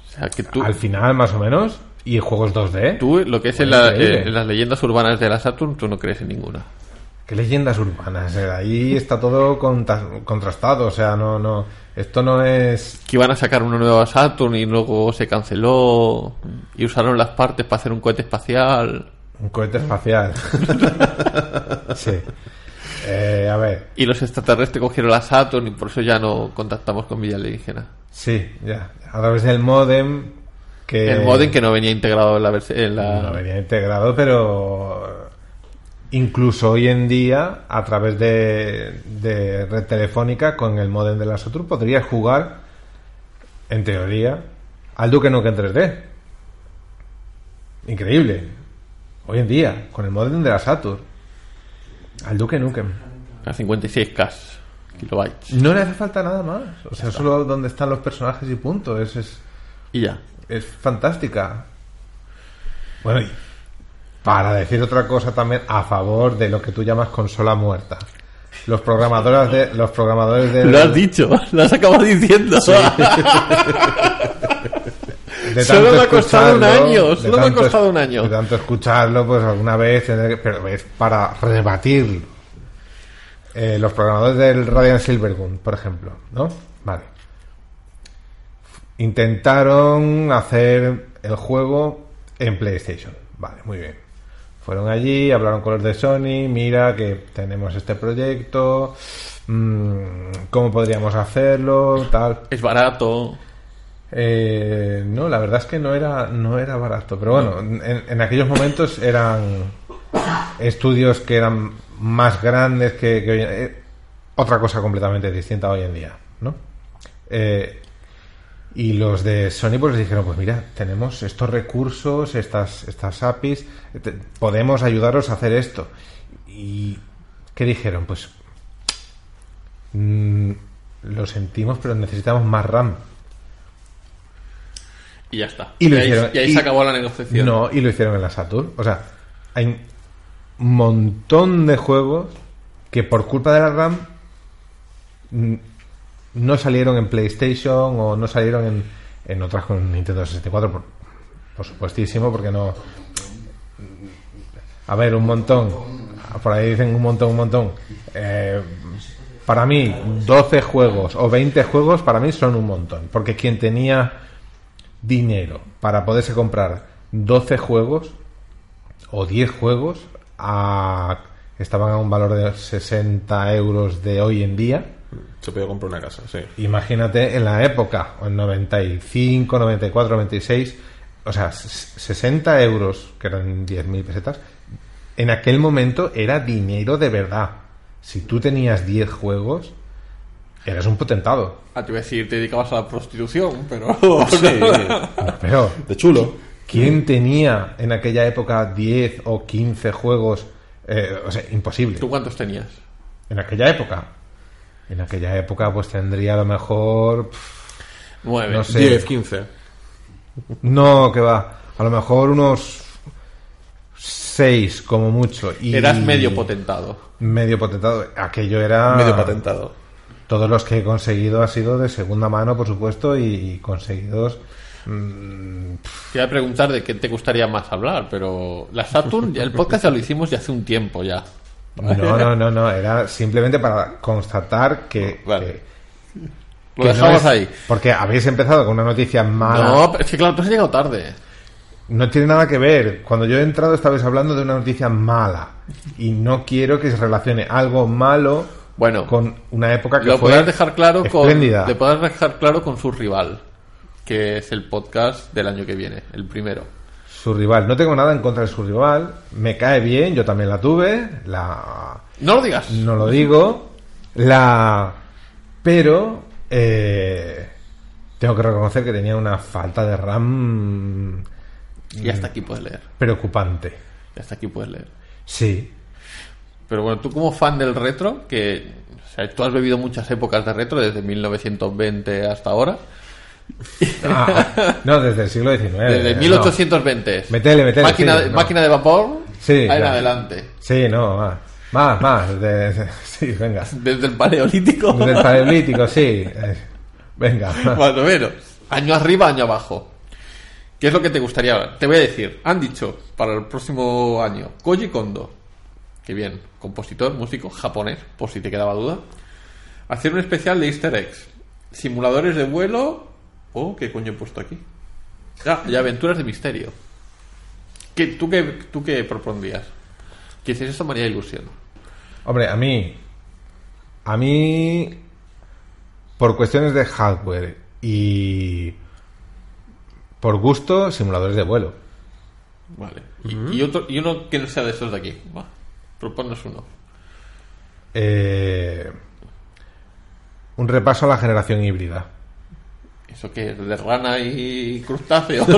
O sea, que tú, al final más o menos, y juegos 2D. tú lo que es en, la- eh, en las leyendas urbanas de la Saturn, tú no crees en ninguna. Qué leyendas urbanas. eh, Ahí está todo contrastado. O sea, no, no. Esto no es. Que iban a sacar una nueva Saturn y luego se canceló y usaron las partes para hacer un cohete espacial. Un cohete espacial. sí. Eh, a ver. Y los extraterrestres cogieron la Saturn y por eso ya no contactamos con Villa Alienígena. Sí, ya. A través del modem. Que El modem que no venía integrado en la. En la... No venía integrado, pero incluso hoy en día, a través de, de red telefónica, con el modem de la Saturn, podrías jugar, en teoría, al Duke Nukem 3D. Increíble. Hoy en día, con el modem de la Saturn. Al Duke Nukem. a 56K kilobytes. No le hace falta nada más. O sea, solo donde están los personajes y punto. Es, es, Y ya. es fantástica. Bueno, y para decir otra cosa también a favor de lo que tú llamas consola muerta. Los programadores de los programadores de, Lo has dicho, lo has acabado diciendo. de Solo me ha costado un año, de solo me ha costado un año. De tanto escucharlo, pues alguna vez, pero es para rebatirlo. Eh, los programadores del Radiant Silvergun, por ejemplo, ¿no? Vale. Intentaron hacer el juego en PlayStation. Vale, muy bien. Fueron allí, hablaron con los de Sony, mira que tenemos este proyecto, mm, cómo podríamos hacerlo, tal. es barato. Eh, no, la verdad es que no era, no era barato. Pero bueno, en, en aquellos momentos eran estudios que eran más grandes que, que hoy en- eh, otra cosa completamente distinta hoy en día, ¿no? Eh, y los de Sony pues les dijeron, pues mira, tenemos estos recursos, estas, estas APIs, te- podemos ayudaros a hacer esto. ¿Y qué dijeron? Pues mm, lo sentimos, pero necesitamos más RAM. Y ya está. Y ahí, hicieron. y ahí Y- se acabó la negociación. No, y lo hicieron en la Saturn. O sea, hay un montón de juegos que por culpa de la RAM mm, no salieron en PlayStation o no salieron en, en otras con Nintendo 64, por, por supuestísimo, porque no. A ver, un montón. Por ahí dicen un montón, un montón. Eh, para mí, 12 juegos o 20 juegos, para mí son un montón. Porque quien tenía dinero para poderse comprar 12 juegos o 10 juegos a- estaban a un valor de 60 euros de hoy en día. Se podía comprar una casa, sí. Imagínate en la época, en 95, 94, 96, o sea, s- 60 euros, que eran 10.000 pesetas, en aquel momento era dinero de verdad. Si tú tenías 10 juegos, eras un potentado. Ah, te iba a decir, te dedicabas a la prostitución, pero. Sí, Pero, de chulo. ¿quién tenía en aquella época 10 o 15 juegos? Eh, o sea, imposible. ¿Tú cuántos tenías? En aquella época. En aquella época, pues tendría a lo mejor. pf, Nueve. No sé. 10, 15. No, que va. A lo mejor unos 6 como mucho. Y Eras medio potentado. Medio potentado. Aquello era. Medio patentado. Todos los que he conseguido ha sido de segunda mano, por supuesto, y conseguidos. mm, Te iba a preguntar de qué te gustaría más hablar, pero la Saturn, el podcast ya lo hicimos ya hace un tiempo ya. No, no, no, no. Era simplemente para constatar que. Vale. que- Lo no dejamos es- ahí. Porque habéis empezado con una noticia mala. No, es que claro, tú has llegado tarde. No tiene nada que ver. Cuando yo he entrado estabais hablando de una noticia mala. Y no quiero que se relacione algo malo Bueno, con una época que Lo fue podrás dejar claro con. espléndida. Le podrás dejar claro con su rival, que es el podcast del año que viene, el primero. Su rival. No tengo nada en contra de su rival. Me cae bien, yo también la tuve. La... No lo digas. No lo digo. La... Pero... eh, Tengo que reconocer que tenía una falta de RAM Y hasta aquí puedes leer. preocupante. Y hasta aquí puedes leer. Sí. Pero bueno, tú como fan del retro, que o sea, tú has vivido muchas épocas de retro, desde 1920 hasta ahora, Ah, no, desde el siglo XIX. desde no. 1820. Metele, metele, máquina, sí, de, no. máquina de vapor, Sí, ahí en adelante. Sí, no, más. Más, más. de- de- sí, venga. Desde el paleolítico, Desde el paleolítico, sí. Eh, Venga. más o menos. Año arriba, año abajo. ¿Qué es lo que te gustaría? Te voy a decir, han dicho para el próximo año, Koji Kondo. que bien, compositor, músico japonés, por si te quedaba duda, hacer un especial de Easter eggs, simuladores de vuelo, oh, ¿qué coño he puesto aquí? Ah, y aventuras de misterio. ¿Qué, tú, qué, ¿Tú qué propondrías? Que hiciese esto María Ilusión. Hombre, a mí. A mí. Por cuestiones de hardware y. Por gusto, simuladores de vuelo. Vale. Y, y otro, y uno que no sea de esos de aquí. Va, proponnos uno. Eh, un repaso a la generación híbrida. ¿Eso que es de rana y crustáceo?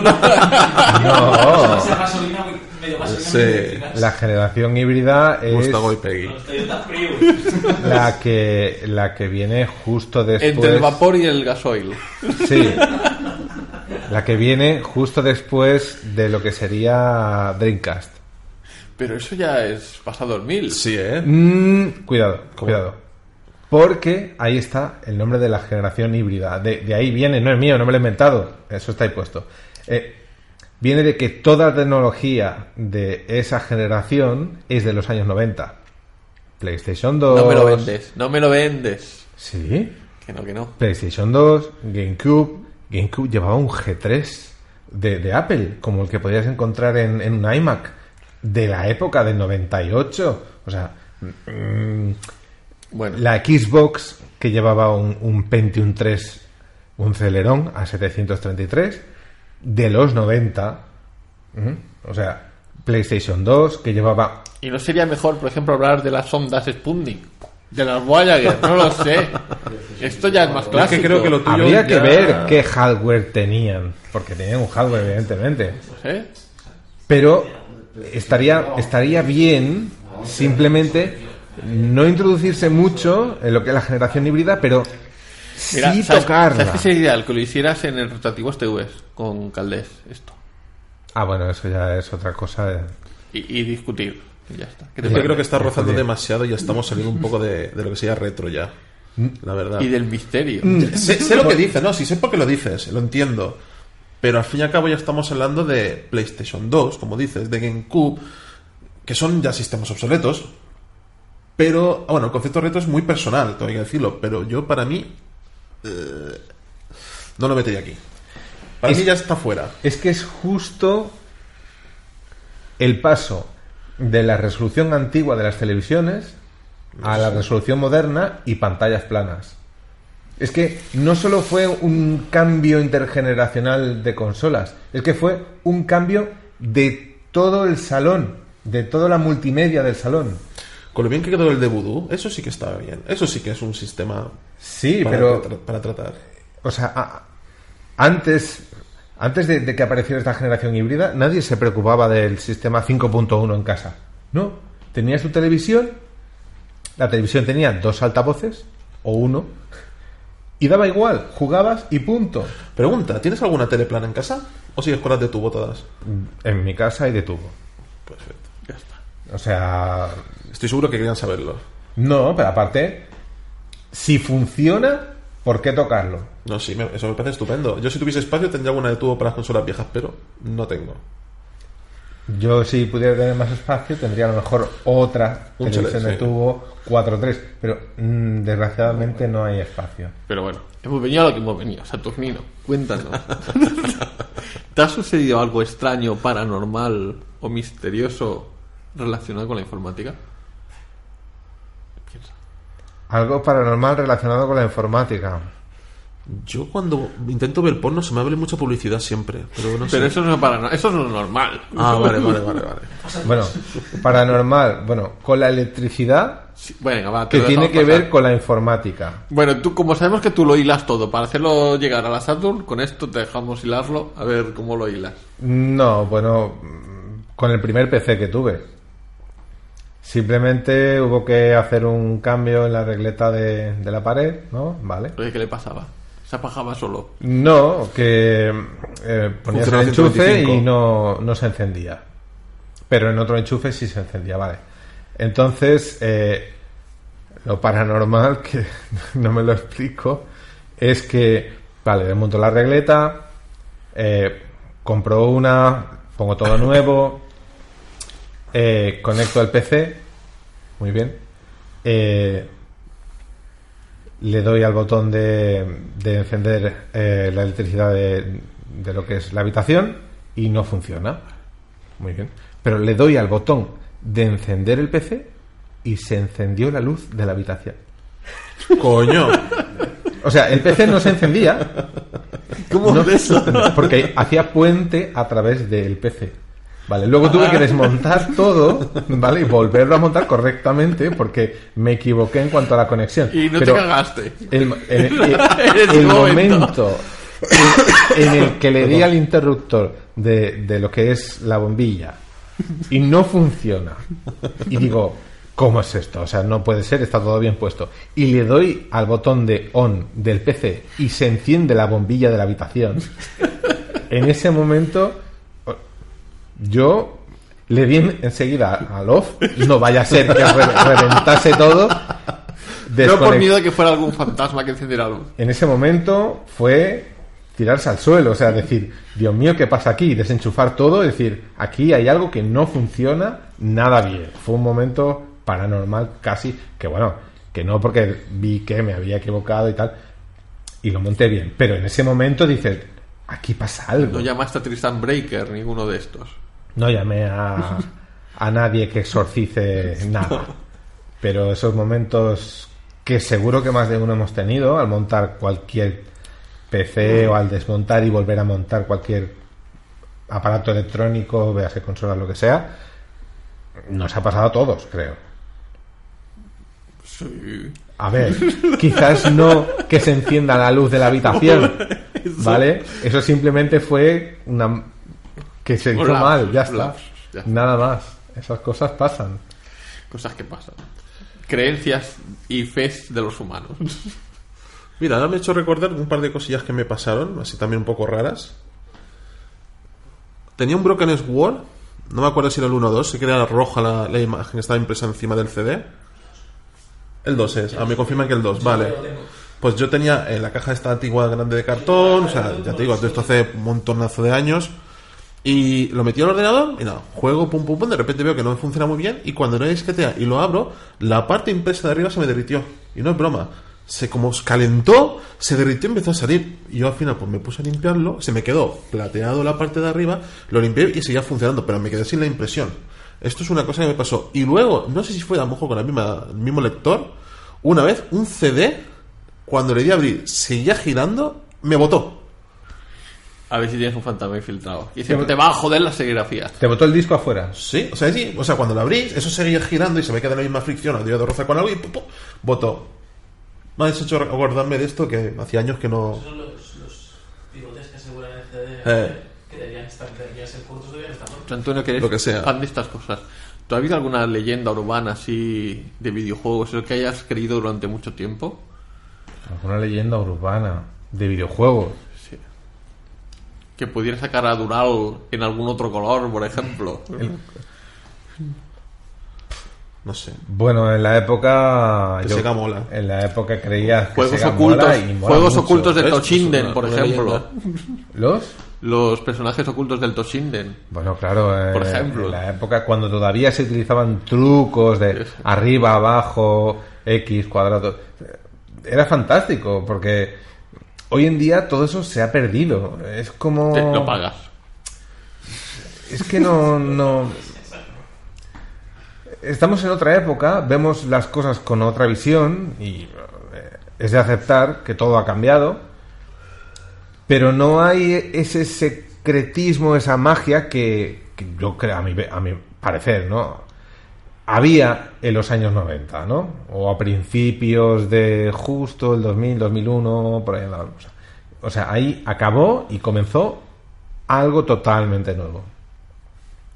No, Esa gasolina medio gasolina Sí. la generación híbrida es Gustavo y Peggy. La que, la que viene justo después. Entre el vapor y el gasoil. Sí. La que viene justo después de lo que sería Dreamcast. Pero eso ya es pasado el mil. Sí, ¿eh? Mm, cuidado, cuidado. Porque ahí está el nombre de la generación híbrida. De, de ahí viene, no es mío, no me lo he inventado. Eso está ahí puesto. Eh, viene de que toda la tecnología de esa generación es de los años 90. PlayStation 2. No me lo vendes, no me lo vendes. Sí. Que no, que no. PlayStation 2, GameCube. GameCube llevaba un G3 de, de Apple, como el que podías encontrar en, en un iMac, de la época del 98. O sea, mm, Bueno, la Xbox que llevaba un, un Pentium 3, un Celeron a 733, de los 90. Ujú. O sea, PlayStation 2 que llevaba ¿y no sería mejor, por ejemplo, hablar de las ondas Sputnik? De las Voyager, no lo sé. Esto ya es más clásico. Es que creo que lo tuyo Habría que ya- ver qué hardware tenían, porque tenían un hardware, evidentemente. ¿Eh? Pero estaría, estaría bien simplemente no introducirse mucho en lo que es la generación híbrida, pero Mira, sí ¿sabes, tocarla. ¿sabes qué sería ideal? Que lo hicieras en el rotativos TVs con Caldés, esto. Ah, bueno, eso ya es otra cosa. Y, y discutir. Y ya está. ¿Qué te Yo creo que está rozando demasiado y ya estamos saliendo un poco de, de lo que sería retro ya. La verdad. Y del misterio. Sé, sé lo que dices, no, sí sé por qué lo dices, lo entiendo. Pero al fin y al cabo ya estamos hablando de PlayStation 2, como dices, de GameCube, que son ya sistemas obsoletos. Pero, ah, bueno, el concepto retro es muy personal, tengo que decirlo, pero yo para mí eh, no lo metería aquí. Para Es- mí ya está fuera. Es que es justo el paso de la resolución antigua de las televisiones a la resolución moderna y pantallas planas. Es que no solo fue un cambio intergeneracional de consolas, es que fue un cambio de todo el salón, de toda la multimedia del salón. Con lo bien que quedó el de Voodoo, eso sí que estaba bien. Eso sí que es un sistema Sí, para, pero tra- para tratar. O sea, a- antes, antes de, de que apareciera esta generación híbrida, nadie se preocupaba del sistema 5.1 en casa. No, tenías tu televisión, la televisión tenía dos altavoces, o uno, y daba igual, jugabas y punto. Pregunta, ¿tienes alguna tele plana en casa? ¿O sigues con las de tubo todas? En mi casa hay de tubo. Perfecto. Ya está. O sea, Estoy seguro que querían saberlo. no, pero aparte, si funciona, ¿por qué tocarlo? No, sí, me- eso me parece estupendo. Yo si tuviese espacio tendría alguna de tubo para las consolas viejas, pero no tengo. Yo si pudiera tener más espacio tendría a lo mejor otra Un televisión chale, de sí. tubo 4.3, pero mm, desgraciadamente no hay espacio. Pero bueno, hemos venido a lo que hemos venido. Saturnino, cuéntanos. ¿Te ha sucedido algo extraño, paranormal o misterioso relacionado con la informática? Algo paranormal relacionado con la informática. Yo cuando intento ver porno se me abre mucha publicidad siempre, pero no sé. Pero eso no es paranormal, eso no es normal. Ah, vale, vale, vale, vale. Bueno, paranormal, bueno, con la electricidad Sí, bueno, va, que tiene que pasar. ver con la informática. Bueno, tú como sabemos que tú lo hilas todo para hacerlo llegar a la Saturn, con esto te dejamos hilarlo a ver cómo lo hilas. No, bueno, con el primer PC que tuve. Simplemente hubo que hacer un cambio en la regleta de, de la pared, ¿no? Vale. Oye, ¿qué le pasaba? Se apagaba solo. No, que eh, ponías el enchufe 125. y no, no se encendía. Pero en otro enchufe sí se encendía, vale. Entonces, eh, lo paranormal, que no me lo explico, es que, vale, desmonto la regleta, eh, compro una, pongo todo nuevo, eh, conecto al PC Muy bien. Eh, le doy al botón de, de encender eh, la electricidad de, de lo que es la habitación y no funciona. Muy bien. Pero le doy al botón de encender el PC y se encendió la luz de la habitación. Coño. O sea, el PC no se encendía. ¿Cómo No, es eso? Porque hacía puente a través del PC. Vale, luego tuve que desmontar todo, ¿vale? Y volverlo a montar correctamente porque me equivoqué en cuanto a la conexión. Y no Pero te cagaste. El, el- momento. momento en, en el que le di al interruptor de, de lo que es la bombilla y no funciona. Y digo, ¿cómo es esto? O sea, no puede ser, está todo bien puesto. Y le doy al botón de on del PC y se enciende la bombilla de la habitación. En ese momento, yo le di en- enseguida al off. No vaya a ser que re- reventase todo. No por miedo de que fuera algún fantasma que encendiera la luz. en ese momento fue tirarse al suelo, o sea, decir, Dios mío, ¿qué pasa aquí? Desenchufar todo, decir, aquí hay algo que no funciona nada bien. Fue un momento paranormal casi, que bueno, que no porque vi que me había equivocado y tal, y lo monté bien, pero en ese momento dices, aquí pasa algo. No llamaste a Tristan Breaker, ninguno de estos. No llamé a, a nadie que exorcice nada. Pero esos momentos que seguro que más de uno hemos tenido al montar cualquier PC o al desmontar y volver a montar cualquier aparato electrónico, véase consolas, lo que sea, nos ha pasado a todos, creo. Sí. A ver, quizás no que se encienda la luz de la habitación, ¿vale? Eso simplemente fue una que se hizo mal, ya está. lapsus, ya. Nada más. Esas cosas pasan. Cosas que pasan. Creencias y fes de los humanos. Mira, ahora me he hecho recordar un par de cosillas que me pasaron, así también un poco raras. Tenía un Broken Sword, no me acuerdo si era el 1 o 2, sé que era roja la, la imagen que estaba impresa encima del CD. El 2 es, ah, me confirman que el 2, vale. Pues yo tenía en la caja esta antigua grande de cartón, o sea, ya te digo, esto hace un montonazo de años. Y lo metí al ordenador y juego, pum, pum, pum, de repente veo que no me funciona muy bien y cuando no hay disquetea y lo abro, la parte impresa de arriba se me derritió. Y no es broma. Se como calentó, se derritió y empezó a salir. Y yo al final pues me puse a limpiarlo, se me quedó plateado la parte de arriba, lo limpié y seguía funcionando, pero me quedé sin la impresión. Esto es una cosa que me pasó. Y luego, no sé si fue a lo mejor con la misma, el mismo lector, una vez un CD, cuando le di a abrir, seguía girando, me botó. A ver si tienes un fantasma infiltrado. Y dice, te va a joder la serigrafía. Te botó el disco afuera. Sí, o sea, sí, o sea, cuando lo abrí, eso seguía girando y se me queda la misma fricción al día de rozar con algo y pum, pum, botó. Me has hecho acordarme de esto que hacía años que no. Son los, los pivotes que aseguran el CD Eh. que deberían estar, deberían ser cortos, deberían estar cortos. Antonio, que eres Lo que sea. fan de estas cosas. ¿Tú has habido alguna leyenda urbana así de videojuegos el que hayas creído durante mucho tiempo? Alguna leyenda urbana de videojuegos. Que pudiera sacar a Dural en algún otro color, por ejemplo. No sé. Bueno, en la época. Que Sega mola. En la época creía que Juegos Sega ocultos, mola y mola juegos mucho. ocultos de. Toshinden, por ejemplo. ¿Los? Los personajes ocultos del Toshinden. Bueno, claro, eh, Por ejemplo. en la época cuando todavía se utilizaban trucos de arriba, abajo, X, cuadrado, era fantástico porque hoy en día todo eso se ha perdido. Es como... Te- lo pagas. Es que no, no... Estamos en otra época, vemos las cosas con otra visión y eh, es de aceptar que todo ha cambiado, pero no hay ese secretismo, esa magia que, que yo creo, a mi, a mi parecer, ¿no? Había en los años 90, ¿no? O a principios de justo el 2000, 2001, por ahí andaba la cosa. O sea, ahí acabó y comenzó algo totalmente nuevo.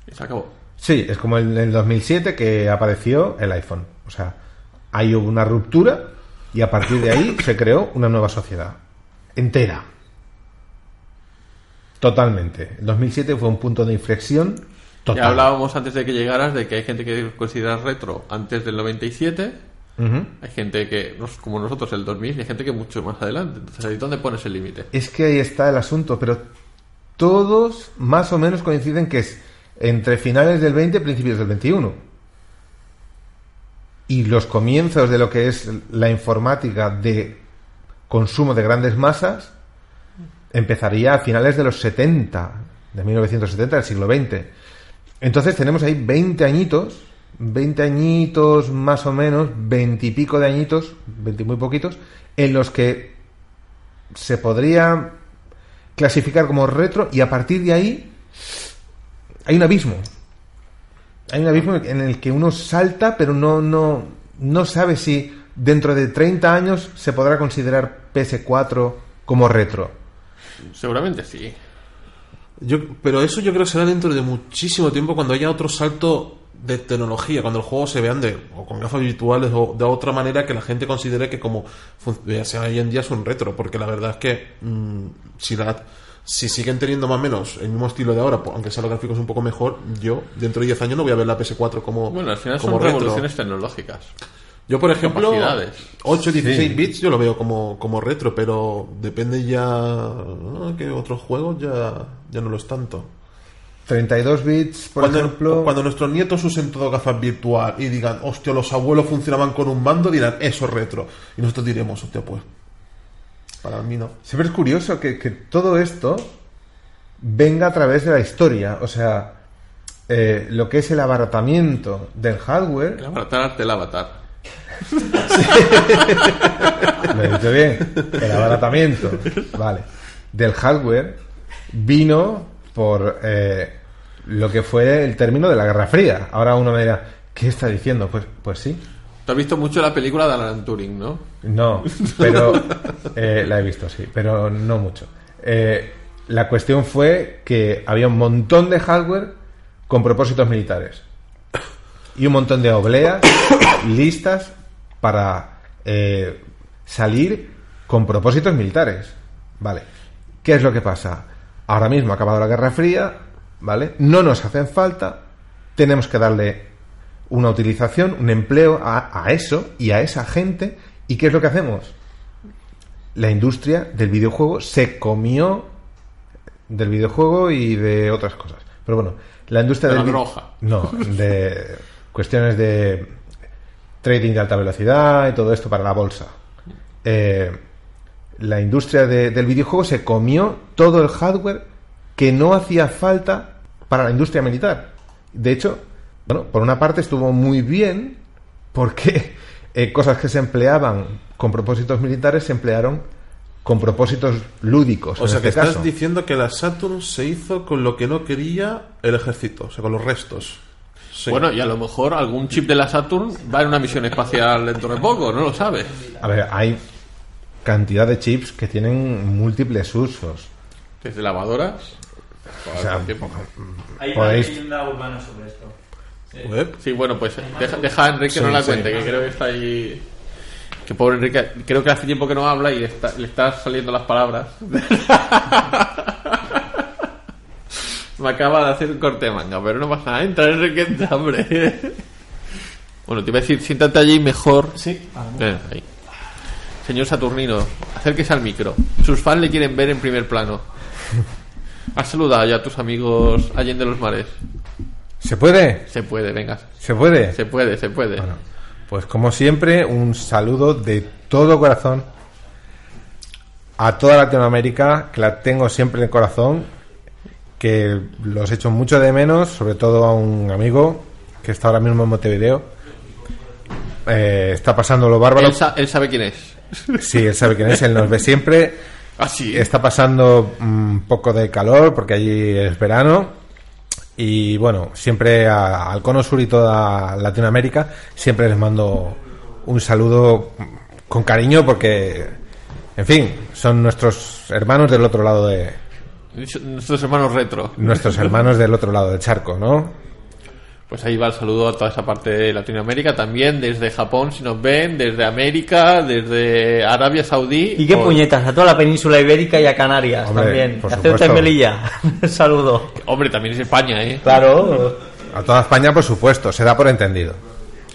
Y se acabó. Sí, es como en el 2007 que apareció el iPhone. O sea, ahí hubo una ruptura y a partir de ahí se creó una nueva sociedad. Entera. Totalmente. El 2007 fue un punto de inflexión total. Ya hablábamos antes de que llegaras de que hay gente que considera retro antes del 97. Ujú. Hay gente que, como nosotros, el 2000, y hay gente que mucho más adelante. Entonces, ¿ahí dónde pones el límite? Es que ahí está el asunto, pero todos más o menos coinciden que es entre finales del 20 y principios del 21. y los comienzos de lo que es la informática de consumo de grandes masas empezaría a finales de los 70, de 1970 del siglo XX. Entonces tenemos ahí 20 añitos, 20 añitos más o menos, 20 y pico de añitos, 20 y muy poquitos, en los que se podría clasificar como retro y a partir de ahí hay un abismo. Hay un abismo en el que uno salta, pero no, no, no sabe si dentro de 30 años se podrá considerar PS4 como retro. Seguramente sí. Yo, pero eso yo creo que será dentro de muchísimo tiempo cuando haya otro salto de tecnología, cuando los juegos se vean de, o con gafas virtuales o de otra manera que la gente considere que como sea hoy en día es un retro, porque la verdad es que mm, si la si siguen teniendo más o menos el mismo estilo de ahora, aunque sean los gráficos un poco mejor, yo dentro de 10 años no voy a ver la PS4 como, Bueno, al final como son retro. revoluciones tecnológicas. Yo, por ejemplo, Capacidades. 8, 16 Sí. bits yo lo veo como, como retro, pero depende ya ¿no? que otros juegos ya, ya no lo es tanto. 32 bits, por cuando, ejemplo. cuando nuestros nietos usen todo gafas virtual y digan, hostia, los abuelos funcionaban con un mando, dirán, eso es retro. Y nosotros diremos, hostia, pues, para mí no. Siempre es curioso que, que todo esto venga a través de la historia. O sea, eh, lo que es el abaratamiento del hardware. El avatar arte el avatar. Lo he dicho bien. El abaratamiento, vale, del hardware vino por eh, lo que fue el término de la Guerra Fría. Ahora uno me dirá, ¿qué está diciendo? Pues, pues sí. Tú has visto mucho la película de Alan Turing, ¿no? No, pero eh, la he visto, sí, pero no mucho. Eh, la cuestión fue que había un montón de hardware con propósitos militares y un montón de obleas listas para eh, salir con propósitos militares. Vale. ¿Qué es lo que pasa? Ahora mismo ha acabado la Guerra Fría, ¿vale? No nos hacen falta, tenemos que darle una utilización, un empleo a, a eso y a esa gente. ¿Y qué es lo que hacemos? La industria del videojuego se comió del videojuego y de otras cosas. Pero bueno, la industria De del la droga. No, de cuestiones de trading de alta velocidad y todo esto para la bolsa. Eh, la industria de- del videojuego se comió todo el hardware que no hacía falta para la industria militar. De hecho, bueno, por una parte estuvo muy bien porque eh, cosas que se empleaban con propósitos militares se emplearon con propósitos lúdicos. O en sea que este estás caso. diciendo que la Saturn se hizo con lo que no quería el ejército, o sea, con los restos. Sí. Bueno, y a lo mejor algún chip de la Saturn va en una misión espacial dentro de poco, no lo sabes. A ver, hay cantidad de chips que tienen múltiples usos. Desde lavadoras. O sea, Hay una leyenda urbana sobre esto. Web. Sí, bueno, pues deja, deja a Enrique Sí, no la sí. cuente, que creo que está ahí. Que pobre Enrique, creo que hace tiempo que no habla y le está, le está saliendo las palabras. Me acaba de hacer un corte de manga, pero no pasa nada. Entra Enrique, entra, hombre. Bueno, te iba a decir, siéntate allí mejor. Sí, Ven, ahí. Señor Saturnino, acérquese al micro. Sus fans le quieren ver en primer plano. Has saludado ya a tus amigos Allende los Mares. ¿Se puede? Se puede, venga. ¿Se puede? Se puede, se puede. Bueno, pues como siempre, un saludo de todo corazón a toda Latinoamérica, que la tengo siempre en el corazón, que los echo mucho de menos, sobre todo a un amigo que está ahora mismo en Montevideo. Eh, está pasando lo bárbaro. Él, sa- él sabe quién es. Sí, él sabe quién es, él nos ve siempre. Así Está pasando un poco de calor porque allí es verano. Y bueno, siempre a- al Cono Sur y toda Latinoamérica, siempre les mando un saludo con cariño porque, en fin, son nuestros hermanos del otro lado de. Nuestros hermanos retro. Nuestros hermanos del otro lado del charco, ¿no? Pues ahí va el saludo a toda esa parte de Latinoamérica. También desde Japón, si nos ven, desde América, desde Arabia Saudí. ¿Y qué puñetas? A toda la península ibérica y a Canarias Hombre, también. A Ceuta y. Melilla. Saludo. Hombre, también es España, ¿eh? Claro. A toda España, por supuesto, se da por entendido.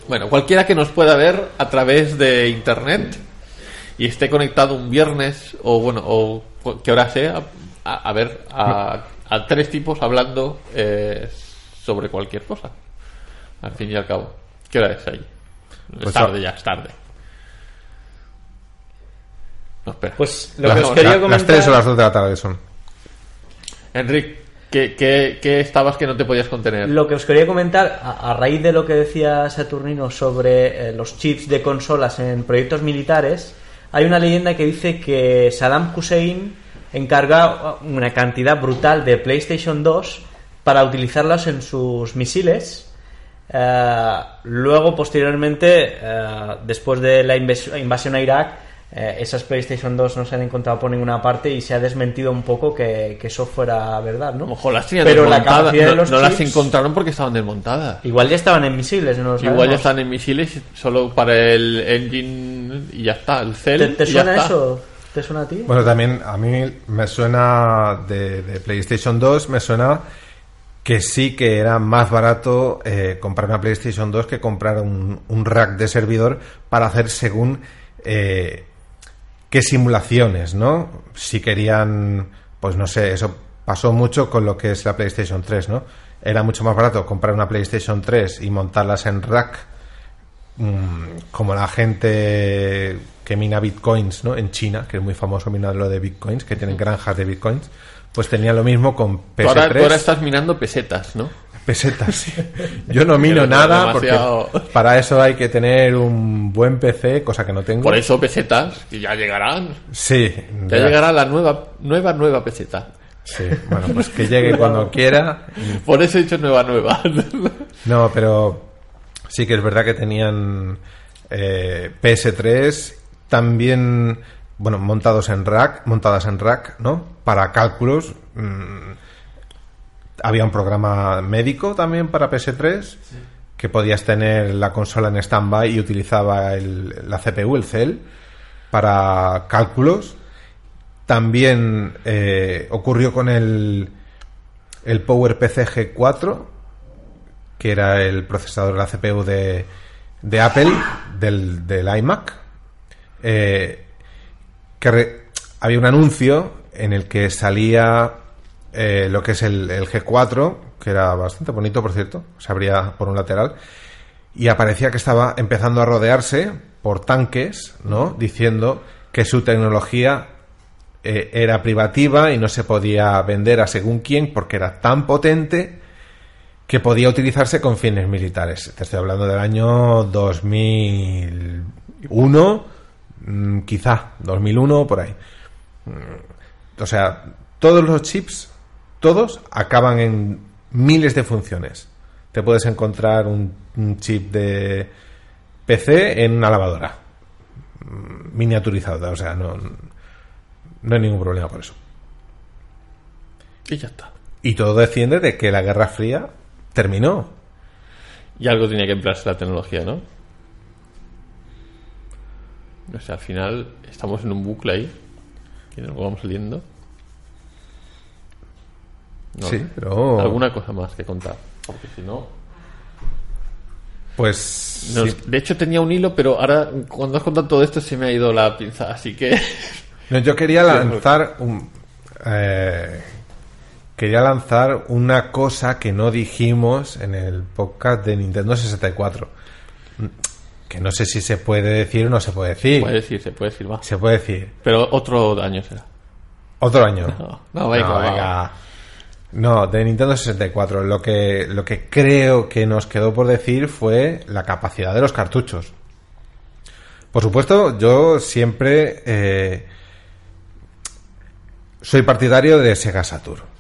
Bueno, cualquiera que nos pueda ver a través de internet y esté conectado un viernes o bueno, o que hora sea, a, a ver a, a tres tipos hablando eh, sobre cualquier cosa. Al fin y al cabo. ¿Qué hora es ahí? Es Pues tarde ya, es tarde. No, espera. Pues lo Las- que os quería la- comentar... Las 3 o las 2 de la tarde son. Enrique, ¿qué, qué, qué estabas que no te podías contener? Lo que os quería comentar, a, a raíz de lo que decía Saturnino sobre eh, los chips de consolas en proyectos militares, hay una leyenda que dice que Saddam Hussein encarga una cantidad brutal de PlayStation 2 para utilizarlos en sus misiles. Eh, luego, posteriormente, eh, después de la invasión a Irak, eh, esas PlayStation 2 no se han encontrado por ninguna parte y se ha desmentido un poco que, que eso fuera verdad, ¿no? Mejor las tenían Pero la desmontadas. capacidad de No, los no las chips- encontraron porque estaban desmontadas. Igual ya estaban en misiles, no Igual ya están en misiles solo para el engine y ya está, el cel. ¿Te, te y ya suena está. eso? ¿Te suena a ti? Bueno, también a mí me suena de, PlayStation 2, me suena que sí que era más barato eh, comprar una PlayStation 2 que comprar un, un rack de servidor para hacer según eh, qué simulaciones, ¿no? Si querían, pues no sé, eso pasó mucho con lo que es la PlayStation 3, ¿no? Era mucho más barato comprar una PlayStation 3 y montarlas en rack mm, como la gente que mina bitcoins ¿no? en China, que es muy famoso minarlo de bitcoins, que tienen granjas de bitcoins, pues tenía lo mismo con Tú ahora, PS3. tú ahora estás mirando pesetas, ¿no? Pesetas, sí. Yo no mino nada demasiado- porque para eso hay que tener un buen PC, cosa que no tengo. Por eso pesetas, y ya llegarán. Sí. Ya llegará la nueva, nueva, nueva peseta. Sí, bueno, pues que llegue cuando quiera. Por eso he dicho nueva, nueva. No, pero sí que es verdad que tenían eh, PS3 también, bueno, montados en rack, montadas en rack, ¿no? Para cálculos. mm, había un programa médico también para PS3 que podías tener la consola en stand-by y utilizaba el- la CPU, el CEL, para cálculos. También eh, ocurrió con el, el PowerPC G4, que era el procesador de la CPU de, de Apple, del, del iMac, eh, que había un anuncio en el que salía eh, lo que es el, el G4, que era bastante bonito, por cierto, se abría por un lateral, y aparecía que estaba empezando a rodearse por tanques, ¿no? Diciendo que su tecnología eh, era privativa y no se podía vender a según quién porque era tan potente que podía utilizarse con fines militares. Te estoy hablando del año 2001, mm, quizá, 2001 por ahí. Mm, O sea, todos los chips, todos acaban en miles de funciones. Te puedes encontrar un, un chip de PC en una lavadora mm, miniaturizada, o sea, no, no hay ningún problema por eso. y ya está. Y todo desciende de que la Guerra Fría terminó. Y algo tenía que emplearse la tecnología, ¿no? O sea, al final estamos en un bucle ahí. Que nos vamos saliendo. No, Sí, pero- Alguna cosa más que contar. Porque si no. Pues nos- sí. De hecho, tenía un hilo, pero ahora, cuando has contado todo esto, se me ha ido la pinza. Así que. No, yo quería lanzar un eh, quería lanzar una cosa que no dijimos en el podcast de Nintendo 64. Que no sé si se puede decir o no se puede decir. puede decir, se puede decir, va. Se puede decir. Pero otro año será. Otro año. No, no, venga, va. venga. No, de Nintendo 64. Lo que, lo que creo que nos quedó por decir fue la capacidad de los cartuchos. Por supuesto, yo siempre eh, soy partidario de Sega Saturn.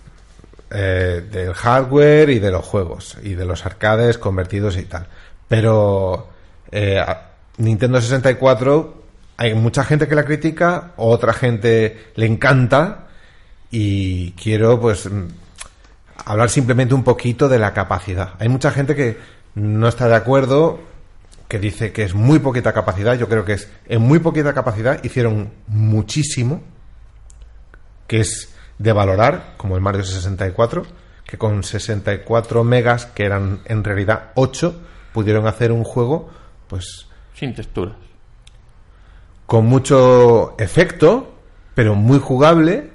Eh, del hardware y de los juegos y de los arcades convertidos y tal. Pero eh, Nintendo 64 hay mucha gente que la critica, otra gente le encanta y quiero pues mm, hablar simplemente un poquito de la capacidad. Hay mucha gente que no está de acuerdo, que dice que es muy poquita capacidad. Yo creo que es en muy poquita capacidad hicieron muchísimo, que es de valorar, como el Mario 64, que con 64 megas, que eran en realidad 8, pudieron hacer un juego, pues Sin texturas. con mucho efecto, pero muy jugable,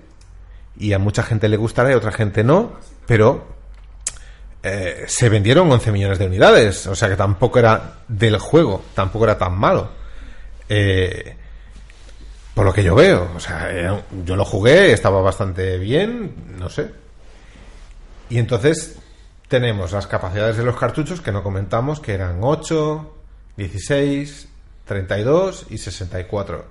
y a mucha gente le gustará y a otra gente no, pero eh, se vendieron 11 millones de unidades. O sea que tampoco era del juego, tampoco era tan malo. Eh, por lo que yo veo. O sea, un- yo lo jugué, estaba bastante bien, no sé. Y entonces tenemos las capacidades de los cartuchos que no comentamos, que eran 8, 16, 32 y 64.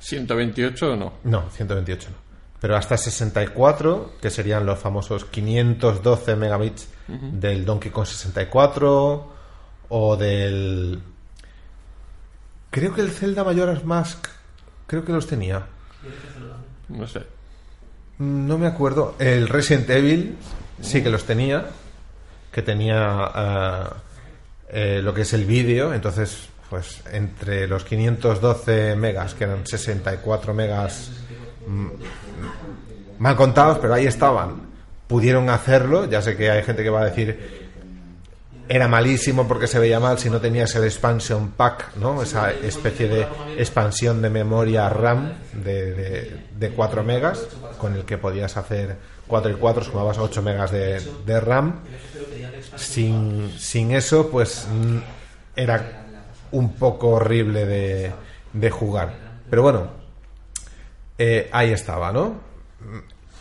128 no. No, 128 no. Pero hasta 64, que serían los famosos 512 megabits del Donkey Kong 64 o del... Creo que el Zelda Majora's Mask, creo que los tenía. No sé. No me acuerdo. El Resident Evil sí que los tenía. Que tenía eh, eh, lo que es el vídeo. Entonces, pues entre los 512 megas, que eran 64 megas mm, mal contados, pero ahí estaban. Pudieron hacerlo. Ya sé que hay gente que va a decir era malísimo porque se veía mal si no tenías el expansion pack, ¿no? Esa especie de expansión de memoria RAM de, de, de 4 megas con el que podías hacer 4 y 4 sumabas 8 megas de, de RAM. Sin, sin eso, pues era un poco horrible de, de jugar. Pero bueno, eh, ahí estaba, ¿no?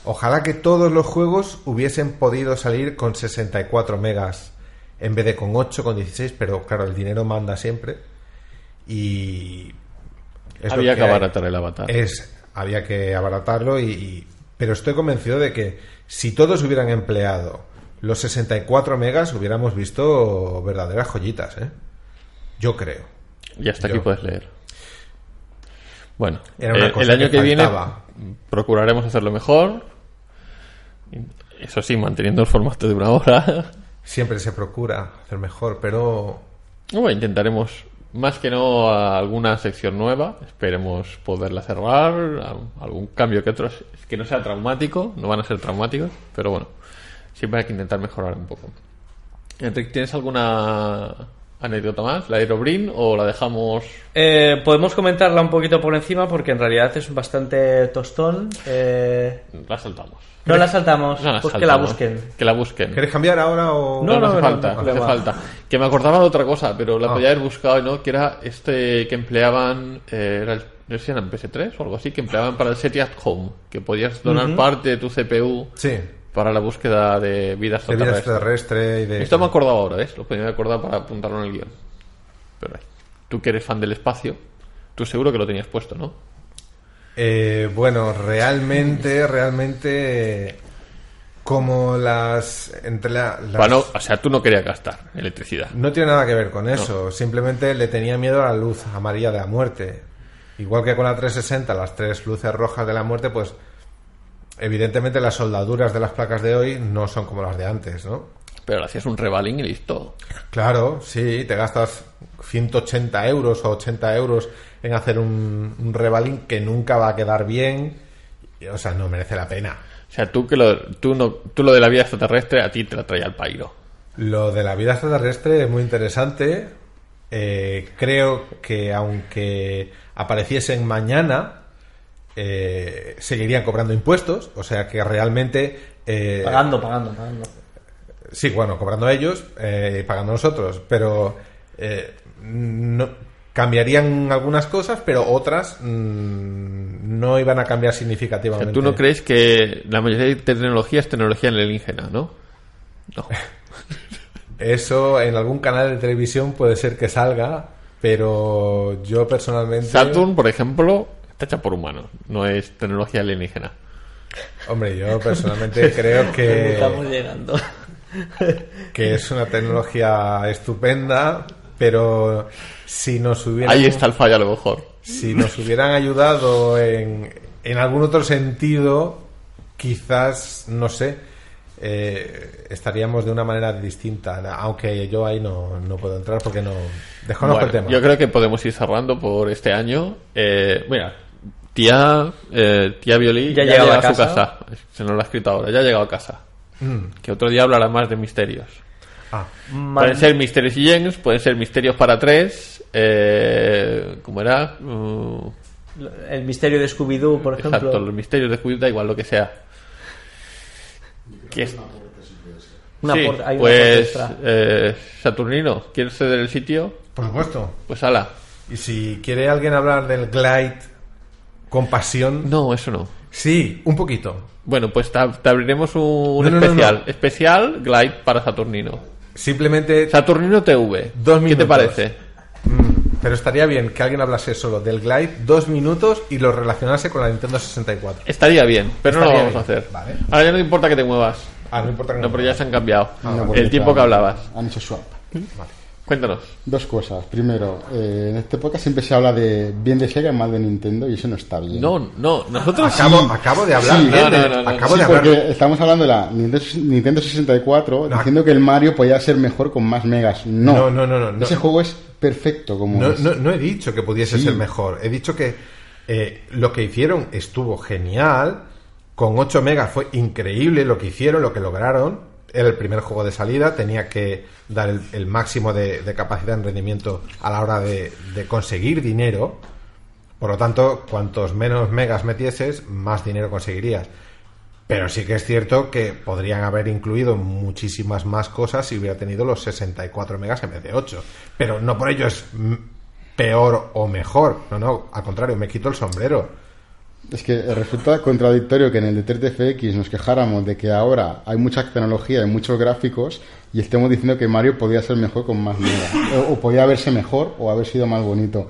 Ojalá que todos los juegos hubiesen podido salir con 64 megas en vez de con 8, con 16, pero claro, el dinero manda siempre. Y. es Había que abaratar el avatar. Es, había que abaratarlo, y, y- pero estoy convencido de que si todos hubieran empleado los 64 megas, hubiéramos visto verdaderas joyitas, ¿eh? Yo creo. Y hasta aquí puedes leer. Bueno, eh, el año que que, viene procuraremos hacerlo mejor. Eso sí, manteniendo el formato de una hora. Siempre se procura hacer mejor, pero Bueno, intentaremos, más que no, a alguna sección nueva. Esperemos poderla cerrar. a- Algún cambio que otros que no sea traumático. No van a ser traumáticos, pero bueno, siempre hay que intentar mejorar un poco. Enrique, ¿tienes alguna anécdota más? ¿La de Aerobrin o la dejamos? Eh, podemos comentarla un poquito por encima porque en realidad es bastante tostón. Eh, La saltamos. no la saltamos, No la pues que la busquen. Que la busquen. ¿queréis cambiar ahora o No, no, no, hace no, falta, no, no hace falta. Que me acordaba de otra cosa, pero la Ah. podía haber buscado, ¿no? Que era este que empleaban, eh, era el, no sé si era en PS3 o algo así, que empleaban para el SETI at Home, que podías donar parte de tu CPU Sí, para la búsqueda de vida de vida extraterrestre. extraterrestre y de... Esto me acordaba ahora, ¿ves? Lo podía acordado para apuntarlo en el guion. Pero ahí. tú que eres fan del espacio, tú seguro que lo tenías puesto, ¿no? Eh, bueno, realmente, realmente, como las... Entre la- las- Para no- o sea, tú no querías gastar electricidad. No tiene nada que ver con eso, simplemente le tenía miedo a la luz amarilla de la muerte. Igual que con la 360, las tres luces rojas de la muerte, pues evidentemente las soldaduras de las placas de hoy no son como las de antes, ¿no? Pero le hacías un revaling y listo. Claro, sí, te gastas 180 euros o 80 euros en hacer un, un que nunca va a quedar bien, o sea, no merece la pena. O sea, tú que lo, tú no, tú lo de la vida extraterrestre a ti te la traía al pairo. Lo de la vida extraterrestre es muy interesante. Eh, creo que aunque apareciesen mañana, eh, seguirían cobrando impuestos. O sea que realmente... eh, Pagando, pagando, pagando. Sí, bueno, cobrando ellos, eh, pagando nosotros, pero eh, no, cambiarían algunas cosas, pero otras mm, no iban a cambiar O significativamente. sea, tú no crees que la mayoría de tecnología es tecnología alienígena, ¿no? No. Eso en algún canal de televisión puede ser que salga, pero yo personalmente... Saturn, por ejemplo, está hecha por humanos, no es tecnología alienígena. Hombre, yo personalmente creo que, Estamos llegando. que es una tecnología estupenda, pero si nos hubieran... Ahí está el fallo a lo mejor. Si nos hubieran ayudado en, en algún otro sentido, quizás, no sé, eh, estaríamos de una manera distinta. Aunque yo ahí no, no puedo entrar porque no desconozco Bueno, el tema. Yo creo que podemos ir cerrando por este año. Eh, mira, tía, eh, tía Violí Ya ya, ha llegado llega a a su casa. casa. Se nos lo ha escrito ahora, ya ha llegado a casa. Mm. Que otro día hablará más de misterios. Ah, Pueden ser misterios y Jens, pueden ser misterios para tres. Eh, ¿Cómo era? Uh, El misterio de Scooby-Doo, por ejemplo. exacto, los misterios de Scooby, da igual lo que sea. Que es- Una Sí, por- hay una pues eh, Saturnino, ¿quieres ceder el sitio? Por supuesto. Pues ala. Y si quiere alguien hablar del Glide con pasión, No, eso no. sí, un poquito. Bueno, pues te, te abriremos un No, no, no, especial. no. Especial Glide para Saturnino. Simplemente Saturnino TV. Dos ¿Qué te minutos. parece? Mm, pero estaría bien que alguien hablase solo del Glide dos minutos y lo relacionase con la Nintendo 64. Estaría bien, pero no lo Estaría vamos bien. a hacer. Vale. Ahora ya no importa que te muevas. Ah, no importa que No, pero ya se han cambiado. No, porque el tiempo que hablabas. Han hecho swap. Cuéntanos. Dos cosas. Primero, eh, en este podcast siempre se habla de bien de Sega y mal de Nintendo y eso no está bien. No, no, nosotros Acabo, acabo de hablar Sí. bien No, no, de- no, no. acabo Sí, de hablar estamos hablando de la Nintendo, Nintendo 64 No. diciendo que el Mario podía ser mejor con más megas. No, No, no, no, no, no. Ese juego es perfecto como No, es. no, no he dicho que pudiese Sí. ser mejor. He dicho que eh, lo que hicieron estuvo genial. Con 8 megas fue increíble lo que hicieron, lo que lograron. Era el primer juego de salida, tenía que dar el, máximo de, capacidad en rendimiento a la hora de, de conseguir dinero. Por lo tanto, cuantos menos megas metieses, más dinero conseguirías. Pero sí que es cierto que podrían haber incluido muchísimas más cosas si hubiera tenido los 64 megas en vez de 8. Pero no por ello es peor o mejor. No, no, al contrario, me quito el sombrero. Es que resulta contradictorio que en el de 3DFX nos quejáramos de que ahora hay mucha tecnología y muchos gráficos y estemos diciendo que Mario podía ser mejor con más megas. O, o podía verse mejor o haber sido más bonito.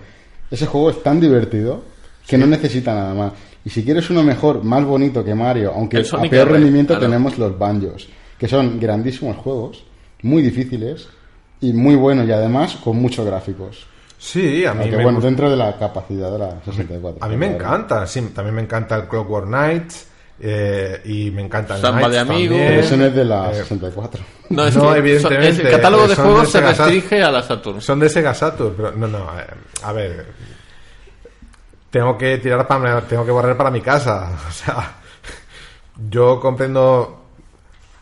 Ese juego es tan divertido que no necesita nada más. Y si quieres uno mejor, más bonito que Mario, aunque a peor rendimiento claro. tenemos los Banjos, que son grandísimos juegos, muy difíciles y muy buenos y además con muchos gráficos. Sí, a mí Aunque me bueno, gusta- dentro de la capacidad de la 64. A mí me encanta, sí, también me encanta el Clockwork Knights eh, y me encanta el Samba de amigos. también. Pero ese no es de la Eh, 64. No, es No, que son- evidentemente, es- el catálogo de juegos de se restringe a la Saturn. Son de Sega Saturn, pero no, no, eh, a ver. Tengo que tirar para tengo que borrar para mi casa, o sea, yo comprendo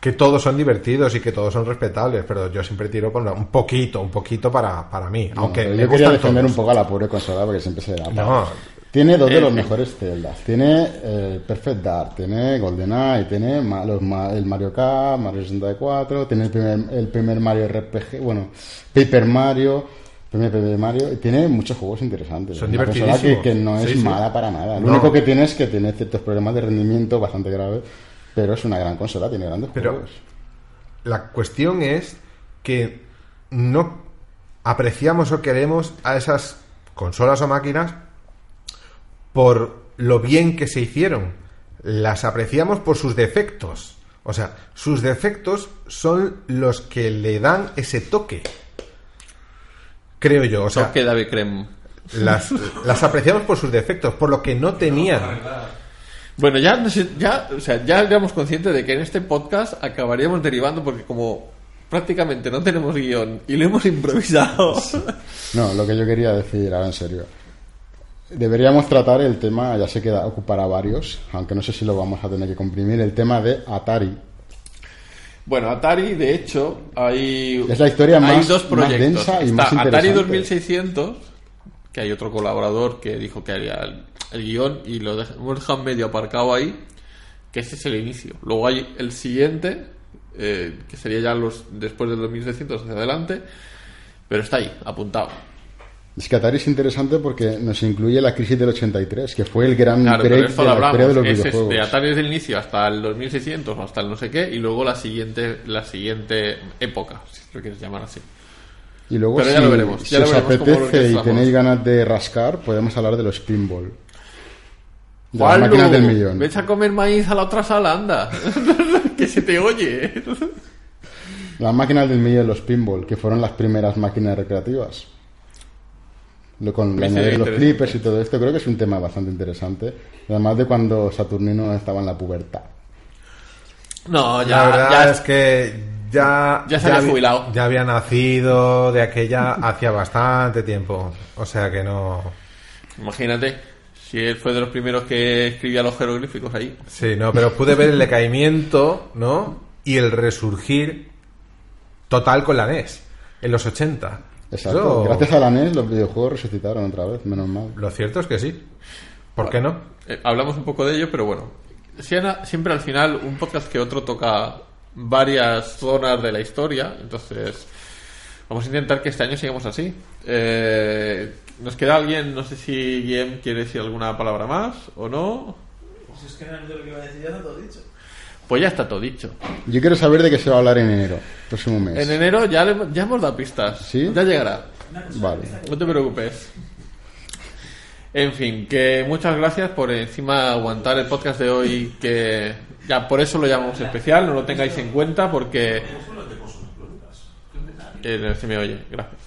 que todos son divertidos y que todos son respetables, pero yo siempre tiro por un poquito, un poquito para, para mí, aunque No, me yo quería defender todos. un poco a la pobre consola porque siempre se da. No. Tiene dos de Eh, los eh. mejores celdas. Tiene eh, Perfect Dark, tiene GoldenEye, tiene ma- los ma- el Mario Kart, Mario 64, tiene el primer, el primer Mario RPG, bueno, Paper Mario, primer Paper Mario, y tiene muchos juegos interesantes. Son una consola que, no es Sí, sí. mala para nada. Lo No. único que tiene es que tiene ciertos problemas de rendimiento bastante graves, pero es una gran consola, tiene grandes Pero- juegos. La cuestión es que no apreciamos o queremos a esas consolas o máquinas por lo bien que se hicieron. Las apreciamos por sus defectos. O sea, sus defectos son los que le dan ese toque. Creo yo. O sea, Toque David Creme. las, las apreciamos por sus defectos, por lo que no tenían. Bueno, ya, ya, o sea, ya éramos conscientes de que en este podcast acabaríamos derivando porque como prácticamente no tenemos guion y lo hemos improvisado. No, lo que yo quería decir, ahora en serio. Deberíamos tratar el tema, ya sé que ocupará varios, aunque no sé si lo vamos a tener que comprimir, el tema de Atari. Bueno, Atari, de hecho, hay, Es la historia hay más- dos más densa y Está más Atari interesante. 2600, que hay otro colaborador que dijo que haría el, guion y lo dej- hemos dejado medio aparcado ahí, que ese es el inicio. Luego hay el siguiente, eh, que sería ya los después del 2600 hacia adelante, pero está ahí, apuntado. Es que Atari es interesante porque nos incluye la crisis del 83, que fue el gran Claro, break de la de los. Es videojuegos. de Atari desde el inicio hasta el 2600 o hasta el no sé qué, y luego la siguiente, la siguiente época, si lo quieres llamar así. Y luego, Pero ya si, lo veremos, ya si lo os veremos cómo lo apetece y tenéis ganas de rascar, podemos hablar de los pinball. De las máquinas del millón. Vete a comer maíz a la otra sala, anda. que se te oye. Las máquinas del millón, los pinball, que fueron las primeras máquinas recreativas. Lo con añadir los flippers y todo esto, creo que es un tema bastante interesante. Además de cuando Saturnino estaba en la pubertad. No, la ya, verdad ya es que ya, Ya se había habi- jubilado. Ya había nacido de aquella hacía bastante tiempo. O sea que no. Imagínate, si él fue de los primeros que escribía los jeroglíficos ahí. Sí, no, pero pude ver el decaimiento, ¿no? Y el resurgir total con la NES en los 80. Exacto. Eso- Gracias a la NES los videojuegos resucitaron otra vez, menos mal. Lo cierto es que sí. ¿Por qué no? Eh, hablamos un poco de ello, pero bueno. Siempre al final, un podcast que otro toca varias zonas de la historia. Entonces, vamos a intentar que este año sigamos así. Eh, ¿Nos queda alguien? No sé si Guillem quiere decir alguna palabra más o no. Si es que realmente lo que iba a decir ya está todo dicho. Pues ya está todo dicho. Yo quiero saber de qué se va a hablar en enero, próximo mes. En enero ya, le- ya hemos dado pistas. ¿Sí? Ya llegará. Vale. No te preocupes. En fin, que muchas gracias por encima aguantar el podcast de hoy, que ya por eso lo llamamos especial, no lo tengáis en cuenta porque... Eh, se me oye, gracias.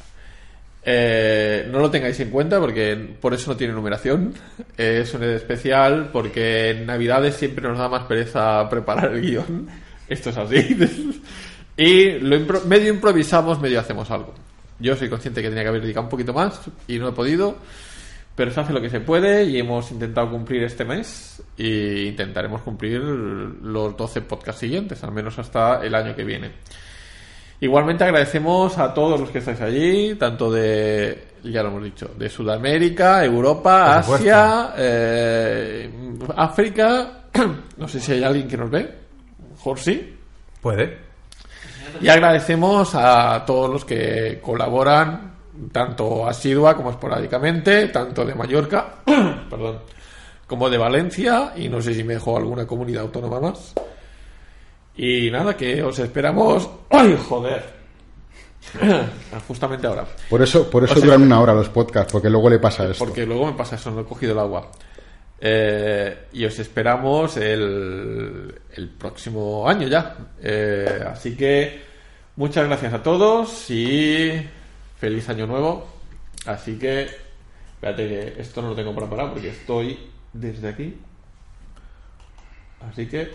Eh, no lo tengáis en cuenta porque por eso no tiene numeración. Eh, es un especial porque en Navidades siempre nos da más pereza preparar el guion. Esto es así. y lo impro- medio improvisamos, medio hacemos algo. Yo soy consciente que tenía que haber dedicado un poquito más y no he podido. Pero se hace lo que se puede y hemos intentado cumplir este mes e intentaremos cumplir los 12 podcasts siguientes, al menos hasta el año que viene. Igualmente agradecemos a todos los que estáis allí, tanto de, ya lo hemos dicho, de Sudamérica, Europa, Por. Asia, eh, África. No sé si hay alguien que nos ve. Mejor sí. Puede. Y agradecemos a todos los que colaboran, tanto asidua como esporádicamente, tanto de Mallorca, perdón, como de Valencia, y no sé si me dejó alguna comunidad autónoma más. Y nada, que os esperamos. ¡Ay, joder! Justamente ahora. Por eso, por eso O sea- duran una hora los podcasts, porque luego le pasa esto. Porque luego me pasa eso, no he cogido el agua. Eh, y os esperamos el, el próximo año ya. Eh, así que muchas gracias a todos y feliz año nuevo. Así que, espérate que esto no lo tengo preparado porque estoy desde aquí. Así que,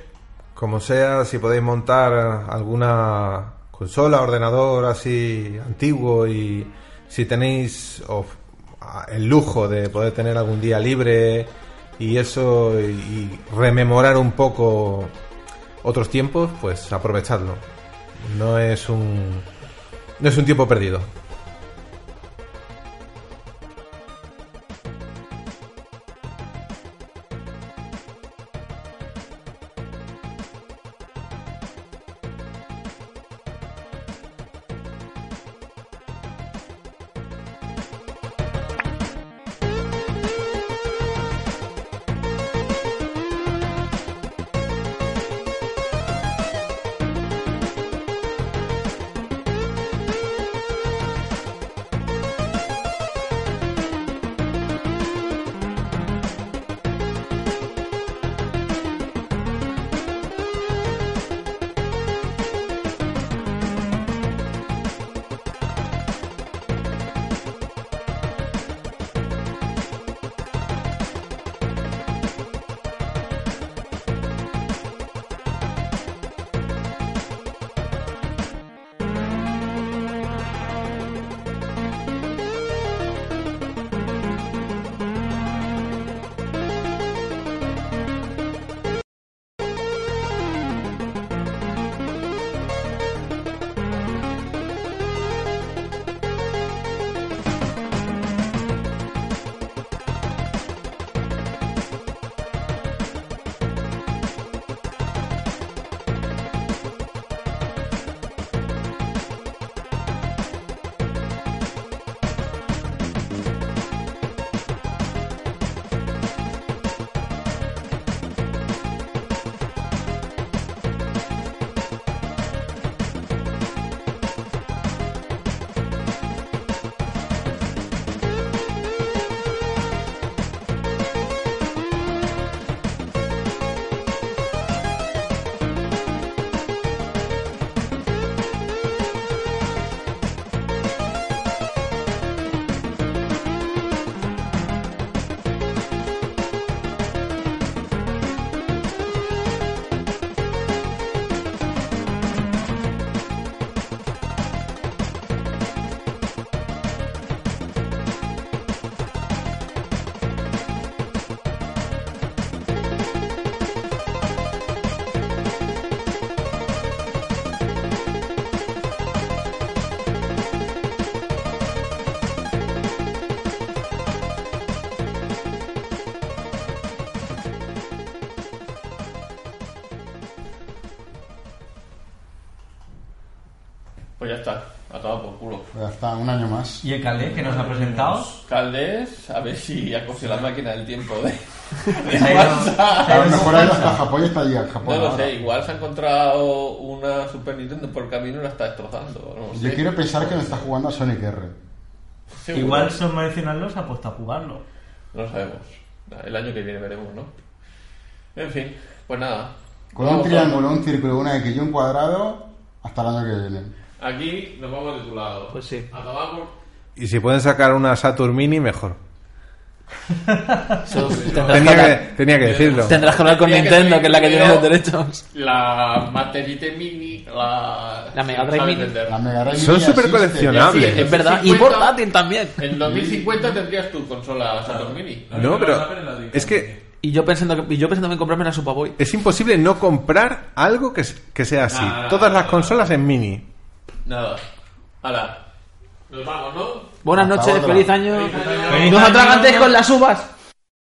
Como sea, si podéis montar alguna consola, ordenador así antiguo y si tenéis el lujo de poder tener algún día libre y eso y, y rememorar un poco otros tiempos, pues aprovechadlo. No es un no es un tiempo perdido. Más. ¿Y el Calé que nos ha presentado? Caldés, a ver si ha cogido la máquina del tiempo de, de. A lo mejor ido hasta Japón y está allí en Japón. No lo sé, igual se ha encontrado una Super Nintendo por el camino y la está destrozando. No Yo quiero pensar que me está jugando a Sonic R. Seguro. Igual son medicinales ha puesto a jugarlo. No lo sabemos. El año que viene veremos, ¿no? En fin, pues nada. Con un a- triángulo, un círculo, una X y un cuadrado hasta el año que viene. Aquí nos vamos de tu lado. Pues sí. A por... Y si pueden sacar una Saturn Mini, mejor. Eso tendrás, que Tenía que, tenía que decirlo. tendrás que hablar con Tendría Nintendo, que es la que tiene los derechos. La Materite Mini, la... La Mega Drive Mini. vender. La Mega Drive Son súper coleccionables. Sí, Es verdad. Y 50. portátil también. En 2050 tendrías tu consola Saturn Mini. No, pero es que Y yo pensando que, y yo pensando en comprarme la Superboy. es imposible no comprar algo que, que sea así. Nada, Todas las nada, consolas en mini. Nada. Hala. Nos vamos, ¿no? Buenas Hasta noches, otra. feliz año. Feliz año. No os atragantéis con las uvas.